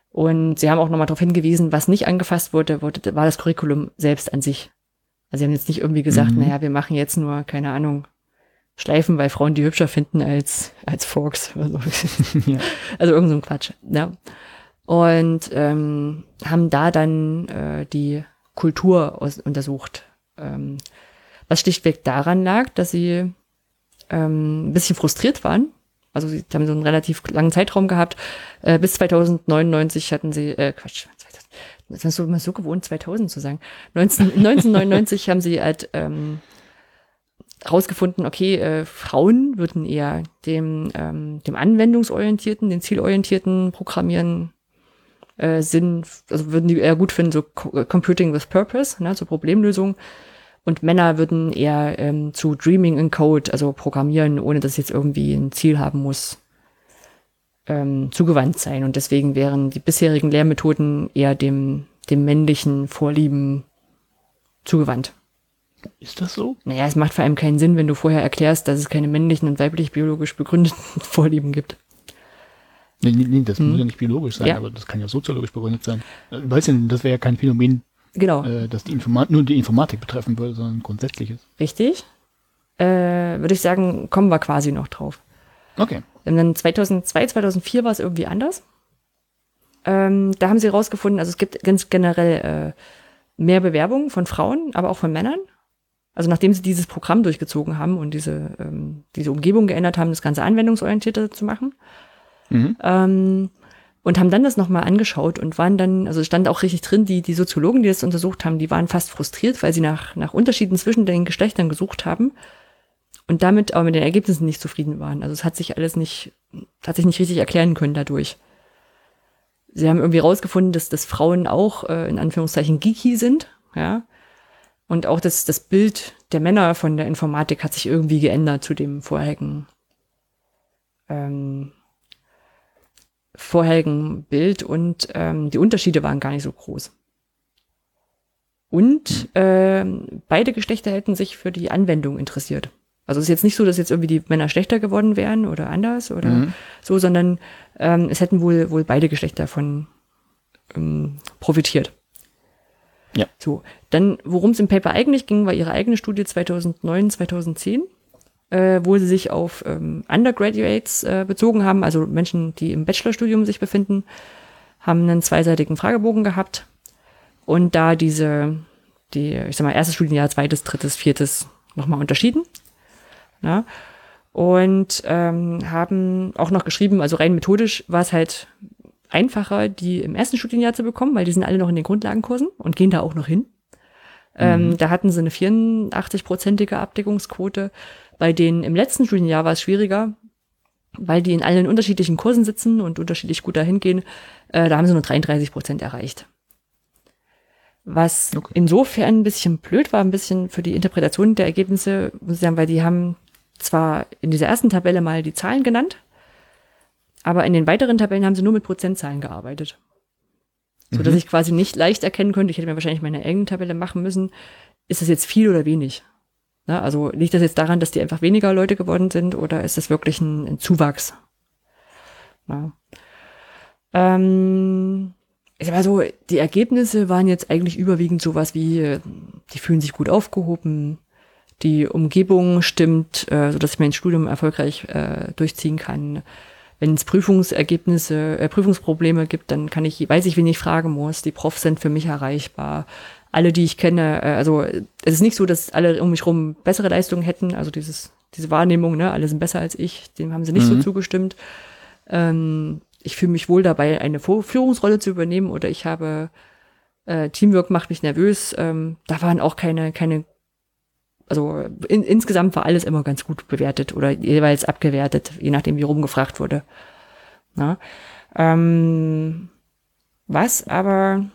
Und sie haben auch nochmal darauf hingewiesen, was nicht angefasst wurde, wurde, war das Curriculum selbst an sich. Also sie haben jetzt nicht irgendwie gesagt, Mhm. naja, wir machen jetzt nur, keine Ahnung, Schleifen, weil Frauen die hübscher finden als, als Forks oder so. ja. Also irgend so ein Quatsch. Ja. und ähm, haben da dann äh, die Kultur aus, untersucht. Ähm, was schlichtweg daran lag, dass sie ähm, ein bisschen frustriert waren. Also sie haben so einen relativ langen Zeitraum gehabt. Äh, bis 2099 hatten sie, äh, Quatsch, das ist so, immer so gewohnt, 2000 zu sagen. 19, 1999 haben sie halt ähm, rausgefunden, okay, äh, Frauen würden eher dem, ähm, dem anwendungsorientierten, den zielorientierten Programmieren äh, Sinn, also würden die eher gut finden, so Computing with Purpose, ne, zur Problemlösung. Und Männer würden eher ähm, zu Dreaming in Code, also Programmieren, ohne dass es jetzt irgendwie ein Ziel haben muss, ähm, zugewandt sein. Und deswegen wären die bisherigen Lehrmethoden eher dem, dem männlichen Vorlieben zugewandt. Ist das so? Naja, es macht vor allem keinen Sinn, wenn du vorher erklärst, dass es keine männlichen und weiblich biologisch begründeten Vorlieben gibt. Nee, nee, nee das Hm. muss ja nicht biologisch sein, Ja. aber das kann ja soziologisch begründet sein. Äh, Weißt du, das wäre ja kein Phänomen, Genau, äh, das die Informat nur die Informatik betreffen würde, sondern grundsätzliches. richtig. Äh, Würde ich sagen, kommen wir quasi noch drauf. Okay. Und dann 2002, 2004 war es irgendwie anders. Ähm, da haben sie herausgefunden, also es gibt ganz generell äh, mehr Bewerbungen von Frauen, aber auch von Männern. Also nachdem sie dieses Programm durchgezogen haben und diese, ähm, diese Umgebung geändert haben, das Ganze anwendungsorientierter zu machen. Mhm. Ähm, und haben dann das nochmal angeschaut und waren dann, also es stand auch richtig drin, die, die Soziologen, die das untersucht haben, die waren fast frustriert, weil sie nach, nach Unterschieden zwischen den Geschlechtern gesucht haben und damit aber mit den Ergebnissen nicht zufrieden waren. Also es hat sich alles nicht, hat sich nicht richtig erklären können dadurch. Sie haben irgendwie rausgefunden, dass, dass Frauen auch äh, in Anführungszeichen geeky sind, ja. Und auch das, das Bild der Männer von der Informatik hat sich irgendwie geändert zu dem vorherigen, ähm, vorherigen Bild und ähm, die Unterschiede waren gar nicht so groß. Und ähm, beide Geschlechter hätten sich für die Anwendung interessiert. Also es ist jetzt nicht so, dass jetzt irgendwie die Männer schlechter geworden wären oder anders oder Mhm. so, sondern ähm, es hätten wohl wohl beide Geschlechter von ähm, profitiert. Ja. So, dann, worum es im Paper eigentlich ging, war ihre eigene Studie 2009, 2010, äh, wo sie sich auf ähm, Undergraduates äh, bezogen haben, also Menschen, die im Bachelorstudium sich befinden, haben einen zweiseitigen Fragebogen gehabt und da diese, die, ich sag mal, erstes Studienjahr, zweites, drittes, viertes nochmal unterschieden. Ja, und ähm, haben auch noch geschrieben, also rein methodisch war es halt einfacher, die im ersten Studienjahr zu bekommen, weil die sind alle noch in den Grundlagenkursen und gehen da auch noch hin. Ähm, da hatten sie eine 84-prozentige Abdeckungsquote. Bei denen im letzten Studienjahr war es schwieriger, weil die in allen unterschiedlichen Kursen sitzen und unterschiedlich gut dahin gehen. Äh, da haben sie nur 33 Prozent erreicht. Was Okay. insofern ein bisschen blöd war, ein bisschen für die Interpretation der Ergebnisse, muss ich sagen, weil die haben zwar in dieser ersten Tabelle mal die Zahlen genannt, aber in den weiteren Tabellen haben sie nur mit Prozentzahlen gearbeitet. So dass ich quasi nicht leicht erkennen könnte, ich hätte mir wahrscheinlich meine eigene Tabelle machen müssen, ist das jetzt viel oder wenig? Na, also liegt das jetzt daran, dass die einfach weniger Leute geworden sind oder ist das wirklich ein, ein Zuwachs? Na. Ähm, ich sag mal so, die Ergebnisse waren jetzt eigentlich überwiegend sowas wie, äh, die fühlen sich gut aufgehoben, die Umgebung stimmt, äh, sodass ich mein Studium erfolgreich äh, durchziehen kann. Wenn es Prüfungsergebnisse, äh, Prüfungsprobleme gibt, dann kann ich, weiß ich, wen ich fragen muss. Die Profs sind für mich erreichbar. Alle, die ich kenne, äh, also es ist nicht so, dass alle um mich rum bessere Leistungen hätten. Also dieses, diese Wahrnehmung, ne, alle sind besser als ich, dem haben sie nicht so Mhm. zugestimmt. Ähm, ich fühle mich wohl dabei, eine Führungsrolle zu übernehmen oder ich habe äh, Teamwork macht mich nervös. Ähm, da waren auch keine, keine, also in, insgesamt war alles immer ganz gut bewertet oder jeweils abgewertet, je nachdem, wie rumgefragt wurde. Na? Ähm, was aber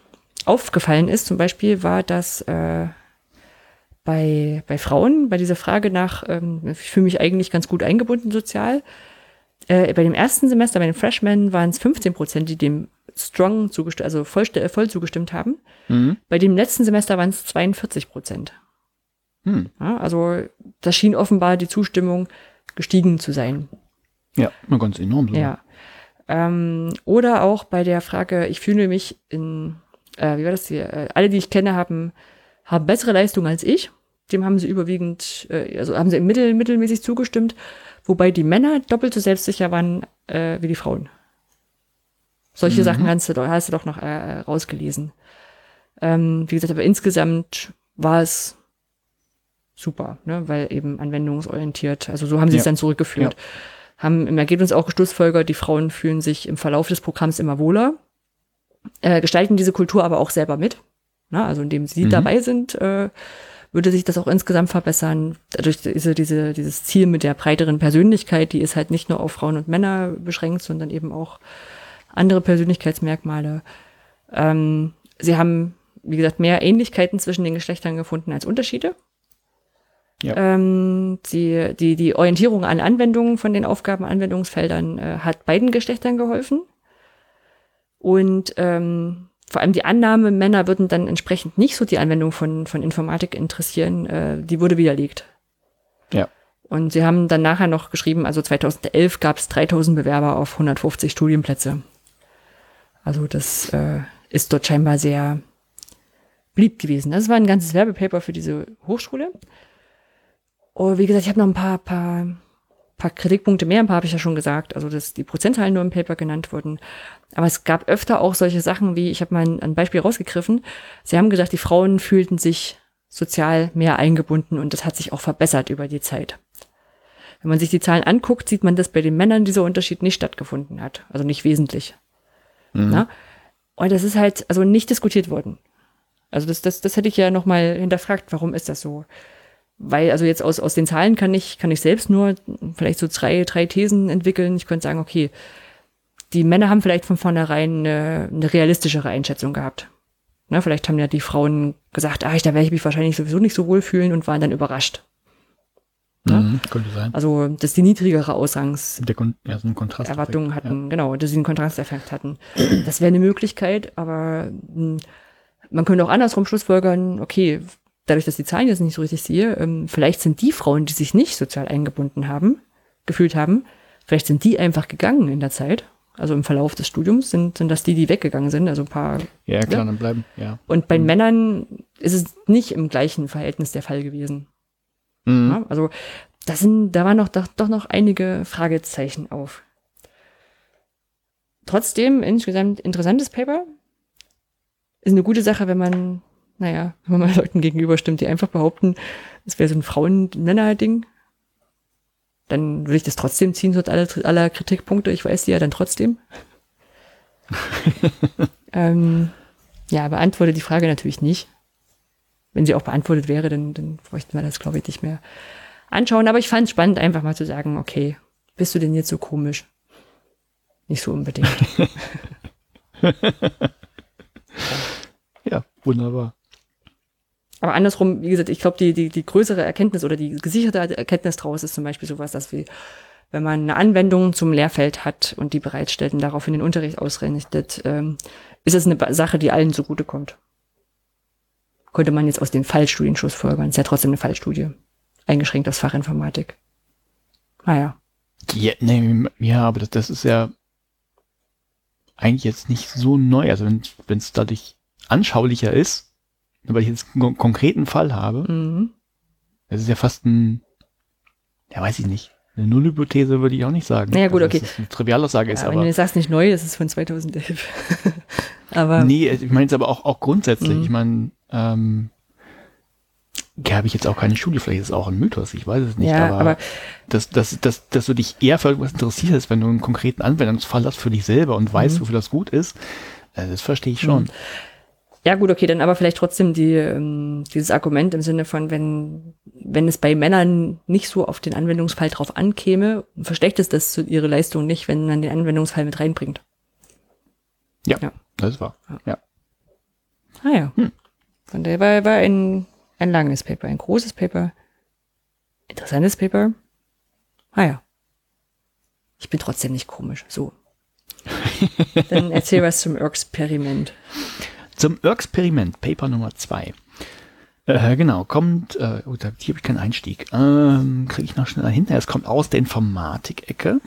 aufgefallen ist, zum Beispiel, war, dass äh, bei, bei Frauen, bei dieser Frage nach, ähm, ich fühle mich eigentlich ganz gut eingebunden sozial, äh, bei dem ersten Semester, bei den Freshmen, waren es 15 Prozent, die dem strong zugestimmt, also voll, voll zugestimmt haben. Mhm. Bei dem letzten Semester waren es 42 Prozent. Hm. Ja, also da schien offenbar die Zustimmung gestiegen zu sein. Ja, ganz enorm so. Ja. Ähm, oder auch bei der Frage, ich fühle mich in, äh, wie war das hier, äh, alle, die ich kenne, haben, haben bessere Leistung als ich. Dem haben sie überwiegend, äh, also haben sie mittel, mittelmäßig zugestimmt, wobei die Männer doppelt so selbstsicher waren äh, wie die Frauen. Solche Mhm. Sachen hast du, doch- hast du doch noch äh, rausgelesen. Ähm, wie gesagt, aber insgesamt war es super, ne? weil eben anwendungsorientiert. Also so haben sie es Ja. dann zurückgeführt. Haben im Ergebnis auch geschlussfolgert, die Frauen fühlen sich im Verlauf des Programms immer wohler, äh, gestalten diese Kultur aber auch selber mit. Ne? Also indem sie Mhm. dabei sind, äh, würde sich das auch insgesamt verbessern. Dadurch diese, diese, dieses Ziel mit der breiteren Persönlichkeit, die ist halt nicht nur auf Frauen und Männer beschränkt, sondern eben auch andere Persönlichkeitsmerkmale. Ähm, sie haben, wie gesagt, mehr Ähnlichkeiten zwischen den Geschlechtern gefunden als Unterschiede. Ja. Ähm, die, die, die Orientierung an Anwendungen von den Aufgaben, Anwendungsfeldern äh, hat beiden Geschlechtern geholfen. Und ähm, vor allem die Annahme, Männer würden dann entsprechend nicht so die Anwendung von, von Informatik interessieren, äh, die wurde widerlegt. Ja. Und sie haben dann nachher noch geschrieben, also 2011 gab es 3000 Bewerber auf 150 Studienplätze. Also das äh, ist dort scheinbar sehr beliebt gewesen. Das war ein ganzes Werbepaper für diese Hochschule. Und wie gesagt, ich habe noch ein paar, paar, paar Kritikpunkte mehr, ein paar habe ich ja schon gesagt. Also dass die Prozentzahlen nur im Paper genannt wurden. Aber es gab öfter auch solche Sachen wie, ich habe mal ein, ein Beispiel rausgegriffen. Sie haben gesagt, die Frauen fühlten sich sozial mehr eingebunden und das hat sich auch verbessert über die Zeit. Wenn man sich die Zahlen anguckt, sieht man, dass bei den Männern dieser Unterschied nicht stattgefunden hat. Also nicht wesentlich. Na? Und das ist halt also nicht diskutiert worden. Also das, das, das hätte ich ja nochmal hinterfragt, warum ist das so? Weil, also jetzt aus, aus den Zahlen kann ich, kann ich selbst nur vielleicht so drei, drei Thesen entwickeln. Ich könnte sagen, okay, die Männer haben vielleicht von vornherein eine, eine realistischere Einschätzung gehabt. Ne, vielleicht haben ja die Frauen gesagt, ah, ich, da werde ich mich wahrscheinlich sowieso nicht so wohl fühlen und waren dann überrascht. Ja. Mhm, könnte sein. Also, dass die niedrigere Ausgangs, Kon ja, so Kontrast. Erwartungen hatten, genau, dass sie einen Kontrasteffekt hatten. Das wäre eine Möglichkeit, aber mh, man könnte auch andersrum schlussfolgern, okay, dadurch, dass die Zahlen jetzt nicht so richtig sehe, ähm, vielleicht sind die Frauen, die sich nicht sozial eingebunden haben, gefühlt haben, vielleicht sind die einfach gegangen in der Zeit. Also im Verlauf des Studiums sind, sind das die, die weggegangen sind, also ein paar. Ja, klar, dann bleiben. Ja. Und bei Männern ist es nicht im gleichen Verhältnis der Fall gewesen. Mhm. Ja, also da sind, da waren noch doch, doch noch einige Fragezeichen auf. Trotzdem insgesamt interessantes Paper. Ist eine gute Sache, wenn man, naja, wenn man mal Leuten gegenüberstimmt, die einfach behaupten, es wäre so ein Frauen-Männer-Ding. Dann würde ich das trotzdem ziehen, so aller, aller Kritikpunkte. Ich weiß die ja dann trotzdem. ähm, ja, beantworte die Frage natürlich nicht. Wenn sie auch beantwortet wäre, dann, dann bräuchten wir das, glaube ich, nicht mehr anschauen. Aber ich fand es spannend, einfach mal zu sagen, okay, bist du denn jetzt so komisch? Nicht so unbedingt. Ja, wunderbar. Aber andersrum, wie gesagt, ich glaube, die, die, die größere Erkenntnis oder die gesicherte Erkenntnis daraus ist zum Beispiel sowas, dass wir, wenn man eine Anwendung zum Lehrfeld hat und die bereitstellt und daraufhin den Unterricht ausrichtet, ähm, ist es eine Sache, die allen zugutekommt. Könnte man jetzt aus den Fallstudien schlussfolgern. Ist ja trotzdem eine Fallstudie. Eingeschränkt auf Fachinformatik. Naja. Ja, nee, ja aber das, das ist ja eigentlich jetzt nicht so neu. Also wenn es dadurch anschaulicher ist, weil ich jetzt einen kon- konkreten Fall habe, Mhm. das ist ja fast ein, ja weiß ich nicht, eine Nullhypothese würde ich auch nicht sagen. Naja, gut, Also, okay. dass es eine Trivialaussage ist, Ja, wenn aber du jetzt sagst, nicht neu, das ist von 2011. Aber nee, ich meine es aber auch, auch grundsätzlich. Mhm. Ich meine, ähm, ja, habe ich jetzt auch keine Studie, vielleicht ist es auch ein Mythos, ich weiß es nicht, ja, aber, aber dass, dass, dass, dass du dich eher für irgendwas interessierst, wenn du einen konkreten Anwendungsfall hast für dich selber und weißt, Mhm. wofür das gut ist, äh, das verstehe ich schon. Ja, gut, okay, dann aber vielleicht trotzdem die, ähm, dieses Argument im Sinne von, wenn, wenn es bei Männern nicht so auf den Anwendungsfall drauf ankäme, verschlechtert das zu- ihre Leistung nicht, wenn man den Anwendungsfall mit reinbringt. Ja, Ja. das ist wahr. Ja. Ah ja. Hm. Von daher war, war ein, ein langes Paper, ein großes Paper, interessantes Paper. Ah ja. Ich bin trotzdem nicht komisch. So. Dann erzähl was zum Experiment. Zum Experiment, Paper Nummer zwei. Äh, genau, kommt, äh, oh, hier habe ich keinen Einstieg. Ähm, Kriege ich noch schneller hinter. Es kommt aus der Informatik-Ecke.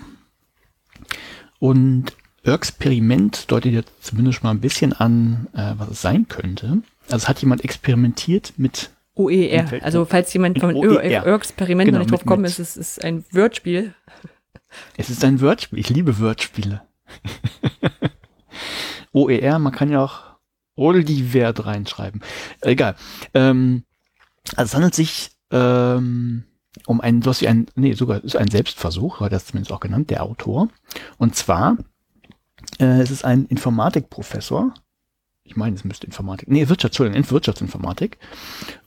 Und Experiment deutet jetzt zumindest mal ein bisschen an, äh, was es sein könnte. Also es hat jemand experimentiert mit OER. Fällt- Also falls jemand von. Experiment Genau, noch nicht drauf mit- mit- ist, es ist ein Wordspiel. Es ist ein Wordspiel. Ich liebe Wordspiele. OER, man kann ja auch Oldivert reinschreiben. Egal. Ähm, also es handelt sich ähm, um einen, was wie ein, nee, sogar ist ein Selbstversuch, war das zumindest auch genannt, der Autor. Und zwar, äh, es ist ein Informatikprofessor. Ich meine, es müsste Informatik, nee, Wirtschaft, Entschuldigung, Wirtschaftsinformatik.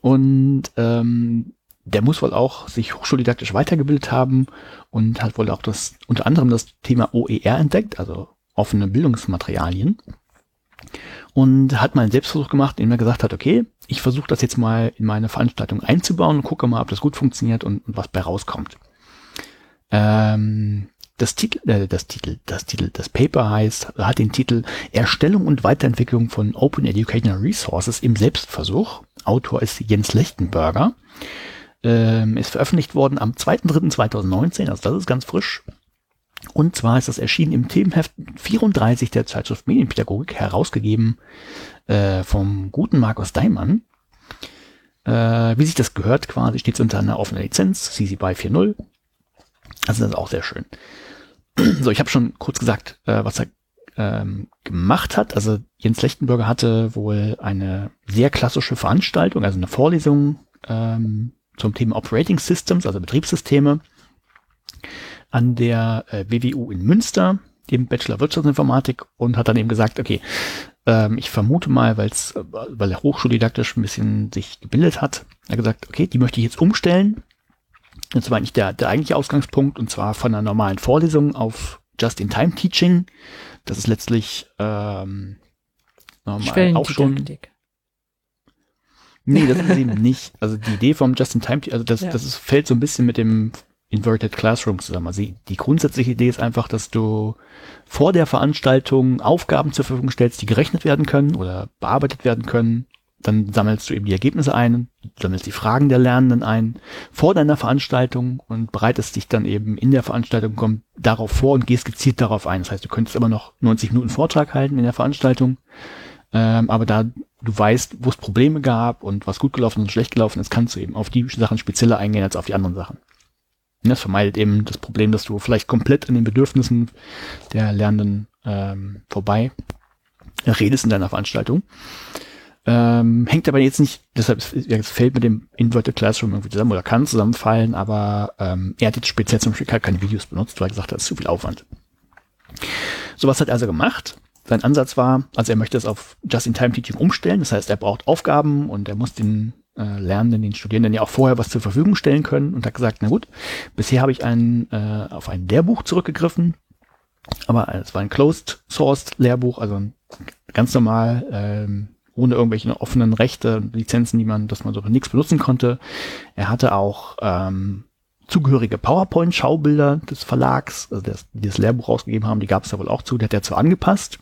Und ähm, der muss wohl auch sich hochschuldidaktisch weitergebildet haben und hat wohl auch das, unter anderem das Thema OER entdeckt, also offene Bildungsmaterialien. Und hat mal einen Selbstversuch gemacht, indem er gesagt hat, okay, ich versuche das jetzt mal in meine Veranstaltung einzubauen und gucke mal, ob das gut funktioniert und, und was bei rauskommt. Ähm, das Titel, äh, das Titel, das Titel, das Paper heißt, hat den Titel Erstellung und Weiterentwicklung von Open Educational Resources im Selbstversuch. Autor ist Jens Lechtenberger. Ähm, ist veröffentlicht worden am 2.3.2019, also das ist ganz frisch. Und zwar ist das erschienen im Themenheft 34 der Zeitschrift Medienpädagogik, herausgegeben äh, vom guten Markus Daimann. Äh, wie sich das gehört, quasi steht es unter einer offenen Lizenz, CC BY 4.0. Also das ist auch sehr schön. so, ich habe schon kurz gesagt, äh, was er ähm, gemacht hat. Also Jens Lechtenberger hatte wohl eine sehr klassische Veranstaltung, also eine Vorlesung ähm, zum Thema Operating Systems, also Betriebssysteme, an der äh, WWU in Münster, dem Bachelor Wirtschaftsinformatik, und hat dann eben gesagt, okay, ähm, ich vermute mal, weil's, äh, weil er hochschuldidaktisch ein bisschen sich gebildet hat, er hat gesagt, okay, die möchte ich jetzt umstellen. Das war eigentlich der, der eigentliche Ausgangspunkt, und zwar von einer normalen Vorlesung auf Just-in-Time-Teaching. Das ist letztlich ähm, normal auch schon. Nee, das ist eben nicht. Also die Idee vom Just-in-Time, also das, ja. das ist, fällt so ein bisschen mit dem Inverted Classroom zusammen. Also die grundsätzliche Idee ist einfach, dass du vor der Veranstaltung Aufgaben zur Verfügung stellst, die gerechnet werden können oder bearbeitet werden können. Dann sammelst du eben die Ergebnisse ein, sammelst die Fragen der Lernenden ein vor deiner Veranstaltung und bereitest dich dann eben in der Veranstaltung komm, darauf vor und gehst gezielt darauf ein. Das heißt, du könntest immer noch 90 Minuten Vortrag halten in der Veranstaltung, ähm, aber da du weißt, wo es Probleme gab und was gut gelaufen und schlecht gelaufen ist, kannst du eben auf die Sachen spezieller eingehen als auf die anderen Sachen. Das vermeidet eben das Problem, dass du vielleicht komplett an den Bedürfnissen der Lernenden ähm, vorbei redest in deiner Veranstaltung. Ähm, hängt aber jetzt nicht, deshalb es fällt mit dem Inverted Classroom irgendwie zusammen oder kann zusammenfallen, aber ähm, er hat jetzt speziell zum Beispiel keine Videos benutzt, weil er gesagt hat, das ist zu viel Aufwand. So was hat er also gemacht. Sein Ansatz war, also er möchte es auf Just-in-Time-Teaching umstellen, das heißt, er braucht Aufgaben und er muss den äh, Lernenden, den Studierenden ja auch vorher was zur Verfügung stellen können und hat gesagt, na gut, bisher habe ich ein, äh, auf ein Lehrbuch zurückgegriffen, aber es war ein Closed-Sourced Lehrbuch, also ganz normal, ähm, ohne irgendwelche offenen Rechte, Lizenzen, die man, dass man so nichts benutzen konnte. Er hatte auch ähm, zugehörige PowerPoint-Schaubilder des Verlags, also das, die das Lehrbuch rausgegeben haben, die gab es da wohl auch zu, der hat er zwar angepasst,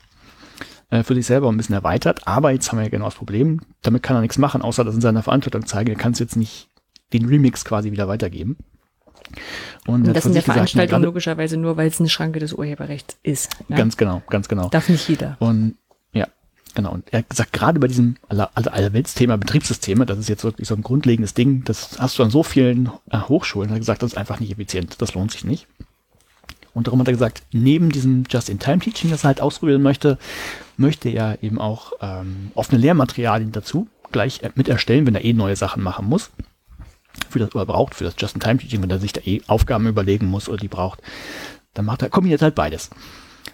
äh, für sich selber ein bisschen erweitert. Aber jetzt haben wir ja genau das Problem, damit kann er nichts machen, außer das in seiner Verantwortung zeigen. Er kann es jetzt nicht den Remix quasi wieder weitergeben. Und, Und das in der Veranstaltung gesagt, logischerweise nur, weil es eine Schranke des Urheberrechts ist. Ja? Ganz genau, ganz genau. Darf nicht jeder. Und ja, genau. Und er hat gesagt, gerade bei diesem aller, aller, Allerweltsthema Betriebssysteme, das ist jetzt wirklich so ein grundlegendes Ding, das hast du an so vielen äh, Hochschulen, er hat gesagt, das ist einfach nicht effizient, das lohnt sich nicht. Und darum hat er gesagt, neben diesem Just-in-Time-Teaching, das er halt ausprobieren möchte, möchte er eben auch ähm, offene Lehrmaterialien dazu gleich mit erstellen, wenn er eh neue Sachen machen muss. Für das, oder braucht, für das Just-in-Time-Teaching, wenn er sich da eh Aufgaben überlegen muss oder die braucht, dann macht er, kombiniert halt beides.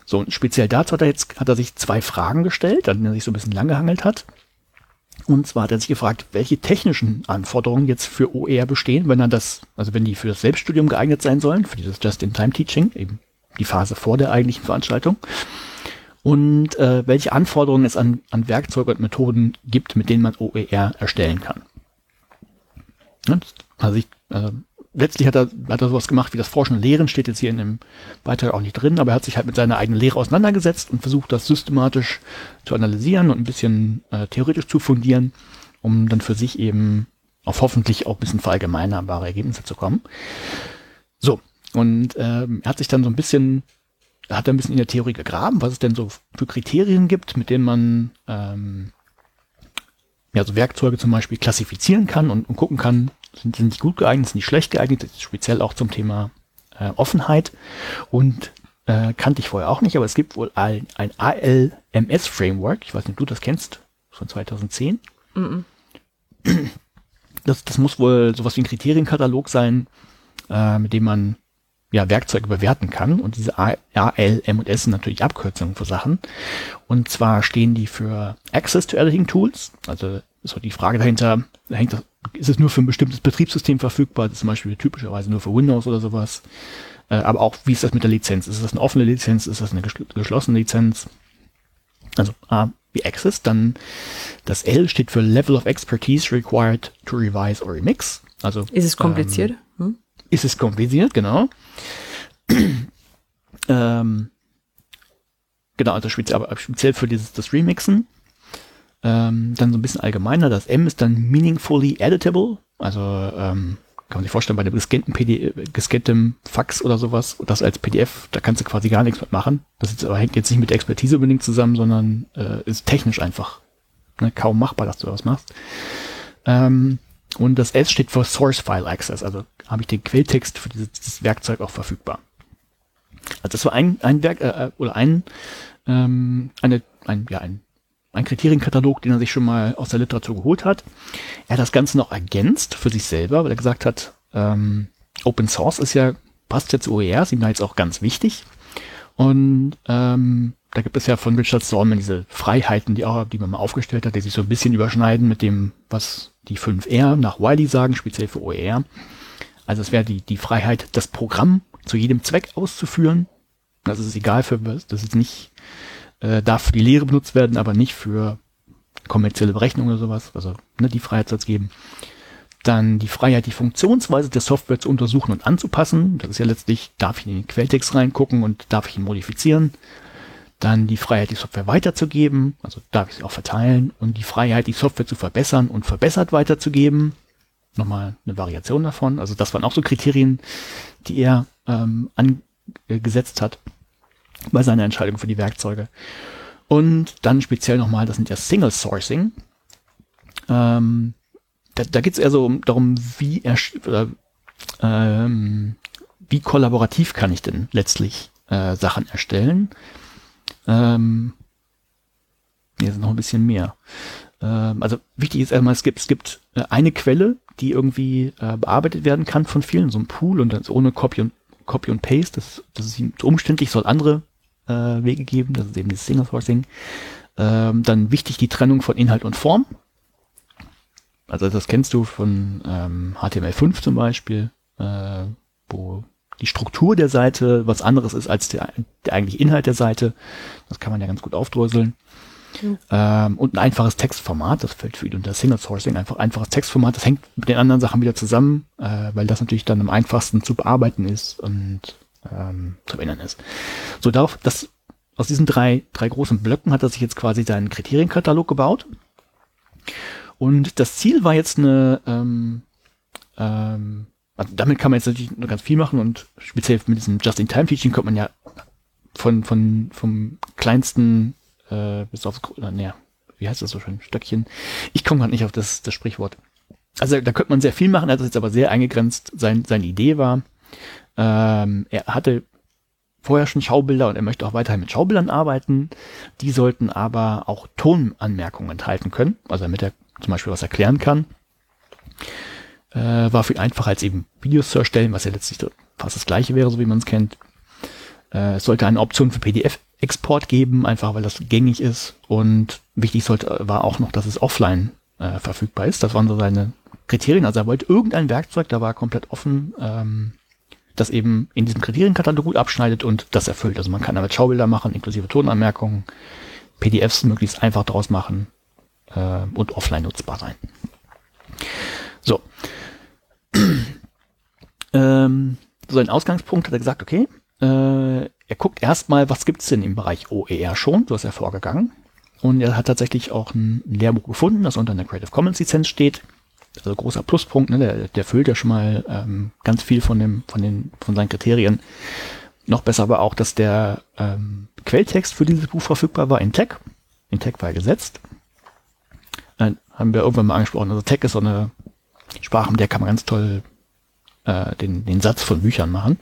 So, und speziell dazu hat er jetzt, hat er sich zwei Fragen gestellt, an denen er sich so ein bisschen langgehangelt hat. Und zwar hat er sich gefragt, welche technischen Anforderungen jetzt für OER bestehen, wenn er das, also wenn die für das Selbststudium geeignet sein sollen, für dieses Just-in-Time-Teaching, eben die Phase vor der eigentlichen Veranstaltung. Und äh, welche Anforderungen es an, an Werkzeuge und Methoden gibt, mit denen man OER erstellen kann. Also ich, äh, letztlich hat er, hat er sowas gemacht wie das Forschen und Lehren, steht jetzt hier in dem Beitrag auch nicht drin, aber er hat sich halt mit seiner eigenen Lehre auseinandergesetzt und versucht, das systematisch zu analysieren und ein bisschen äh, theoretisch zu fundieren, um dann für sich eben auf hoffentlich auch ein bisschen verallgemeinerbare Ergebnisse zu kommen. So, und äh, er hat sich dann so ein bisschen, hat er ein bisschen in der Theorie gegraben, was es denn so für Kriterien gibt, mit denen man ähm, ja, so Werkzeuge zum Beispiel klassifizieren kann und, und gucken kann, sind, sind die gut geeignet, sind die schlecht geeignet, speziell auch zum Thema äh, Offenheit. Und äh, kannte ich vorher auch nicht, aber es gibt wohl ein, ein ALMS-Framework. Ich weiß nicht, ob du das kennst, von 2010. Mhm. Das, das muss wohl sowas wie ein Kriterienkatalog sein, äh, mit dem man ja, Werkzeuge bewerten kann. Und diese A, A, L, M und S sind natürlich Abkürzungen für Sachen. Und zwar stehen die für Access to Editing Tools. Also ist die Frage dahinter, hängt das, ist es nur für ein bestimmtes Betriebssystem verfügbar? Das ist zum Beispiel typischerweise nur für Windows oder sowas. Äh, aber auch, wie ist das mit der Lizenz? Ist das eine offene Lizenz? Ist das eine geschlossene Lizenz? Also A wie Access, dann das L steht für Level of Expertise required to revise or remix. Also ist es kompliziert? Ähm, hm? Ist es kompliziert, genau. ähm, genau, also speziell, aber speziell für dieses das Remixen. Ähm, dann so ein bisschen allgemeiner. Das M ist dann meaningfully editable. Also ähm, kann man sich vorstellen, bei einem gescannten, PDF, gescanntem Fax oder sowas, das als PDF, da kannst du quasi gar nichts mitmachen. Das ist, aber hängt jetzt nicht mit Expertise unbedingt zusammen, sondern äh, ist technisch einfach ne, kaum machbar, dass du was machst. Ähm, und das S steht für Source File Access, also habe ich den Quelltext für dieses, Werkzeug auch verfügbar. Also das war ein, ein Werk äh, oder ein, ähm, eine, ein, ja, ein, ein Kriterienkatalog, den er sich schon mal aus der Literatur geholt hat. Er hat das Ganze noch ergänzt für sich selber, weil er gesagt hat, ähm, Open Source ist ja, passt ja zu OER, ist ihm da jetzt auch ganz wichtig. Und ähm, da gibt es ja von Richard Stallman diese Freiheiten, die, auch, die man mal aufgestellt hat, die sich so ein bisschen überschneiden mit dem, was die 5R nach Wiley sagen, speziell für OER. Also es wäre die, die Freiheit, das Programm zu jedem Zweck auszuführen. Das ist egal für was, das ist nicht, äh, darf für die Lehre benutzt werden, aber nicht für kommerzielle Berechnung oder sowas. Also ne, die Freiheit soll es geben. Dann die Freiheit, die Funktionsweise der Software zu untersuchen und anzupassen. Das ist ja letztlich, darf ich in den Quelltext reingucken und darf ich ihn modifizieren. Dann die Freiheit, die Software weiterzugeben, also darf ich sie auch verteilen. Und die Freiheit, die Software zu verbessern und verbessert weiterzugeben. Nochmal eine Variation davon. Also das waren auch so Kriterien, die er ähm, angesetzt hat bei seiner Entscheidung für die Werkzeuge. Und dann speziell nochmal, das sind ja Single Sourcing. Ähm, da da geht es eher so um, darum, wie, er, oder, ähm, wie kollaborativ kann ich denn letztlich äh, Sachen erstellen. Ähm, hier ist noch ein bisschen mehr. Ähm, also wichtig ist erstmal, es gibt, es gibt äh, eine Quelle, die irgendwie äh, bearbeitet werden kann von vielen, so ein Pool und das ohne Copy und Copy und Paste. Das, das ist umständlich, soll andere äh, Wege geben. Das ist eben das Single Sourcing. Ähm, dann wichtig die Trennung von Inhalt und Form. Also das kennst du von ähm, HTML5 zum Beispiel, äh, wo die Struktur der Seite was anderes ist als der, der eigentliche Inhalt der Seite. Das kann man ja ganz gut aufdröseln. Mhm. Ähm, und ein einfaches Textformat, das fällt für ihn unter Single Sourcing, einfach einfaches Textformat, das hängt mit den anderen Sachen wieder zusammen, äh, weil das natürlich dann am einfachsten zu bearbeiten ist und ähm, zu erinnern ist. So, darauf, das, aus diesen drei, drei großen Blöcken hat er sich jetzt quasi seinen Kriterienkatalog gebaut. Und das Ziel war jetzt eine ähm, ähm, also damit kann man jetzt natürlich noch ganz viel machen und speziell mit diesem Just-in-Time-Teaching kommt man ja von, von, vom kleinsten äh, bis aufs, oder, naja, wie heißt das so schön, Stöckchen. Ich komme gerade nicht auf das, das Sprichwort. Also da könnte man sehr viel machen, er hat das jetzt aber sehr eingegrenzt. Sein, seine Idee war, ähm, er hatte vorher schon Schaubilder und er möchte auch weiterhin mit Schaubildern arbeiten. Die sollten aber auch Tonanmerkungen enthalten können, also damit er zum Beispiel was erklären kann äh, war viel einfacher als eben Videos zu erstellen, was ja letztlich fast das gleiche wäre, so wie man es kennt. Äh, es sollte eine Option für PDF-Export geben, einfach weil das gängig ist. Und wichtig sollte, war auch noch, dass es offline äh, verfügbar ist. Das waren so seine Kriterien. Also er wollte irgendein Werkzeug, da war komplett offen, ähm, das eben in diesem Kriterienkatalog gut abschneidet und das erfüllt. Also man kann damit Schaubilder machen, inklusive Tonanmerkungen, PDFs möglichst einfach draus machen äh, und offline nutzbar sein. So, ähm, so ein Ausgangspunkt hat er gesagt, okay, äh, er guckt erstmal, was gibt's denn im Bereich OER schon, so ist er vorgegangen. Und er hat tatsächlich auch ein Lehrbuch gefunden, das unter einer Creative Commons Lizenz steht. Also großer Pluspunkt, ne? der, der füllt ja schon mal ähm, ganz viel von dem, von den, von seinen Kriterien. Noch besser aber auch, dass der ähm, Quelltext für dieses Buch verfügbar war in Tech. In Tech war er gesetzt. Äh, haben wir irgendwann mal angesprochen. Also Tech ist so eine Sprache, mit der kann man ganz toll äh, den, den Satz von Büchern machen.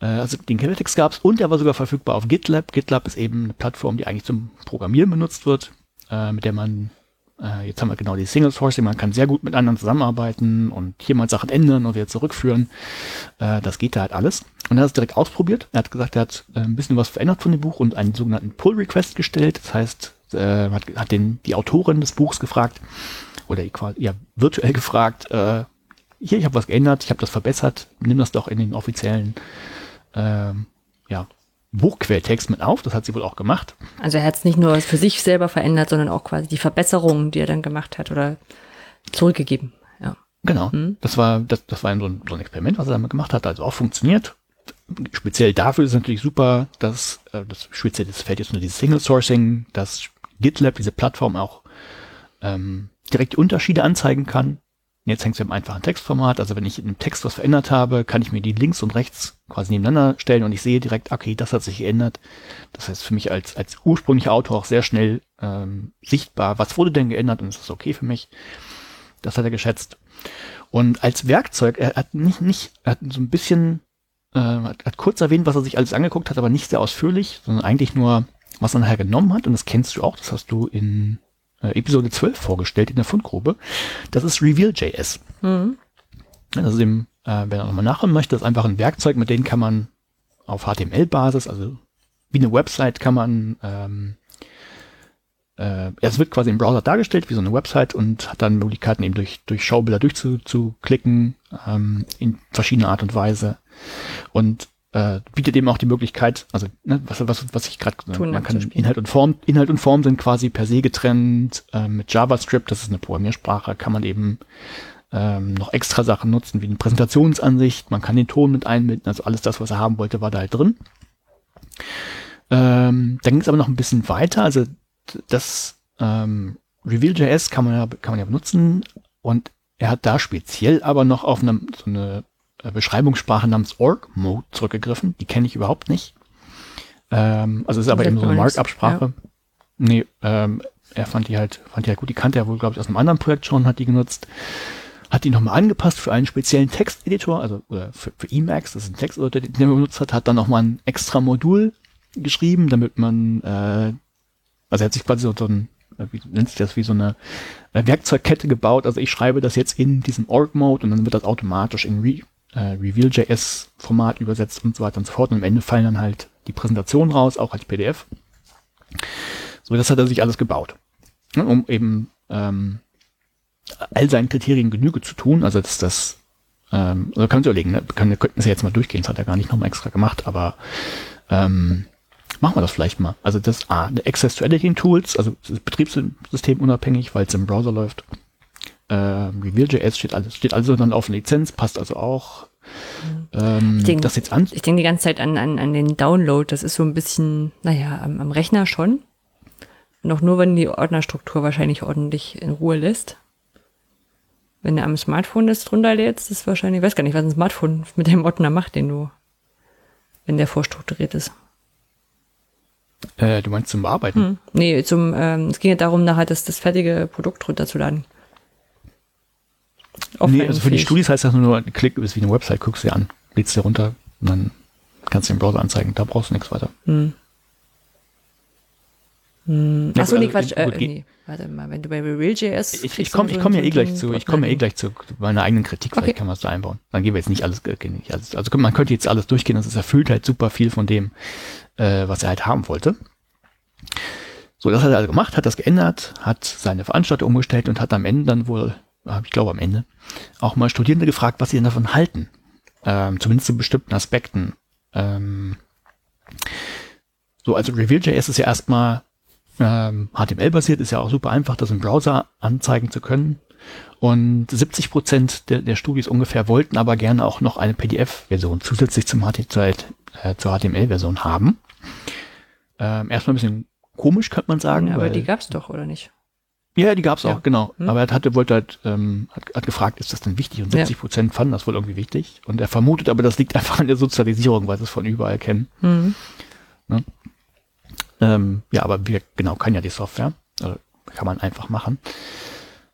Äh, also den Kinetics gab's und er war sogar verfügbar auf GitLab. GitLab ist eben eine Plattform, die eigentlich zum Programmieren benutzt wird, äh, mit der man äh, jetzt haben wir genau die Single Sourcing, man kann sehr gut mit anderen zusammenarbeiten und hier mal Sachen ändern und wieder zurückführen. Äh, das geht da halt alles. Und er hat es direkt ausprobiert. Er hat gesagt, er hat äh, ein bisschen was verändert von dem Buch und einen sogenannten Pull Request gestellt. Das heißt, äh, hat, hat den, die Autorin des Buchs gefragt oder ja, virtuell gefragt, hier, ich habe was geändert, ich habe das verbessert, nimm das doch in den offiziellen ähm, ja, Buchquelltext mit auf. Das hat sie wohl auch gemacht. Also er hat es nicht nur für sich selber verändert, sondern auch quasi die Verbesserungen, die er dann gemacht hat oder zurückgegeben. Ja. Genau. Mhm. Das war, das, das war so ein, so ein Experiment, was er damit gemacht hat, also auch funktioniert. Speziell dafür ist es natürlich super, dass äh, das speziell das fällt jetzt unter dieses Single Sourcing, dass GitLab, diese Plattform auch ähm, direkt Unterschiede anzeigen kann. Jetzt hängt es im einfachen Textformat. Also wenn ich einem Text was verändert habe, kann ich mir die links und rechts quasi nebeneinander stellen und ich sehe direkt, okay, das hat sich geändert. Das heißt für mich als, als ursprünglicher Autor auch sehr schnell ähm, sichtbar, was wurde denn geändert und ist das okay für mich. Das hat er geschätzt. Und als Werkzeug, er hat nicht, nicht, er hat so ein bisschen, äh, hat, hat kurz erwähnt, was er sich alles angeguckt hat, aber nicht sehr ausführlich, sondern eigentlich nur, was er nachher genommen hat. Und das kennst du auch, das hast du in äh, Episode 12 vorgestellt in der Fundgrube. Das ist Reveal.js. Mhm. Also dem, äh, wenn er nochmal nachhören möchte, das ist einfach ein Werkzeug, mit dem kann man auf HTML-Basis, also wie eine Website kann man, ähm, äh, es wird quasi im Browser dargestellt wie so eine Website und hat dann Möglichkeiten eben durch, durch Schaubilder durchzuklicken ähm, in verschiedener Art und Weise. Und äh, bietet eben auch die Möglichkeit, also ne, was, was, was ich gerade gesagt man kann Inhalt und Form, Inhalt und Form sind quasi per se getrennt. Äh, mit JavaScript, das ist eine Programmiersprache, kann man eben ähm, noch extra Sachen nutzen, wie eine Präsentationsansicht, man kann den Ton mit einbinden, also alles das, was er haben wollte, war da halt drin. Ähm, dann ging es aber noch ein bisschen weiter, also das ähm, Reveal.js kann man ja, kann man ja benutzen und er hat da speziell aber noch auf einem, so eine Beschreibungssprache namens Org-Mode zurückgegriffen. Die kenne ich überhaupt nicht. Ähm, also ist aber eben so eine Markup-Sprache. Ja. Nee, ähm, er fand die halt, fand die halt gut. Die kannte er wohl, glaube ich, aus einem anderen Projekt schon, hat die genutzt. Hat die nochmal angepasst für einen speziellen Texteditor, also oder für, für Emacs, das ist ein Texteditor, den er benutzt hat, hat dann nochmal ein extra Modul geschrieben, damit man, äh, also er hat sich quasi so, so ein, äh, wie nennt sich das, wie so eine äh, Werkzeugkette gebaut. Also ich schreibe das jetzt in diesem Org-Mode und dann wird das automatisch in Re äh, Reveal.js-Format übersetzt und so weiter und so fort. Und am Ende fallen dann halt die Präsentationen raus, auch als PDF. So, das hat er sich alles gebaut. Ne, um eben ähm, all seinen Kriterien Genüge zu tun. Also das, das ähm, also kann man sich überlegen, ne? wir könnten es ja jetzt mal durchgehen, das hat er gar nicht nochmal extra gemacht, aber ähm, machen wir das vielleicht mal. Also das A, Access to Editing Tools, also das Betriebssystem unabhängig, weil es im Browser läuft äh, Reveal.js steht alles, steht also dann auf Lizenz, passt also auch. Ähm, ich denke das jetzt an. Ich denke die ganze Zeit an, an, an den Download. Das ist so ein bisschen, naja, am, am Rechner schon. Noch nur, wenn die Ordnerstruktur wahrscheinlich ordentlich in Ruhe lässt. Wenn du am Smartphone das drunter lädst, ist wahrscheinlich, ich weiß gar nicht, was ein Smartphone mit dem Ordner macht, den du, wenn der vorstrukturiert ist. Äh, du meinst zum Bearbeiten? Hm. Nee, zum, ähm, es ging ja darum, nachher das, das fertige Produkt runterzuladen. Nee, also für die Studis heißt das nur, klick ist wie eine Website, guckst du dir an, lädst dir runter und dann kannst du den Browser anzeigen. Da brauchst du nichts weiter. Hm. Hm. Achso, nee, Quatsch. Äh, nee. Warte mal, wenn du bei Real.js. Ich, ich komme ich komm ja eh gleich zu, ich komme ja eh gleich zu meiner eigenen Kritik, vielleicht okay. kann man es da einbauen. Dann gehen wir jetzt nicht alles, nicht alles, also man könnte jetzt alles durchgehen, das erfüllt halt super viel von dem, äh, was er halt haben wollte. So, das hat er also gemacht, hat das geändert, hat seine Veranstaltung umgestellt und hat am Ende dann wohl ich glaube am Ende, auch mal Studierende gefragt, was sie denn davon halten. Ähm, zumindest zu bestimmten Aspekten. Ähm, so, also Reveal.js ist ja erstmal ähm, HTML-basiert, ist ja auch super einfach, das im Browser anzeigen zu können. Und 70 Prozent der, der Studis ungefähr wollten aber gerne auch noch eine PDF-Version zusätzlich zum HTML, äh, zur HTML-Version haben. Ähm, erstmal ein bisschen komisch, könnte man sagen. Ja, aber die gab's doch, oder nicht? Ja, die gab's ja. auch, genau. Hm. Aber er hatte, wollte halt, ähm, hat, hat gefragt, ist das denn wichtig? Und 70 Prozent fanden das wohl irgendwie wichtig. Und er vermutet aber, das liegt einfach an der Sozialisierung, weil sie es von überall kennen. Mhm. Ne? Ähm, ja, aber wir, genau, kann ja die Software. Also kann man einfach machen.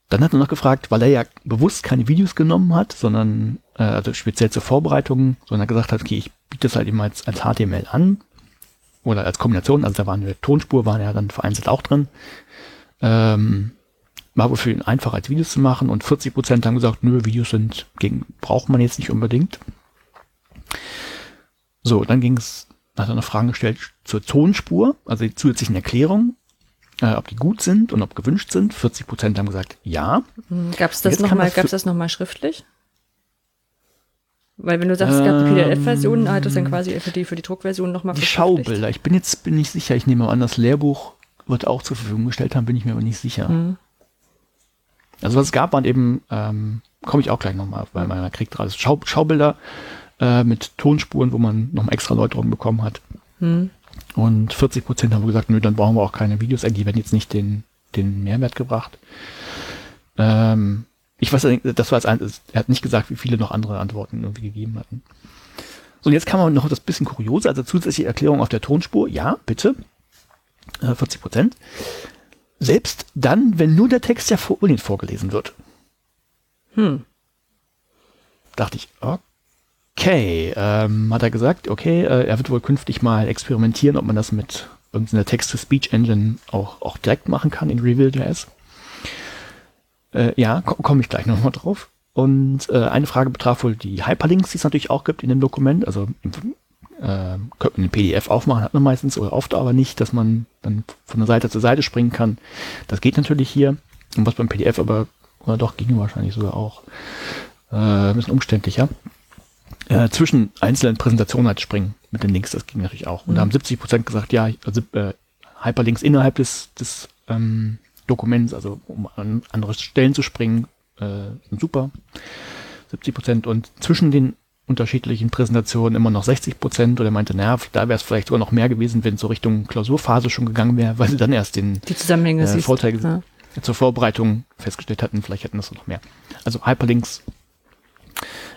Dann hat er noch gefragt, weil er ja bewusst keine Videos genommen hat, sondern äh, also speziell zur Vorbereitung, sondern gesagt hat, okay, ich bietet es halt eben als, als HTML an oder als Kombination, also da war eine Tonspur, war ja dann vereinzelt auch drin. Ähm, war wohl für ihn einfacher als Videos zu machen und 40 Prozent haben gesagt, nö, Videos sind gegen, braucht man jetzt nicht unbedingt. So, dann ging es, hat er noch Fragen gestellt zur Tonspur, also die zusätzlichen Erklärungen, äh, ob die gut sind und ob gewünscht sind. 40 Prozent haben gesagt, ja. Gab es das nochmal, gab's für- das noch mal schriftlich? Weil wenn du sagst, es gab eine PDF-Version, hat es dann quasi für die, für die Druckversion nochmal Die Schaubilder, ich bin jetzt bin nicht sicher, ich nehme an, das Lehrbuch wird auch zur Verfügung gestellt haben, bin ich mir aber nicht sicher. Mhm. Also was es gab, waren eben, ähm, komme ich auch gleich nochmal, weil man kriegt gerade Schau, Schaubilder äh, mit Tonspuren, wo man nochmal extra Läuterung bekommen hat. Mhm. Und 40 Prozent haben gesagt, nö, dann brauchen wir auch keine Videos, die werden jetzt nicht den, den Mehrwert gebracht. Ähm, ich weiß, das war als ein, er hat nicht gesagt, wie viele noch andere Antworten irgendwie gegeben hatten. So, und jetzt kann man noch das bisschen kuriose, also zusätzliche Erklärung auf der Tonspur, ja, bitte, äh, 40 Prozent. Selbst dann, wenn nur der Text der Folien vorgelesen wird. Hm. Dachte ich, okay, ähm, hat er gesagt, okay, äh, er wird wohl künftig mal experimentieren, ob man das mit irgendeiner Text-to-Speech-Engine auch, auch direkt machen kann in Reveal.js. Äh, ja, ko komme ich gleich nochmal drauf. Und äh, eine Frage betraf wohl die Hyperlinks, die es natürlich auch gibt in dem Dokument. Also im, äh, könnte man ein PDF aufmachen, hat man meistens oder oft aber nicht, dass man dann von der Seite zur Seite springen kann. Das geht natürlich hier. Und was beim PDF aber, oder doch, ging wahrscheinlich sogar auch. Äh, ein bisschen umständlicher. Äh, zwischen einzelnen Präsentationen halt springen mit den Links, das ging natürlich auch. Und da haben 70 Prozent gesagt, ja, also äh, Hyperlinks innerhalb des, des ähm, Dokuments, also um an andere Stellen zu springen, äh, sind super. 70 Prozent und zwischen den unterschiedlichen Präsentationen immer noch 60 Prozent oder er meinte, naja, da wäre es vielleicht sogar noch mehr gewesen, wenn es so Richtung Klausurphase schon gegangen wäre, weil sie dann erst den Die Zusammenhänge äh. Vorträge Ja. zur Vorbereitung festgestellt hatten, vielleicht hätten das noch mehr. Also Hyperlinks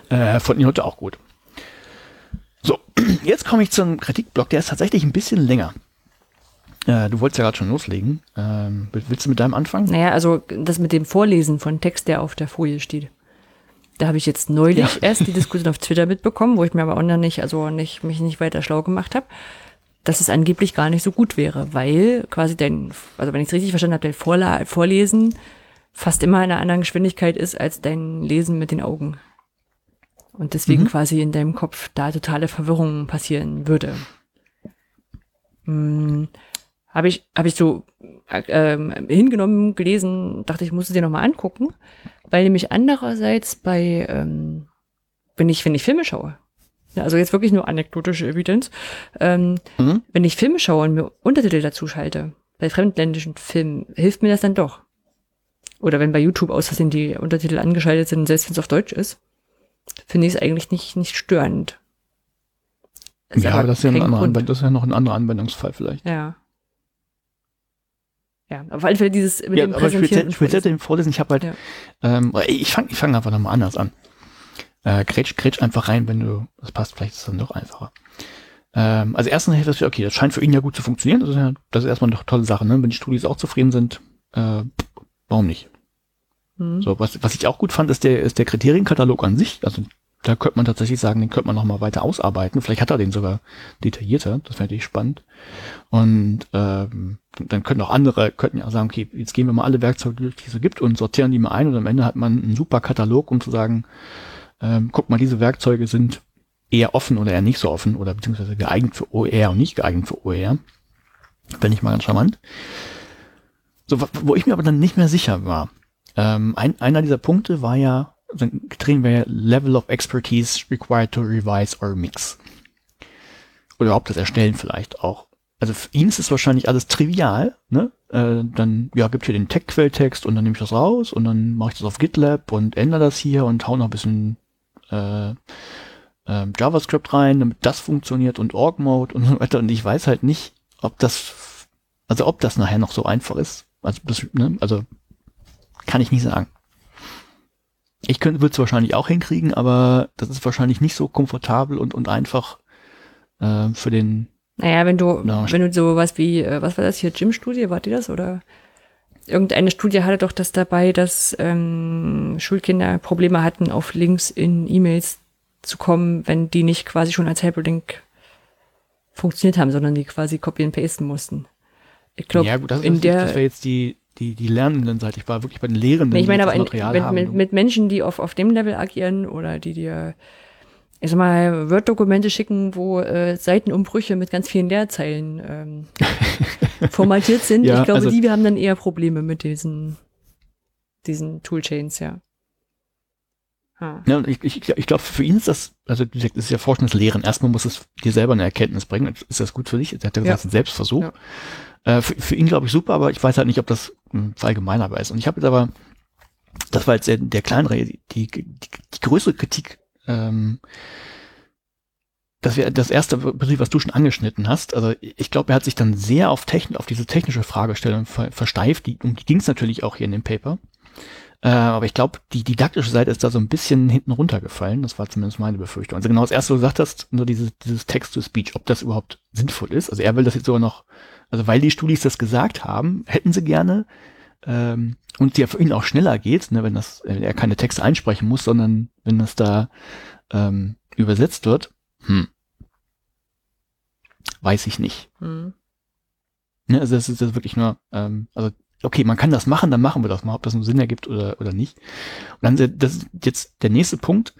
äh, fanden die heute auch gut. So, jetzt komme ich zum Kritikblock, der ist tatsächlich ein bisschen länger. Äh, du wolltest ja gerade schon loslegen. Ähm, willst du mit deinem anfangen? Naja, also das mit dem Vorlesen von Text, der auf der Folie steht. Da habe ich jetzt neulich Ja. erst die Diskussion auf Twitter mitbekommen, wo ich mir aber auch noch nicht, also nicht, mich nicht weiter schlau gemacht habe, dass es angeblich gar nicht so gut wäre, weil quasi dein, also wenn ich es richtig verstanden habe, dein Vorla Vorlesen fast immer in einer anderen Geschwindigkeit ist als dein Lesen mit den Augen. Und deswegen Mhm. quasi in deinem Kopf da totale Verwirrung passieren würde. Hm, habe ich, habe ich so äh, ähm, hingenommen, gelesen, dachte ich, muss es dir nochmal angucken, weil nämlich andererseits bei, ähm, wenn ich, wenn ich Filme schaue, ja, also jetzt wirklich nur anekdotische Evidenz, ähm, Mhm. wenn ich Filme schaue und mir Untertitel dazu schalte, bei fremdländischen Filmen, hilft mir das dann doch. Oder wenn bei YouTube aus Versehen die Untertitel angeschaltet sind, selbst wenn es auf Deutsch ist, finde ich es eigentlich nicht, nicht störend. Ist ja, aber das ist ja, ein anderer. Anwend das ist ja noch ein anderer Anwendungsfall vielleicht. Ja. Ja, auf alle Fälle dieses mit Ja, dem aber Präsentieren. speziell Vorlesen. dem Vorlesen, ich habe halt, Ja. ähm, ich fange ich fang einfach nochmal anders an. Äh, grätsch, grätsch einfach rein, wenn du, das passt, vielleicht ist es dann doch einfacher. Ähm, also erstens hilft das, okay, das scheint für ihn ja gut zu funktionieren, das ist ja, das ist erstmal eine tolle Sache, ne? wenn die Studis auch zufrieden sind, äh, warum nicht? Mhm. So, was, was ich auch gut fand, ist der, ist der Kriterienkatalog an sich, also da könnte man tatsächlich sagen, den könnte man nochmal weiter ausarbeiten, vielleicht hat er den sogar detaillierter, das wäre natürlich spannend. Und ähm, dann könnten auch andere, könnten ja sagen, okay, jetzt gehen wir mal alle Werkzeuge die es so gibt und sortieren die mal ein und am Ende hat man einen super Katalog, um zu sagen, ähm, guck mal, diese Werkzeuge sind eher offen oder eher nicht so offen oder beziehungsweise geeignet für OER und nicht geeignet für OER. Fände ich mal ganz charmant. So, wo- ich mir aber dann nicht mehr sicher war, ähm, ein, einer dieser Punkte war ja, ein Kriterium wäre ja Level of Expertise required to revise or mix. Oder überhaupt das Erstellen vielleicht auch. Also für ihn ist es wahrscheinlich alles trivial, ne? Äh, dann, ja, gibt hier den Tech-Quelltext und dann nehme ich das raus und dann mache ich das auf GitLab und ändere das hier und hau noch ein bisschen äh, ähm, JavaScript rein, damit das funktioniert und Org-Mode und so weiter. Und ich weiß halt nicht, ob das, also ob das nachher noch so einfach ist. Also, das, ne? also kann ich nicht sagen. Ich könnte, würde es wahrscheinlich auch hinkriegen, aber das ist wahrscheinlich nicht so komfortabel und, und einfach äh, für den, Naja, wenn du, Na, wenn du sowas wie, äh, was war das hier, Gym-Studie, war die das? Oder irgendeine Studie hatte doch das dabei, dass ähm, Schulkinder Probleme hatten, auf Links in E-Mails zu kommen, wenn die nicht quasi schon als Hyperlink funktioniert haben, sondern die quasi copy and pasten mussten. Ich glaube, ja, gut, das, in der das wäre jetzt die, die, die lernenden Seite. Ich war wirklich bei den Lehrenden. Nee, ich meine aber in, mit, mit, mit Menschen, die auf, auf dem Level agieren oder die dir, ich sag mal, Word-Dokumente schicken, wo äh, Seitenumbrüche mit ganz vielen Leerzeilen ähm, formatiert sind. Ja, ich glaube, also- die haben dann eher Probleme mit diesen, diesen Toolchains, ja. Ah. Ja, ich, ich, ich glaube, für ihn ist das, also das ist ja Forschendes Lehren. Erstmal muss es dir selber eine Erkenntnis bringen. Ist das gut für dich? Er hat ja gesagt, Ja. ein Selbstversuch. Ja. Äh, für, für ihn glaube ich super, aber ich weiß halt nicht, ob das mh, allgemeinerweise ist. Und ich habe jetzt aber, das war jetzt der, der kleinere, die, die, die, die größere Kritik, ähm, das das erste Prinzip, was du schon angeschnitten hast. Also ich glaube, er hat sich dann sehr auf, Techn auf diese technische Fragestellung ver versteift. Die, um die ging es natürlich auch hier in dem Paper. Äh, aber ich glaube, die didaktische Seite ist da so ein bisschen hinten runtergefallen. Das war zumindest meine Befürchtung. Also genau das erste, was du gesagt hast, nur dieses, dieses Text-to-Speech, ob das überhaupt sinnvoll ist. Also er will das jetzt sogar noch, also weil die Studis das gesagt haben, hätten sie gerne, ähm, und ja für ihn auch schneller geht, ne, wenn das, wenn er keine Texte einsprechen muss, sondern wenn das da ähm, übersetzt wird, hm, weiß ich nicht. Hm. Ne, also das ist das wirklich nur, ähm, also okay, man kann das machen, dann machen wir das mal, ob das einen Sinn ergibt oder, oder nicht. Und dann se- das ist jetzt der nächste Punkt.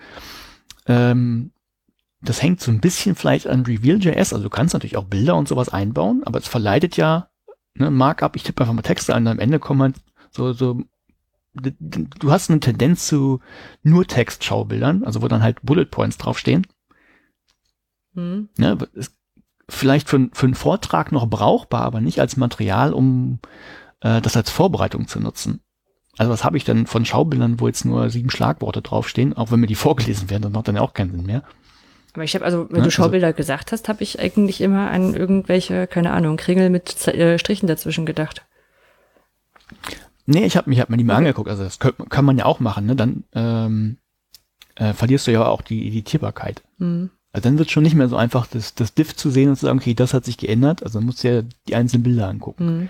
Ähm, das hängt so ein bisschen vielleicht an Reveal.js, also du kannst natürlich auch Bilder und sowas einbauen, aber es verleitet ja ne, Markup, ich tippe einfach mal Texte ein, und am Ende kommen halt so, so du hast eine Tendenz zu nur Textschaubildern, also wo dann halt Bullet Points draufstehen. Hm. Ne, ist vielleicht für, für einen Vortrag noch brauchbar, aber nicht als Material, um äh, das als Vorbereitung zu nutzen. Also was habe ich denn von Schaubildern, wo jetzt nur sieben Schlagworte draufstehen, auch wenn mir die vorgelesen werden, das macht dann ja auch keinen Sinn mehr. Aber ich habe, also wenn Ja, du also- Schaubilder gesagt hast, habe ich eigentlich immer an irgendwelche, keine Ahnung, Kringel mit Z äh, Strichen dazwischen gedacht. Nee, ich habe mich hab mir die mal angeguckt, also das könnt, kann man ja auch machen, ne? Dann ähm, äh, verlierst du ja auch die Editierbarkeit. Hm. Also dann wird schon nicht mehr so einfach, das, das Diff zu sehen und zu sagen, okay, das hat sich geändert, also dann musst du ja die einzelnen Bilder angucken. Hm.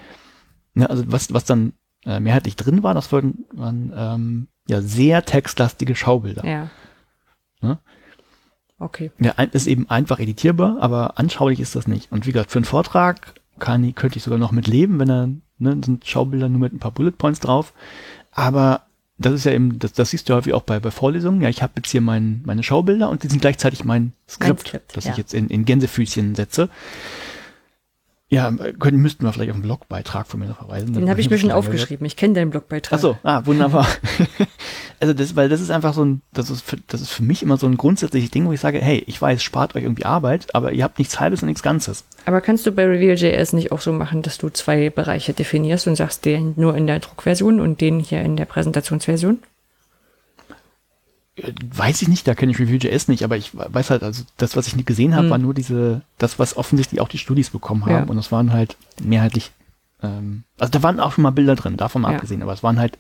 Ne, also was, was dann äh, mehrheitlich drin war, das waren, waren ähm, ja sehr textlastige Schaubilder. Ja. Ne? Okay. Ja, ist eben einfach editierbar, aber anschaulich ist das nicht. Und wie gesagt, für einen Vortrag kann, ich- könnte ich sogar noch mit leben, wenn er, ne, sind Schaubilder nur mit ein paar Bullet Points drauf. Aber das ist ja eben, das, das siehst du häufig auch bei, bei Vorlesungen. Ja, ich habe jetzt hier mein, meine Schaubilder und die sind gleichzeitig mein Skript, Skript, das ja. ich jetzt in, in Gänsefüßchen setze. Ja, können, müssten wir vielleicht auf einen Blogbeitrag von mir noch verweisen. Den habe ich mir schon aufgeschrieben. Ich kenne deinen Blogbeitrag. Ach so, ah, wunderbar. also das, weil das ist einfach so ein, das ist, für, das ist für mich immer so ein grundsätzliches Ding, wo ich sage, hey, ich weiß, spart euch irgendwie Arbeit, aber ihr habt nichts Halbes und nichts Ganzes. Aber kannst du bei Reveal.js nicht auch so machen, dass du zwei Bereiche definierst und sagst, den nur in der Druckversion und den hier in der Präsentationsversion? Äh, Weiß ich nicht, da kenne ich Review.js nicht, aber ich weiß halt, also das, was ich nicht gesehen habe, Hm. war nur diese, das, was offensichtlich auch die Studis bekommen haben. Ja. Und das waren halt mehrheitlich, ähm, also da waren auch schon mal Bilder drin, davon mal Ja. abgesehen, aber es waren halt,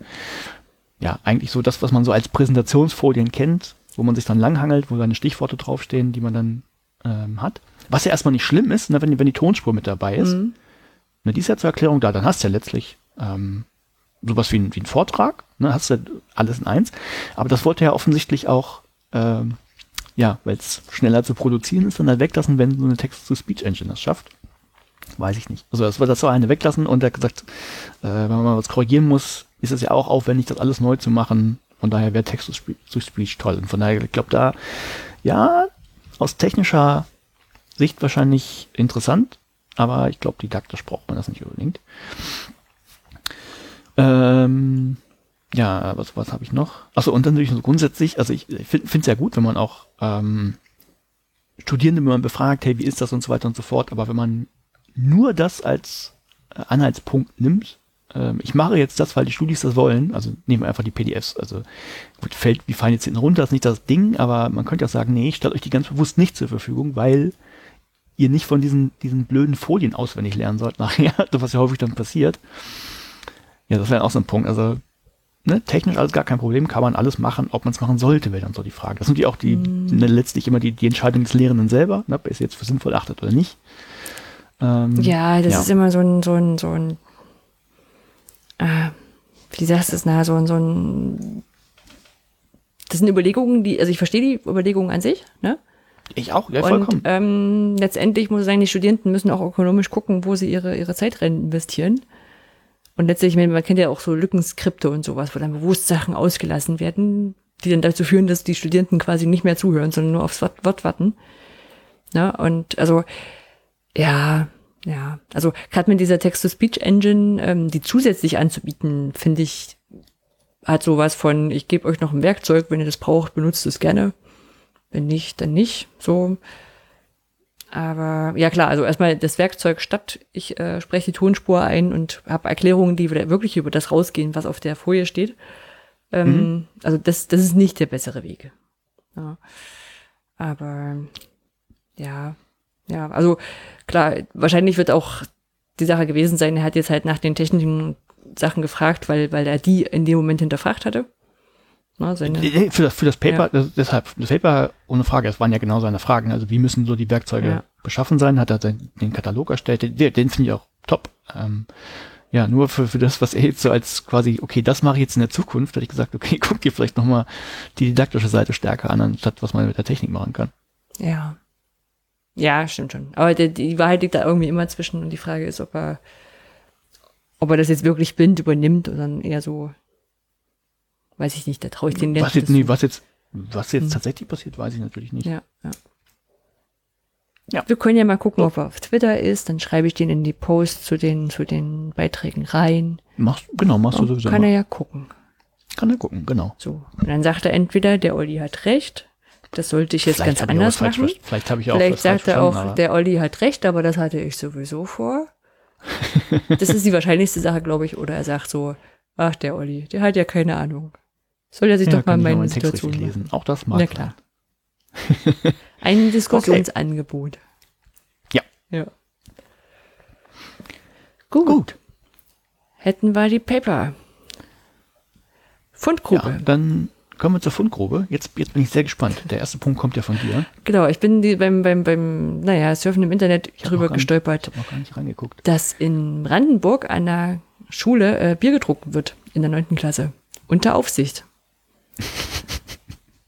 ja, eigentlich so das, was man so als Präsentationsfolien kennt, wo man sich dann langhangelt, wo seine Stichworte draufstehen, die man dann ähm, hat. Was ja erstmal nicht schlimm ist, ne, wenn, die- wenn die Tonspur mit dabei ist. Mhm. Ne, die ist ja zur Erklärung da, dann hast du ja letztlich ähm, sowas wie, ein, wie ein Vortrag, ne, hast du alles in eins. Aber das wollte er ja offensichtlich auch, ähm, ja, weil es schneller zu produzieren ist, dann halt weglassen, wenn so eine Text-to-Speech-Engine das schafft. Weiß ich nicht. Also das war das war eine weglassen und er hat gesagt, äh, wenn man mal was korrigieren muss, ist es ja auch aufwendig, das alles neu zu machen. Von daher wäre Text-to-Speech toll. Und von daher, ich glaube, da, ja, aus technischer Sicht wahrscheinlich interessant, aber ich glaube, didaktisch braucht man das nicht unbedingt. Ähm, ja, was, was habe ich noch? Achso, und dann natürlich so grundsätzlich, also ich finde es ja gut, wenn man auch ähm, Studierende, wenn man befragt, hey, wie ist das und so weiter und so fort, aber wenn man nur das als äh, Anhaltspunkt nimmt, ähm, ich mache jetzt das, weil die Studis das wollen, also nehmen wir einfach die PDFs, also gut, fällt, die fallen jetzt hinten runter, ist nicht das Ding, aber man könnte auch sagen, nee, ich stelle euch die ganz bewusst nicht zur Verfügung, weil ihr nicht von diesen, diesen blöden Folien auswendig lernen sollt nachher, was ja häufig dann passiert. Ja, das wäre auch so ein Punkt. Also, ne, technisch alles gar kein Problem, kann man alles machen. Ob man es machen sollte, wäre dann so die Frage. Das sind ja auch die, ne, letztlich immer die, die Entscheidung des Lehrenden selber, ne, ob er es jetzt für sinnvoll achtet oder nicht. Ähm, Ja, das Ja. ist immer so ein, so ein, so ein, äh, wie sagst du es, na, so ein, so ein das sind Überlegungen, die, also ich verstehe die Überlegungen an sich, ne? Ich auch, ja, Und vollkommen. ähm, letztendlich muss ich sagen, die Studierenden müssen auch ökonomisch gucken, wo sie ihre, ihre Zeit rein investieren. Und letztlich, man kennt ja auch so Lückenskripte und sowas, wo dann bewusst Sachen ausgelassen werden, die dann dazu führen, dass die Studierenden quasi nicht mehr zuhören, sondern nur aufs Wort, Wort warten. Ja, und also, ja, ja, also gerade mit dieser Text-to-Speech-Engine, ähm, die zusätzlich anzubieten, finde ich, hat sowas von, ich gebe euch noch ein Werkzeug, wenn ihr das braucht, benutzt es gerne. Wenn nicht, dann nicht. So. Aber ja klar, also erstmal das Werkzeug statt, ich äh, spreche die Tonspur ein und habe Erklärungen, die wirklich über das rausgehen, was auf der Folie steht. Ähm, Also das, das ist nicht der bessere Weg. Ja. Aber ja, ja, also klar, wahrscheinlich wird auch die Sache gewesen sein, er hat jetzt halt nach den technischen Sachen gefragt, weil, weil er die in dem Moment hinterfragt hatte. Na, seine, Äh, Für das, für das Paper, Ja. das, deshalb, das Paper ohne Frage, es waren ja genau seine Fragen. Also wie müssen so die Werkzeuge Ja. beschaffen sein? Hat er den, den Katalog erstellt? Den, den finde ich auch top. Ähm, ja, nur für, für das, was er jetzt so als quasi, okay, das mache ich jetzt in der Zukunft, hätte ich gesagt, okay, guck dir vielleicht nochmal die didaktische Seite stärker an, anstatt was man mit der Technik machen kann. Ja. Ja, stimmt schon. Aber die, die Wahrheit liegt da irgendwie immer zwischen und die Frage ist, ob er, ob er das jetzt wirklich blind übernimmt oder dann eher so, weiß ich nicht, da traue ich den Was jetzt, nee, was jetzt, was jetzt Hm. tatsächlich passiert, weiß ich natürlich nicht. Ja, ja. Ja. Wir können ja mal gucken, ob er auf Twitter ist, dann schreibe ich den in die Post zu den, zu den Beiträgen rein. Machst, genau, machst du Und sowieso. kann mal. er ja gucken. kann er gucken, genau. So. Und dann sagt er entweder, der Olli hat recht, das sollte ich jetzt Vielleicht ganz anders falsch machen. ver- Vielleicht habe ich auch Vielleicht was falsch sagt er auch, der Olli hat recht, aber das hatte ich sowieso vor. Das ist die wahrscheinlichste Sache, glaube ich. Oder er sagt so, ach, der Olli, der hat ja keine Ahnung. Soll er sich Ja, doch mal meine Text Situation machen. lesen. Auch das mag Na klar. Ein Diskussionsangebot. Ja. Ja. Gut. Gut. Hätten wir die Paper. Fundgrube. Ja, dann kommen wir zur Fundgrube. Jetzt, jetzt bin ich sehr gespannt. Der erste Punkt kommt ja von dir. Genau, ich bin die, beim, beim, beim, naja, Surfen im Internet drüber noch gar gestolpert. Ich habe noch gar nicht reingeguckt. dass in Brandenburg an der Schule äh, Bier getrunken wird in der neunten Klasse unter Aufsicht.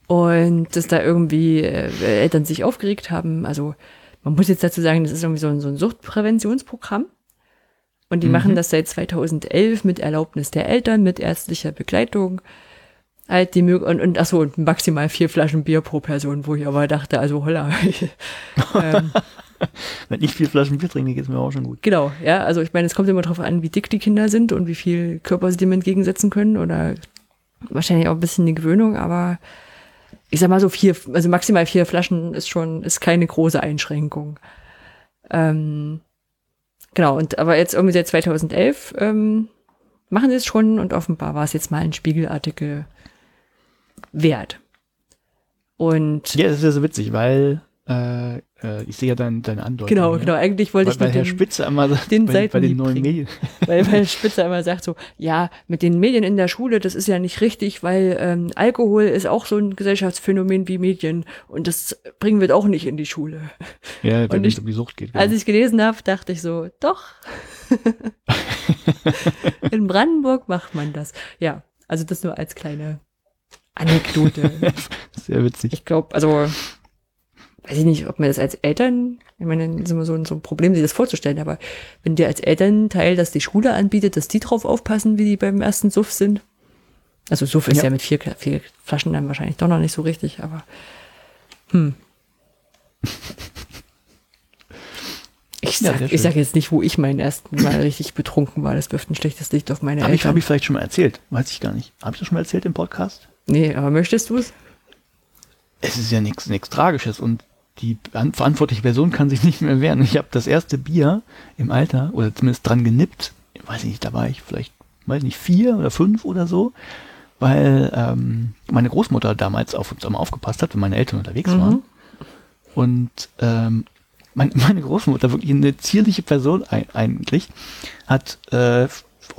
Und dass da irgendwie äh, Eltern sich aufgeregt haben. Also man muss jetzt dazu sagen, das ist irgendwie so ein, so ein Suchtpräventionsprogramm. Und die Mhm. machen das seit 2011 mit Erlaubnis der Eltern, mit ärztlicher Begleitung. Halt die Mög und, und achso, und maximal vier Flaschen Bier pro Person, wo ich aber dachte, also holla. ähm, Wenn ich vier Flaschen Bier trinke, geht es mir auch schon gut. Genau, ja, also ich meine, es kommt immer darauf an, wie dick die Kinder sind und wie viel Körper sie dem entgegensetzen können oder wahrscheinlich auch ein bisschen die Gewöhnung, aber ich sag mal so vier, also maximal vier Flaschen ist schon, ist keine große Einschränkung. Ähm, genau, und aber jetzt irgendwie seit 2011 ähm, machen sie es schon und offenbar war es jetzt mal ein Spiegelartikel wert. Und Ja, das ist ja so witzig, weil äh, äh, ich sehe ja dein, deine Andeutung. genau, ja. genau, eigentlich wollte Weil, ich weil Herr dem, Spitze einmal sagt, den bei, bei den neuen bringen. Medien. Weil, weil Spitzer immer sagt so, ja, mit den Medien in der Schule, das ist ja nicht richtig, weil ähm, Alkohol ist auch so ein Gesellschaftsphänomen wie Medien und das bringen wir auch nicht in die Schule. Ja, wenn es um die Sucht geht. Als genau. ich gelesen habe, dachte ich so, doch. in Brandenburg macht man das. Ja, also das nur als kleine Anekdote. Sehr witzig. Ich glaube, also weiß ich nicht, ob man das als Eltern, ich meine, das ist immer so ein, so ein Problem, sich das vorzustellen, aber wenn dir als Elternteil das die Schule anbietet, dass die drauf aufpassen, wie die beim ersten Suff sind. Also Suff ist ja, Ja. mit vier, vier Flaschen dann wahrscheinlich doch noch nicht so richtig, aber hm. Ich Ja, sag, sehr ich sag jetzt nicht, wo ich mein ersten Mal richtig betrunken war. Das wirft ein schlechtes Licht auf meine Habe ich, Eltern. hab ich vielleicht schon mal erzählt? Weiß ich gar nicht. Habe ich das schon mal erzählt im Podcast? nee, aber möchtest du es? Es ist ja nichts nichts Tragisches und die an- verantwortliche Person kann sich nicht mehr wehren. Ich habe das erste Bier im Alter, oder zumindest dran genippt, ich weiß nicht, da war ich vielleicht, weiß nicht, vier oder fünf oder so, weil ähm, meine Großmutter damals auf uns immer aufgepasst hat, wenn meine Eltern unterwegs Mhm. waren. Und ähm, mein, meine Großmutter, wirklich eine zierliche Person eigentlich, hat äh,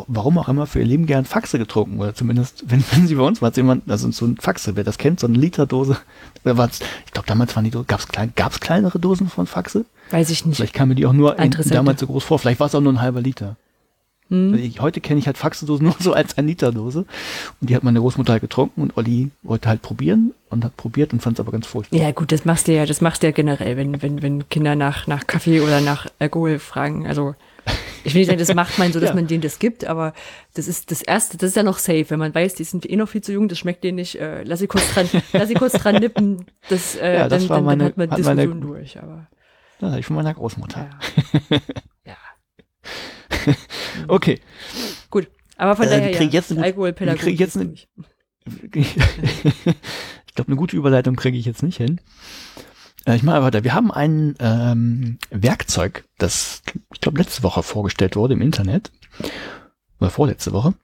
warum auch immer für ihr Leben gern Faxe getrunken oder zumindest, wenn, wenn sie bei uns war, jemand, also so ein Faxe, wer das kennt, so eine Literdose, war's, ich glaube damals waren die, Do- gab's klein, gab's kleinere Dosen von Faxe? Weiß ich nicht. Vielleicht kam mir die auch nur in, damals so groß vor, vielleicht war es auch nur ein halber Liter. Ich, heute kenne ich halt Faxedosen nur so als 1 Liter Dose. Und die hat meine Großmutter halt getrunken und Olli wollte halt probieren und hat probiert und fand es aber ganz furchtbar. Ja, gut, das machst du ja, das machst du ja generell, wenn, wenn, wenn Kinder nach, nach Kaffee oder nach Alkohol fragen. Also, ich will nicht sagen, das macht man so, dass Ja. man denen das gibt, aber das ist das Erste, das ist ja noch safe, wenn man weiß, die sind eh noch viel zu jung, das schmeckt denen nicht, äh, lass sie kurz dran, lass sie kurz dran nippen, das, äh, Ja, das dann, war dann, meine- dann hat man hat Diskussion meine- durch, aber, Das hatte ich von meiner Großmutter. ja. ja. Okay. Gut. Aber von Äh, daher, krieg ja, jetzt eine- Alkoholpädagogik krieg jetzt eine- ich glaube, eine gute Überleitung kriege ich jetzt nicht hin. Äh, ich mache weiter. Wir haben ein ähm, Werkzeug, das, ich glaube, letzte Woche vorgestellt wurde im Internet. Oder vorletzte Woche.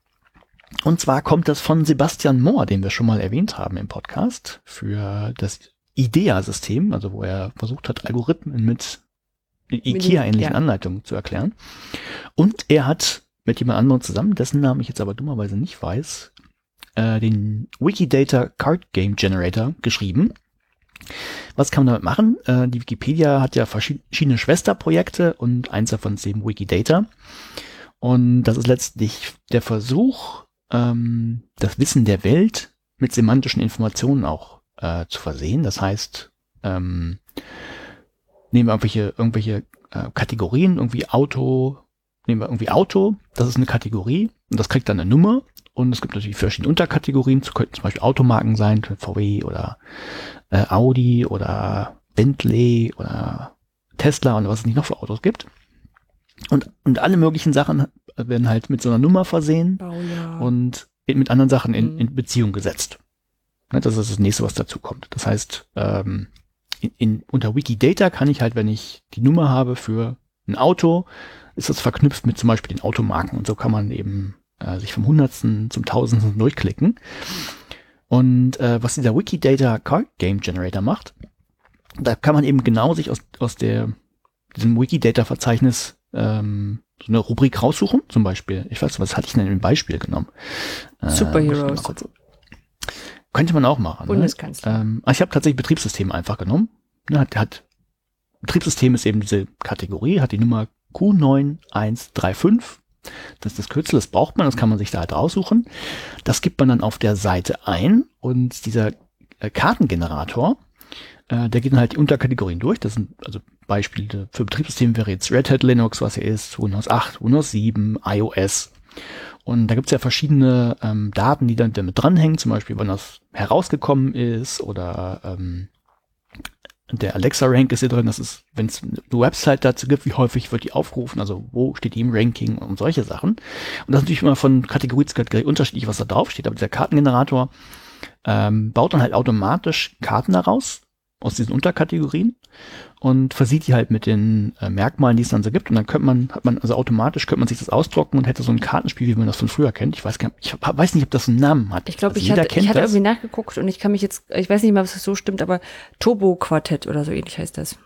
Und zwar kommt das von Sebastian Mohr, den wir schon mal erwähnt haben im Podcast, für das IDEA-System, also wo er versucht hat, Algorithmen mit IKEA-ähnlichen ja. Anleitungen zu erklären. Und er hat mit jemand anderem zusammen, dessen Namen ich jetzt aber dummerweise nicht weiß, äh, den Wikidata Card Game Generator geschrieben. Was kann man damit machen? Äh, die Wikipedia hat ja verschied- verschiedene Schwesterprojekte und eins davon ist eben Wikidata. Und das ist letztlich der Versuch, ähm, das Wissen der Welt mit semantischen Informationen auch äh, zu versehen. Das heißt, ähm, nehmen wir irgendwelche, irgendwelche äh, Kategorien, irgendwie Auto, nehmen wir irgendwie Auto, das ist eine Kategorie und das kriegt dann eine Nummer und es gibt natürlich verschiedene Unterkategorien, das könnten zum Beispiel Automarken sein, VW oder äh, Audi oder Bentley oder Tesla und was es nicht noch für Autos gibt. Und, und alle möglichen Sachen werden halt mit so einer Nummer versehen Baujahr. und mit anderen Sachen in, Mhm. in Beziehung gesetzt. Ne, Das ist das nächste, was dazu kommt. Das heißt, ähm, in, in, unter Wikidata kann ich halt, wenn ich die Nummer habe für ein Auto, ist das verknüpft mit zum Beispiel den Automarken und so kann man eben äh, sich vom Hundertsten zum Tausendsten durchklicken. Und äh, was dieser Wikidata Card Game Generator macht, da kann man eben genau sich aus, aus der, diesem Wikidata-Verzeichnis ähm, so eine Rubrik raussuchen. Zum Beispiel, ich weiß, was hatte ich denn im Beispiel genommen? Äh, Superheroes. Könnte man auch machen. Ne? Bundeskanzler. Ähm, also ich habe tatsächlich Betriebssystem einfach genommen. Ne, hat, hat, Betriebssystem ist eben diese Kategorie, hat die Nummer Q9135. Das ist das Kürzel, das braucht man, das kann man sich da halt raussuchen. Das gibt man dann auf der Seite ein und dieser äh, Kartengenerator, äh, der geht dann halt die Unterkategorien durch. Das sind also Beispiele für Betriebssystem wäre jetzt Red Hat Linux, was er ist, Windows 8, Windows 7, iOS. Und da gibt's ja verschiedene ähm, Daten, die dann damit dranhängen, zum Beispiel, wann das herausgekommen ist oder ähm, der Alexa-Rank ist hier drin, das ist, wenn es eine Website dazu gibt, wie häufig wird die aufgerufen, also wo steht die im Ranking und solche Sachen. Und das ist natürlich immer von Kategorie zu Kategorie unterschiedlich, was da drauf steht, aber dieser Kartengenerator ähm, baut dann halt automatisch Karten daraus, aus diesen Unterkategorien und versieht die halt mit den äh, Merkmalen, die es dann so gibt. Und dann könnte man, hat man, also automatisch könnte man sich das ausdrucken und hätte so ein Kartenspiel, wie man das von früher kennt. Ich weiß gar nicht, ich hab, weiß nicht, ob das einen Namen hat. Ich glaube, Also ich, hatte, ich hatte das. irgendwie nachgeguckt und ich kann mich jetzt, ich weiß nicht mal, ob es so stimmt, aber Turbo Quartett oder so ähnlich heißt das.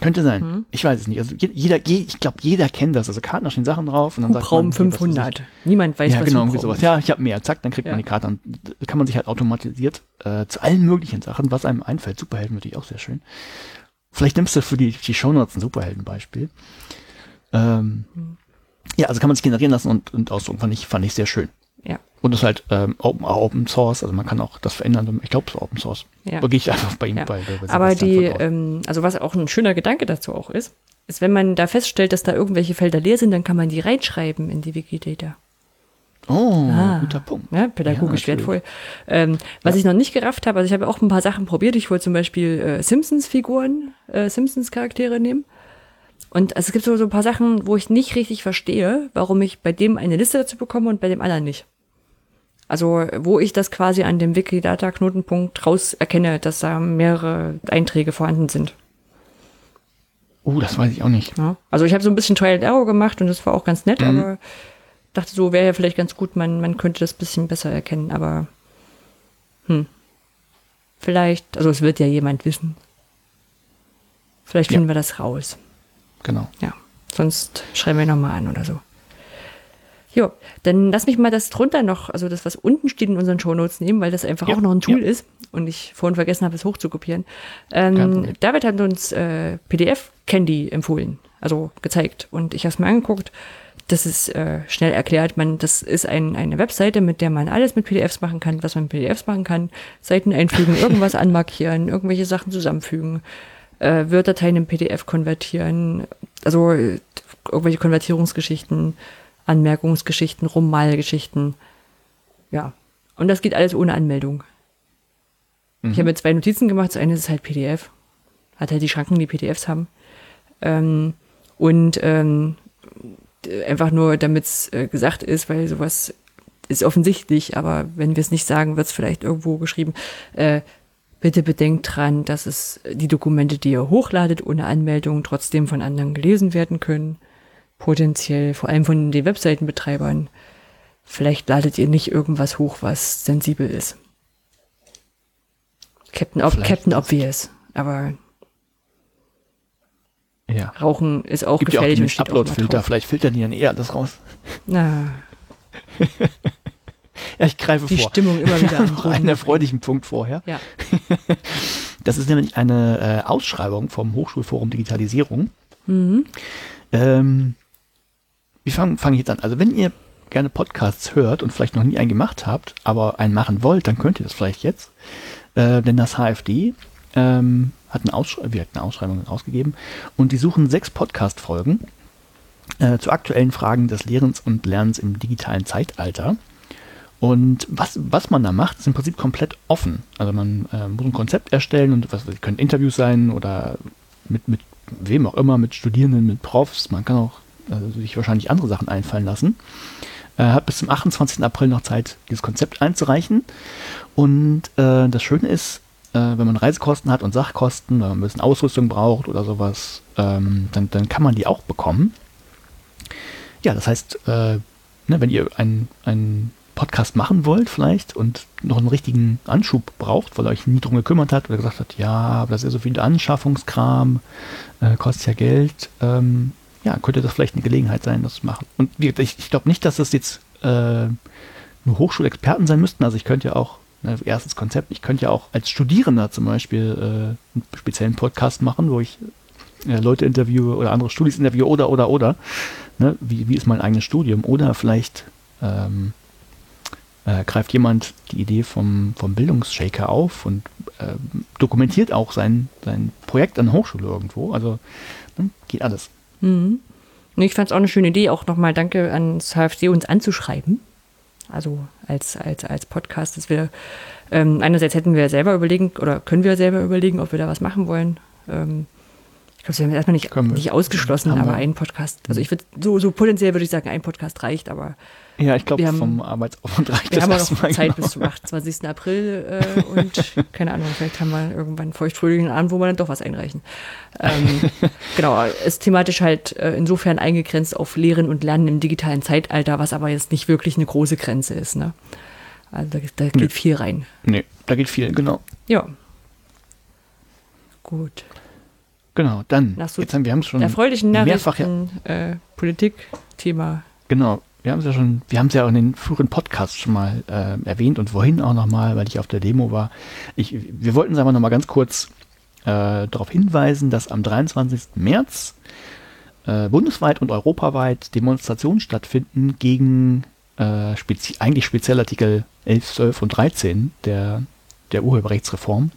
Könnte sein. Hm. Ich weiß es nicht. Also je- jeder, je, ich glaube, jeder kennt das. Also Karten da stehen Sachen drauf und dann sagt man, weiß 500. Niemand weiß. Ja, was genau, Hubraum sowas. ist. Ja, ich habe mehr. Zack, dann kriegt Ja. man die Karte. Und da kann man sich halt automatisiert äh, zu allen möglichen Sachen, was einem einfällt. Superhelden natürlich auch sehr schön. Vielleicht nimmst du für die, die Shownotes ein Superheldenbeispiel. Ähm, Hm. Ja, also kann man sich generieren lassen und, und ausdrucken. Fand ich, fand ich sehr schön. Und das ist halt ähm, Open, Open Source, also man kann auch das verändern. Ich glaube, es ist Open Source. Ja. Da gehe ich einfach bei ihm Ja. bei. bei Aber die, ähm, also was auch ein schöner Gedanke dazu auch ist, ist, wenn man da feststellt, dass da irgendwelche Felder leer sind, dann kann man die reinschreiben in die Wikidata. oh, Ah. guter Punkt. Ja, pädagogisch Ja, wertvoll. Ähm, was Ja. ich noch nicht gerafft habe, also ich habe auch ein paar Sachen probiert. Ich wollte zum Beispiel äh, Simpsons-Figuren, äh, Simpsons-Charaktere nehmen. Und also es gibt so, so ein paar Sachen, wo ich nicht richtig verstehe, warum ich bei dem eine Liste dazu bekomme und bei dem anderen nicht. Also wo ich das quasi an dem Wikidata-Knotenpunkt raus erkenne, dass da mehrere Einträge vorhanden sind. Uh, das weiß ich auch nicht. Ja. Also ich habe so ein bisschen Trial and Error gemacht und das war auch ganz nett, Mhm. aber dachte so, wäre ja vielleicht ganz gut, man, man könnte das bisschen besser erkennen, aber hm. Vielleicht, also es wird ja jemand wissen. Vielleicht Ja. finden wir das raus. Genau. Ja. Sonst schreiben wir nochmal an oder so. Jo, dann lass mich mal das drunter noch, also das, was unten steht in unseren Shownotes nehmen, weil das einfach Ja, auch noch ein Tool ja. ist und ich vorhin vergessen habe, es hochzukopieren. Ähm. David hat uns äh, PDF Candy empfohlen, also gezeigt und ich habe es mir angeguckt. das ist äh, schnell erklärt. Man, das ist ein, eine Webseite, mit der man alles mit PDFs machen kann, was man mit PDFs machen kann. Seiten einfügen, irgendwas anmarkieren, irgendwelche Sachen zusammenfügen, äh, Word-Dateien in PDF konvertieren, also äh, irgendwelche Konvertierungsgeschichten, Anmerkungsgeschichten, Rummalgeschichten. Ja. Und das geht alles ohne Anmeldung. Ich habe mir zwei Notizen gemacht. Das eine ist halt PDF. Hat halt die Schranken, die PDFs haben. Ähm, und ähm, einfach nur, damit es äh, gesagt ist, weil sowas ist offensichtlich, aber wenn wir es nicht sagen, wird es vielleicht irgendwo geschrieben. Äh, bitte bedenkt dran, dass es die Dokumente, die ihr hochladet, ohne Anmeldung trotzdem von anderen gelesen werden können. Potenziell, vor allem von den Webseitenbetreibern. Vielleicht ladet ihr nicht irgendwas hoch, was sensibel ist. Captain, Ob Vielleicht Captain Obvious. Aber Ja. Rauchen ist auch Gibt ja gefährlich und steht auch Upload-Filter. Vielleicht filtern die dann eher alles raus. Na, Ja, ich greife die vor. Stimmung immer wieder am Noch einen erfreulichen Punkt vorher. Ja. Das ist nämlich eine äh, Ausschreibung vom Hochschulforum Digitalisierung. Mhm. Ähm, wie fange fang ich jetzt an? Also wenn ihr gerne Podcasts hört und vielleicht noch nie einen gemacht habt, aber einen machen wollt, dann könnt ihr das vielleicht jetzt. Äh, denn das HFD ähm, hat eine, Aussch wir eine Ausschreibung rausgegeben und die suchen sechs Podcast-Folgen äh, zu aktuellen Fragen des Lehrens und Lernens im digitalen Zeitalter. Und was, was man da macht, ist im Prinzip komplett offen. Also man äh, muss ein Konzept erstellen und was können Interviews sein oder mit, mit wem auch immer, mit Studierenden, mit Profs. Man kann auch äh, sich wahrscheinlich andere Sachen einfallen lassen. Äh, hat bis zum 28. April noch Zeit, dieses Konzept einzureichen. Und äh, das Schöne ist, äh, wenn man Reisekosten hat und Sachkosten, wenn man ein bisschen Ausrüstung braucht oder sowas, ähm, dann, dann kann man die auch bekommen. Ja, das heißt, äh, ne, wenn ihr einen, Podcast machen wollt vielleicht und noch einen richtigen Anschub braucht, weil ihr euch nie drum gekümmert hat oder gesagt hat, ja, aber das ist ja so viel Anschaffungskram, äh, kostet ja Geld, ähm, ja, könnte das vielleicht eine Gelegenheit sein, das zu machen. Und ich, ich glaube nicht, dass das jetzt äh, nur Hochschulexperten sein müssten. Also ich könnte ja auch, ne, erstes Konzept, ich könnte ja auch als Studierender zum Beispiel äh, einen speziellen Podcast machen, wo ich äh, Leute interviewe oder andere Studis interviewe oder, oder, oder. Ne? Wie, wie ist mein eigenes Studium? Oder vielleicht ähm, äh, greift jemand die Idee vom, vom Bildungsshaker auf und ähm, dokumentiert auch sein, sein Projekt an der Hochschule irgendwo. Also ne, geht alles. Mhm. Und ich fand es auch eine schöne Idee, auch nochmal danke ans HFD, uns anzuschreiben. Also als, als, als Podcast, dass wir ähm, einerseits hätten wir selber überlegen oder können wir selber überlegen, ob wir da was machen wollen. Ähm, ich glaube, wir haben erstmal nicht, nicht ausgeschlossen, aber wir. ein Podcast, also ich würde, so, so potenziell würde ich sagen, ein Podcast reicht, aber Ja, ich glaube, Wir haben- vom Arbeitsaufwand reicht wir das haben auch erstmal noch Zeit genau. bis zum 28. April äh, und keine Ahnung, vielleicht haben wir irgendwann einen feuchtfröhlichen Abend, wo wir dann doch was einreichen. Ähm, genau, ist thematisch halt äh, insofern eingegrenzt auf Lehren und Lernen im digitalen Zeitalter, was aber jetzt nicht wirklich eine große Grenze ist. Ne? Also da, da geht Nö. viel rein. Nee, da geht viel, genau. Ja. Gut. Genau, dann, so jetzt haben wir haben es schon Erfreulichen mehrfach, ja, äh, Politik, Thema. genau, wir haben es ja schon, wir haben es ja auch in den früheren Podcasts schon mal äh, erwähnt und vorhin auch nochmal, weil ich auf der Demo war. Ich, wir wollten es aber nochmal ganz kurz äh, darauf hinweisen, dass am 23. März äh, bundesweit und europaweit Demonstrationen stattfinden gegen äh, spezi eigentlich speziell Artikel 11, 12 und 13 der, der Urheberrechtsreform.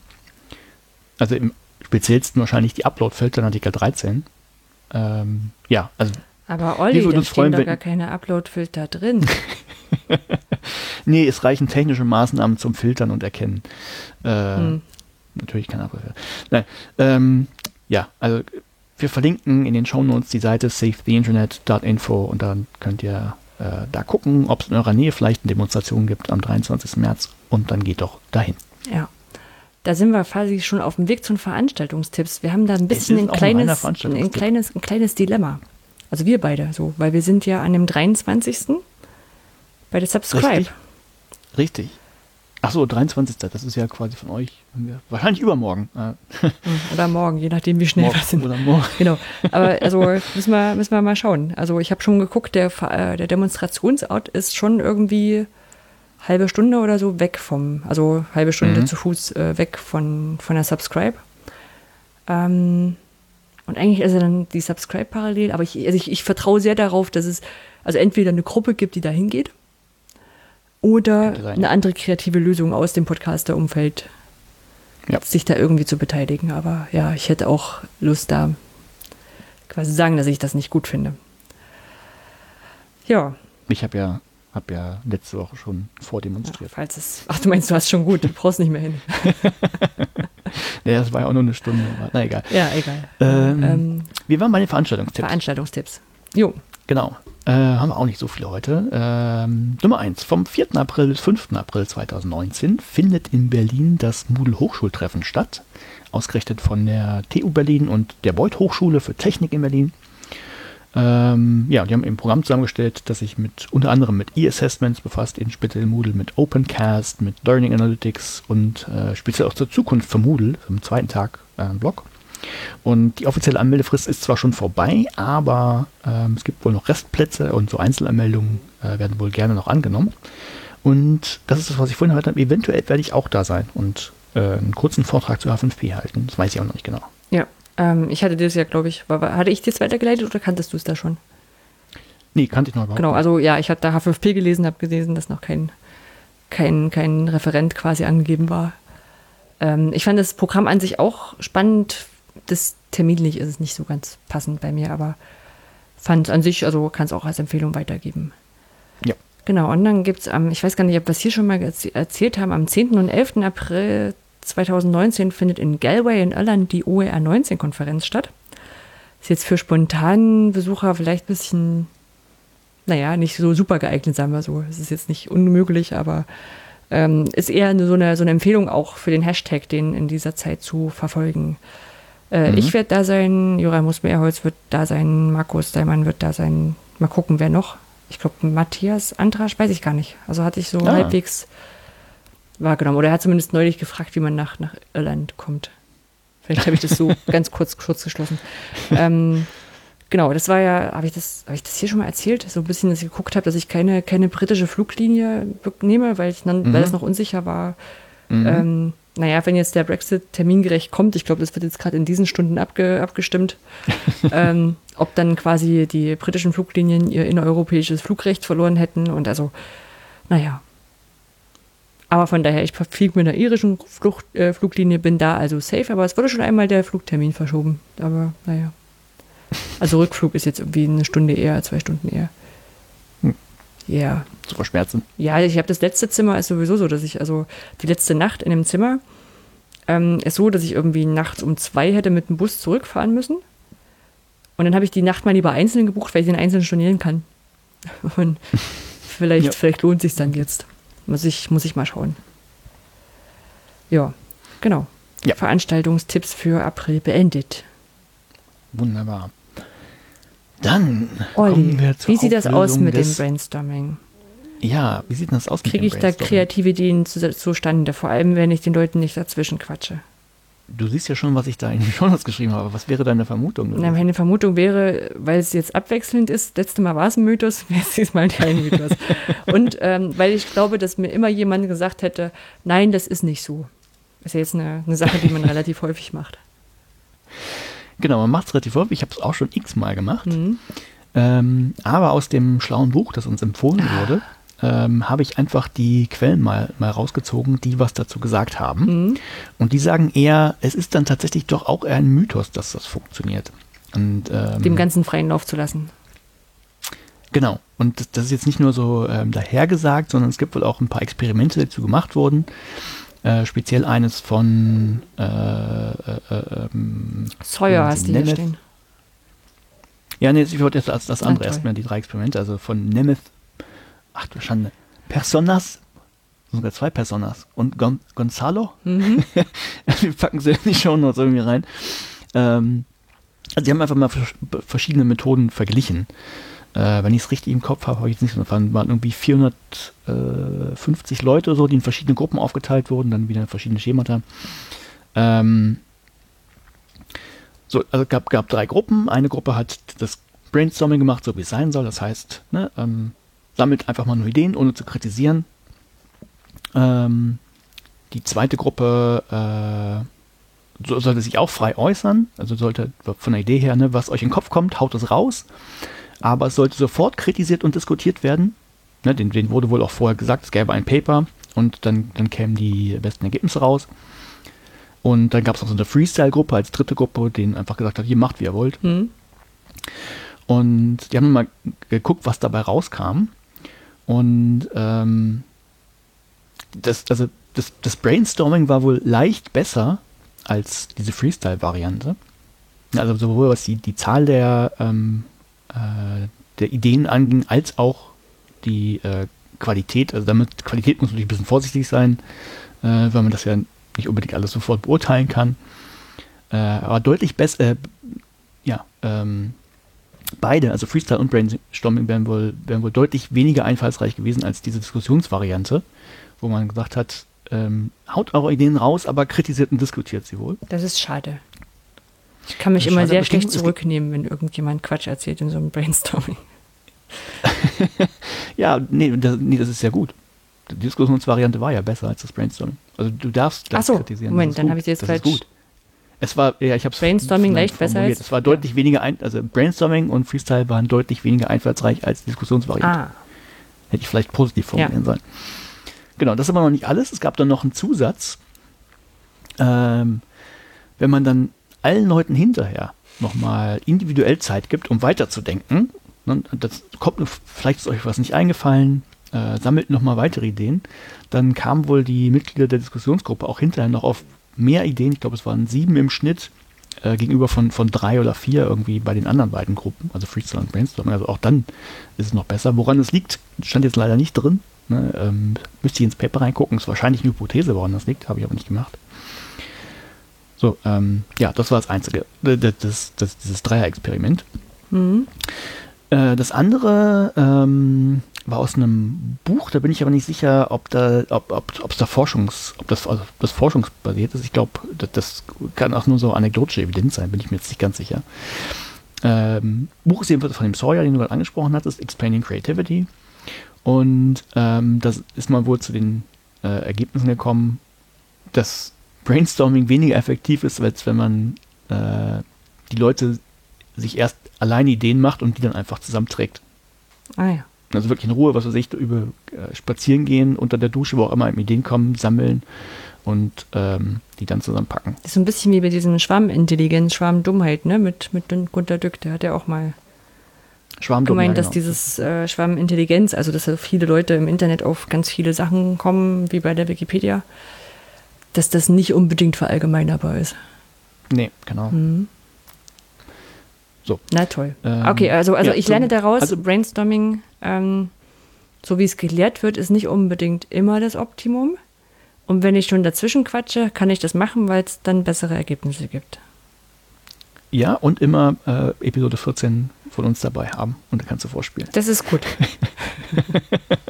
Also im speziellsten wahrscheinlich die Upload-Filter in Artikel 13. Ähm, ja, also Aber Wir Olli, da stehen freuen, doch gar keine Upload-Filter drin. Nee, es reichen technische Maßnahmen zum Filtern und Erkennen. Äh, Hm. Natürlich kein Abruf. Nein, ähm, ja, also wir verlinken in den Shownotes die Seite savetheinternet.info und dann könnt ihr äh, da gucken, ob es in eurer Nähe vielleicht eine Demonstration gibt am 23. März und dann geht doch dahin. Ja. Da sind wir quasi schon auf dem Weg zu den Veranstaltungstipps. Wir haben da ein bisschen ein kleines, ein kleines, ein kleines Dilemma. Also wir beide so, weil wir sind ja an dem 23. bei der Subscribe. Richtig. Richtig. Ach so, 23. Das ist ja quasi von euch. Wahrscheinlich übermorgen. Äh, Oder morgen, je nachdem, wie schnell wir morgen sind. oder morgen. Genau. Aber also müssen wir, müssen wir mal schauen. Also ich habe schon geguckt, der, äh, der Demonstrationsort ist schon irgendwie halbe Stunde oder so weg vom, also halbe Stunde Mhm. zu Fuß äh, weg von, von der Subscribe. Ähm, und eigentlich ist ja dann die Subscribe parallel, aber ich, also ich, ich vertraue sehr darauf, dass es also entweder eine Gruppe gibt, die da hingeht, oder eine ja. andere kreative Lösung aus dem Podcaster-Umfeld, Ja. sich da irgendwie zu beteiligen. Aber ja, ich hätte auch Lust, da quasi sagen, dass ich das nicht gut finde. Ja, Ich habe ja, hab ja letzte Woche schon vordemonstriert. falls es. Ach, du meinst, du hast schon gut, du brauchst nicht mehr hin. Ja, das war ja auch nur eine Stunde, aber na egal. Ja, egal. Ähm, Ähm, Wir waren bei den Veranstaltungstipps. Veranstaltungstipps. Jo, Genau. Äh, haben wir auch nicht so viele heute. Ähm, Nummer 1. Vom 4. April bis 5. April 2019 findet in Berlin das Moodle Hochschultreffen statt. Ausgerichtet von der TU Berlin und der Beuth Hochschule für Technik in Berlin. Ähm, ja, die haben ein Programm zusammengestellt, das sich mit unter anderem mit E-Assessments befasst, in speziell Moodle, mit Opencast, mit Learning Analytics und äh, speziell auch zur Zukunft für Moodle, am zweiten Tag äh, Blog. Und die offizielle Anmeldefrist ist zwar schon vorbei, aber ähm, es gibt wohl noch Restplätze und so Einzelanmeldungen äh, werden wohl gerne noch angenommen. Und das ist das, was ich vorhin gehört habe. Eventuell werde ich auch da sein und äh, einen kurzen Vortrag zu H5P halten. Das weiß ich auch noch nicht genau. ja. Ähm, ich hatte das ja, glaube ich, war, war- hatte ich das weitergeleitet oder kanntest du es da schon? Nee, kannte ich noch überhaupt Genau, also ja, ich hatte da H5P gelesen, habe gelesen, dass noch kein, kein, kein Referent quasi angegeben war. Ähm, ich fand das Programm an sich auch spannend. Das terminlich ist es nicht so ganz passend bei mir, aber fand an sich, also kann es auch als Empfehlung weitergeben. Ja. Genau, und dann gibt es am, ich weiß gar nicht, ob wir es hier schon mal erzählt haben, am 10. und 11. April 2019 findet in Galway in Irland die OER 19 Konferenz statt. Ist jetzt für spontanen Besucher vielleicht ein bisschen naja, nicht so super geeignet, sagen wir so. Es ist jetzt nicht unmöglich, aber ähm, ist eher so, eine, so eine Empfehlung auch für den Hashtag, den in dieser Zeit zu verfolgen. Äh, Mhm. Ich werde da sein, Jura Musmeerholz wird da sein, Markus Daimann wird da sein. Mal gucken, wer noch. Ich glaube, Matthias Antrasch, weiß ich gar nicht. Also hatte ich so Ah. halbwegs wahrgenommen. Oder er hat zumindest neulich gefragt, wie man nach, nach Irland kommt. Vielleicht habe ich das so ganz kurz, kurz geschlossen. Ähm, genau, das war ja, habe ich das, habe ich das hier schon mal erzählt? So ein bisschen, dass ich geguckt habe, dass ich keine, keine britische Fluglinie nehme, weil ich dann, Mhm. weil das noch unsicher war. Mhm. Ähm, naja, wenn jetzt der Brexit termingerecht kommt, ich glaube, das wird jetzt gerade in diesen Stunden abge, abgestimmt, ähm, ob dann quasi die britischen Fluglinien ihr innereuropäisches Flugrecht verloren hätten und also, naja. Aber von daher, ich fliege mit einer irischen Flucht, äh, Fluglinie, bin da also safe, aber es wurde schon einmal der Flugtermin verschoben. Aber naja. Also Rückflug ist jetzt irgendwie eine Stunde eher, zwei Stunden eher. Hm. Ja. Zu verschmerzen. Ja, ich habe das letzte Zimmer ist sowieso so, dass ich, also die letzte Nacht in dem Zimmer ähm, ist so, dass ich irgendwie nachts um zwei hätte mit dem Bus zurückfahren müssen. Und dann habe ich die Nacht mal lieber einzeln gebucht, weil ich den einzeln stornieren kann. Und vielleicht, Ja. vielleicht lohnt sich dann jetzt. Muss ich, muss ich mal schauen. Ja, genau. Ja. Veranstaltungstipps für April beendet. Wunderbar. Dann Olli, kommen wir zur wie sieht das aus Auflösung mit dem Brainstorming? Ja, wie sieht das aus Kriege ich da kreative Ideen zu- zustande? Vor allem, wenn ich den Leuten nicht dazwischen quatsche. Du siehst ja schon, was ich da in die Shownotes geschrieben habe. Was wäre deine Vermutung? Na, meine Vermutung wäre, weil es jetzt abwechselnd ist, letzte Mal war es ein Mythos, wäre es diesmal kein Mythos. Und ähm, weil ich glaube, dass mir immer jemand gesagt hätte, nein, das ist nicht so. Ist ja jetzt eine, eine Sache, die man relativ häufig macht. Genau, man macht es relativ häufig. Ich habe es auch schon x-mal gemacht. Mhm. Ähm, aber aus dem schlauen Buch, das uns empfohlen wurde, ähm, habe ich einfach die Quellen mal, mal rausgezogen, die was dazu gesagt haben. Mhm. Und die sagen eher, es ist dann tatsächlich doch auch eher ein Mythos, dass das funktioniert. Und, ähm, Dem ganzen freien Lauf zu lassen. Genau. Und das, das ist jetzt nicht nur so ähm, dahergesagt, sondern es gibt wohl auch ein paar Experimente, die dazu gemacht wurden. Äh, speziell eines von äh, äh, äh, ähm, Sawyer hast du hier stehen. Ja, nee, ich wollte jetzt das, das andere erstmal, die drei Experimente, also von Nemeth, ach du Schande, Personas, sogar zwei Personas und Gon Gonzalo, Mhm. wir packen sie in die Shownotes irgendwie rein. Ähm, also die haben einfach mal vers verschiedene Methoden verglichen. Äh, wenn ich es richtig im Kopf habe, habe ich jetzt nicht so erfahren, waren irgendwie 450 Leute oder so, die in verschiedene Gruppen aufgeteilt wurden, dann wieder verschiedene Schemata. Ähm, so, also gab, gab drei Gruppen. Eine Gruppe hat das Brainstorming gemacht, so wie es sein soll. Das heißt, ne, ähm, sammelt einfach mal nur Ideen, ohne zu kritisieren. Ähm, die zweite Gruppe äh, so, sollte sich auch frei äußern. Also sollte von der Idee her, ne, was euch in den Kopf kommt, haut es raus. aber es sollte sofort kritisiert und diskutiert werden. Ne, den, den wurde wohl auch vorher gesagt, es gäbe ein Paper und dann, dann kämen die besten Ergebnisse raus. Und dann gab es noch so eine Freestyle-Gruppe als dritte Gruppe, denen einfach gesagt hat, ihr macht, wie ihr wollt. Hm? Und die haben mal geguckt, was dabei rauskam. Und ähm, das, also das, das Brainstorming war wohl leicht besser als diese Freestyle-Variante. Also sowohl was die, die Zahl der, ähm, äh, der Ideen anging, als auch die äh, Qualität. Also damit Qualität muss natürlich ein bisschen vorsichtig sein, äh, weil man das ja nicht unbedingt alles sofort beurteilen kann. Äh, aber deutlich besser, äh, ja, ähm, beide, also Freestyle und Brainstorming, wären wohl, wären wohl deutlich weniger einfallsreich gewesen als diese Diskussionsvariante, wo man gesagt hat, ähm, haut eure Ideen raus, aber kritisiert und diskutiert sie wohl. Das ist schade. Ich kann mich immer schade, sehr schlecht zurücknehmen, wenn irgendjemand Quatsch erzählt in so einem Brainstorming. Ja, nee das, nee, das ist ja gut. Die Diskussionsvariante war ja besser als das Brainstorming. Also du darfst Ach das so, kritisieren. Moment, dann habe ich jetzt das falsch- Ist gut. Es war, ja, ich habe Brainstorming leicht besser als- Es war deutlich weniger, ein, also Brainstorming und Freestyle waren deutlich weniger einfallsreich als Diskussionsvariante. Ah, Hätte ich vielleicht positiv formulieren Ja. sollen. Genau, das ist aber noch nicht alles. Es gab dann noch einen Zusatz. Ähm, wenn man dann allen Leuten hinterher nochmal individuell Zeit gibt, um weiterzudenken, ne, das kommt, vielleicht ist euch was nicht eingefallen, äh, sammelt nochmal weitere Ideen, dann kamen wohl die Mitglieder der Diskussionsgruppe auch hinterher noch auf mehr Ideen, ich glaube es waren sieben im Schnitt, äh, gegenüber von, von drei oder vier irgendwie bei den anderen beiden Gruppen, also Freestyle und Brainstorming. Also auch dann ist es noch besser. Woran es liegt, stand jetzt leider nicht drin. Ne? Ähm, müsste ich ins Paper reingucken. Ist wahrscheinlich eine Hypothese, woran das liegt, habe ich aber nicht gemacht. So, ähm, ja, das war das Einzige. Das, das, das, dieses Dreier-Experiment. hm. Äh, das andere ähm, war aus einem Buch, da bin ich aber nicht sicher, ob da, ob, ob, ob es da Forschungs, ob das, also das forschungsbasiert ist. Ich glaube, das, das kann auch nur so anekdotische Evidenz sein, bin ich mir jetzt nicht ganz sicher. Ähm, Buch ist jedenfalls von dem Sawyer, den du gerade angesprochen hattest, Explaining Creativity. Und ähm, das ist mal wohl zu den äh, Ergebnissen gekommen, dass Brainstorming weniger effektiv ist, als wenn man äh, die Leute sich erst alleine Ideen macht und die dann einfach zusammenträgt. ah ja. Also wirklich in Ruhe, was weiß ich, über äh, spazieren gehen, unter der Dusche, wo auch immer Ideen kommen, sammeln und ähm, die dann zusammenpacken. Das ist so ein bisschen wie bei diesem Schwarmintelligenz, Schwarmdummheit, ne? Mit, mit Gunter Dück, der hat ja auch mal gemeint, ja, dass genau. dieses äh, Schwarmintelligenz, also dass so viele Leute im Internet auf ganz viele Sachen kommen, wie bei der Wikipedia, dass das nicht unbedingt verallgemeinerbar ist. Nee, genau. Mhm. So. Na toll. Ähm, okay, also, also ja, ich lerne daraus, also- Brainstorming, ähm, so wie es gelehrt wird, ist nicht unbedingt immer das Optimum. Und wenn ich schon dazwischen quatsche, kann ich das machen, weil es dann bessere Ergebnisse gibt. Ja, und immer äh, Episode 14 von uns dabei haben und da kannst du vorspielen. Das ist gut.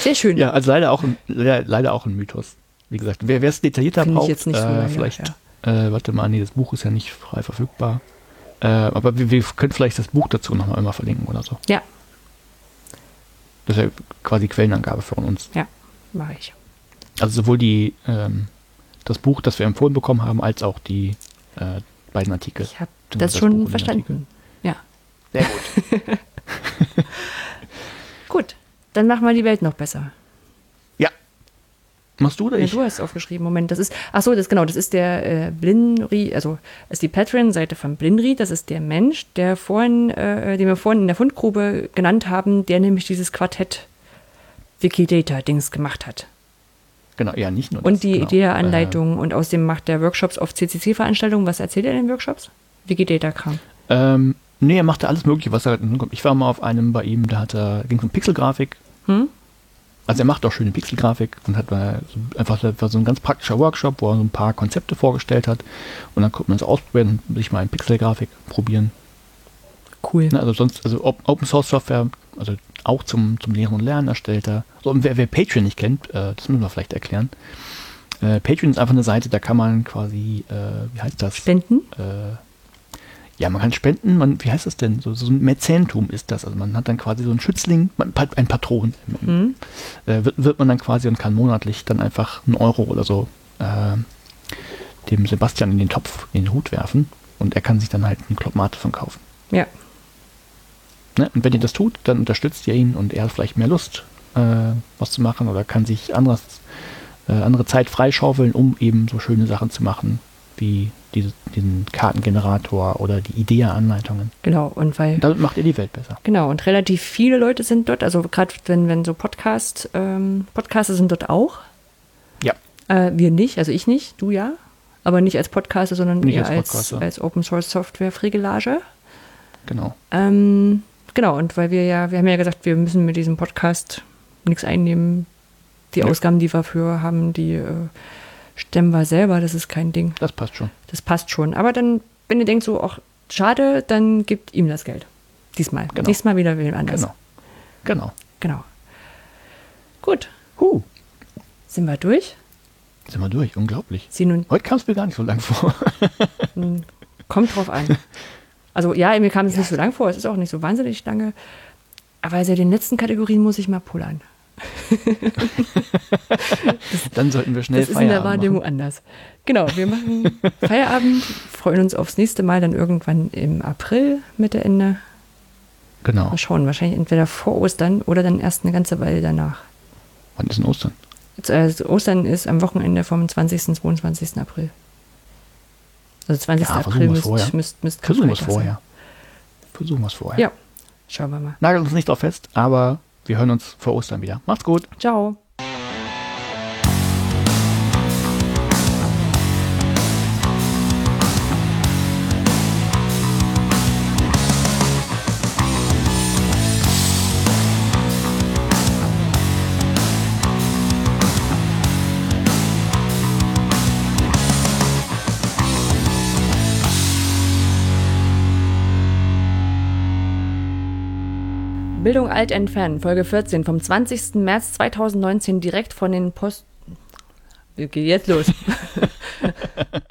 Sehr schön. Ja, also leider auch ein, leider, leider auch ein Mythos. Wie gesagt, wer es detaillierter Finde ich braucht, nicht so äh, vielleicht, äh, warte mal, nee, das Buch ist ja nicht frei verfügbar. Äh, aber wir, wir können vielleicht das Buch dazu nochmal immer verlinken oder so. Ja, Das ist ja quasi Quellenangabe von uns. ja, mache ich. Also sowohl die, ähm, das Buch, das wir empfohlen bekommen haben, als auch die äh, beiden Artikel. Ich habe das das schon Buch verstanden. Ja, Sehr gut. gut. Dann machen wir die Welt noch besser. Machst du oder Ja, ich? du hast aufgeschrieben. Moment, das ist, ach so, das genau, das ist der äh, Blinri, also ist die Patreon-Seite von Blinri. Das ist der Mensch, der vorhin, äh, den wir vorhin in der Fundgrube genannt haben, der nämlich dieses Quartett Wikidata-Dings gemacht hat. Genau, ja, nicht nur Und das, die genau. Idea-Anleitung und außerdem macht er Workshops auf CCC-Veranstaltungen. Was erzählt er in den Workshops? Wikidata-Kram. Äh, ähm, nee, er machte alles Mögliche, was er halt hinkommt. Ich war mal auf einem bei ihm, da hat er, ging es um Pixelgrafik. Hm? Also er macht auch schöne Pixelgrafik und hat einfach so ein ganz praktischer Workshop, wo er so ein paar Konzepte vorgestellt hat. Und dann konnte man es ausprobieren und sich mal in Pixelgrafik probieren. Cool. Ne, also sonst, also Op- Open Source Software, also auch zum, zum Lehren und Lernen erstellt er. So, und wer, wer Patreon nicht kennt, äh, das müssen wir vielleicht erklären. Äh, Patreon ist einfach eine Seite, da kann man quasi, äh, wie heißt das? Spenden? Äh, ja, man kann spenden, man, wie heißt das denn? So, so ein Mäzentum ist das. Also man hat dann quasi so einen Schützling, man, ein Patron. Hm? Äh, wird, wird man dann quasi und kann monatlich dann einfach einen Euro oder so äh, dem Sebastian in den Topf, in den Hut werfen. Und er kann sich dann halt einen Club Mate von kaufen. Ja. Ne? Und wenn ihr das tut, dann unterstützt ihr ihn und er hat vielleicht mehr Lust, äh, was zu machen oder kann sich anderes, äh, andere Zeit freischaufeln, um eben so schöne Sachen zu machen, wie diese, diesen Kartengenerator oder die IDEA-Anleitungen. Genau, und weil. Damit macht ihr die Welt besser. Genau, und relativ viele Leute sind dort, also gerade wenn, wenn so Podcast, ähm, Podcaster sind dort auch. Ja. Äh, wir nicht, also ich nicht, du ja. Aber nicht als Podcaster, sondern Nicht eher als als, als Open Source Software Fregelage. Genau. Ähm, genau, und weil wir ja, wir haben ja gesagt, wir müssen mit diesem Podcast nichts einnehmen. Die Ja. Ausgaben, die wir für haben, die äh, stemmen wir selber, das ist kein Ding. Das passt schon. Das passt schon. Aber dann, wenn ihr denkt so, ach, schade, dann gebt ihm das Geld. Diesmal. Genau. Nächstes Mal wieder wem anders. Genau. Genau. Genau. Gut, Huh. sind wir durch? Sind wir durch. Unglaublich. Sie nun, Heute kam es mir gar nicht so lang vor. kommt drauf an. Also ja, mir kam es nicht so lang vor, es ist auch nicht so wahnsinnig lange. Aber seit den letzten Kategorien muss ich mal pullern. Dann sollten wir schnell das ist in der Feierabend Wahrnehmung machen. anders. Genau, wir machen Feierabend, freuen uns aufs nächste Mal dann irgendwann im April, Mitte, Ende. Genau. Mal schauen, wahrscheinlich entweder vor Ostern oder dann erst eine ganze Weile danach. Wann ist denn Ostern? Also Ostern ist am Wochenende vom 20. und 22. April. Also 20. Ja, April müsst, vorher. müsst, müsst Versuchen wir es vorher. Versuchen wir es vorher. Ja, schauen wir mal. Nagelt uns nicht drauf fest, aber wir hören uns vor Ostern wieder. Macht's gut. Ciao. Bildung alt entfernen, Folge 14 vom 20. März 2019 direkt von den Post. Okay, jetzt los.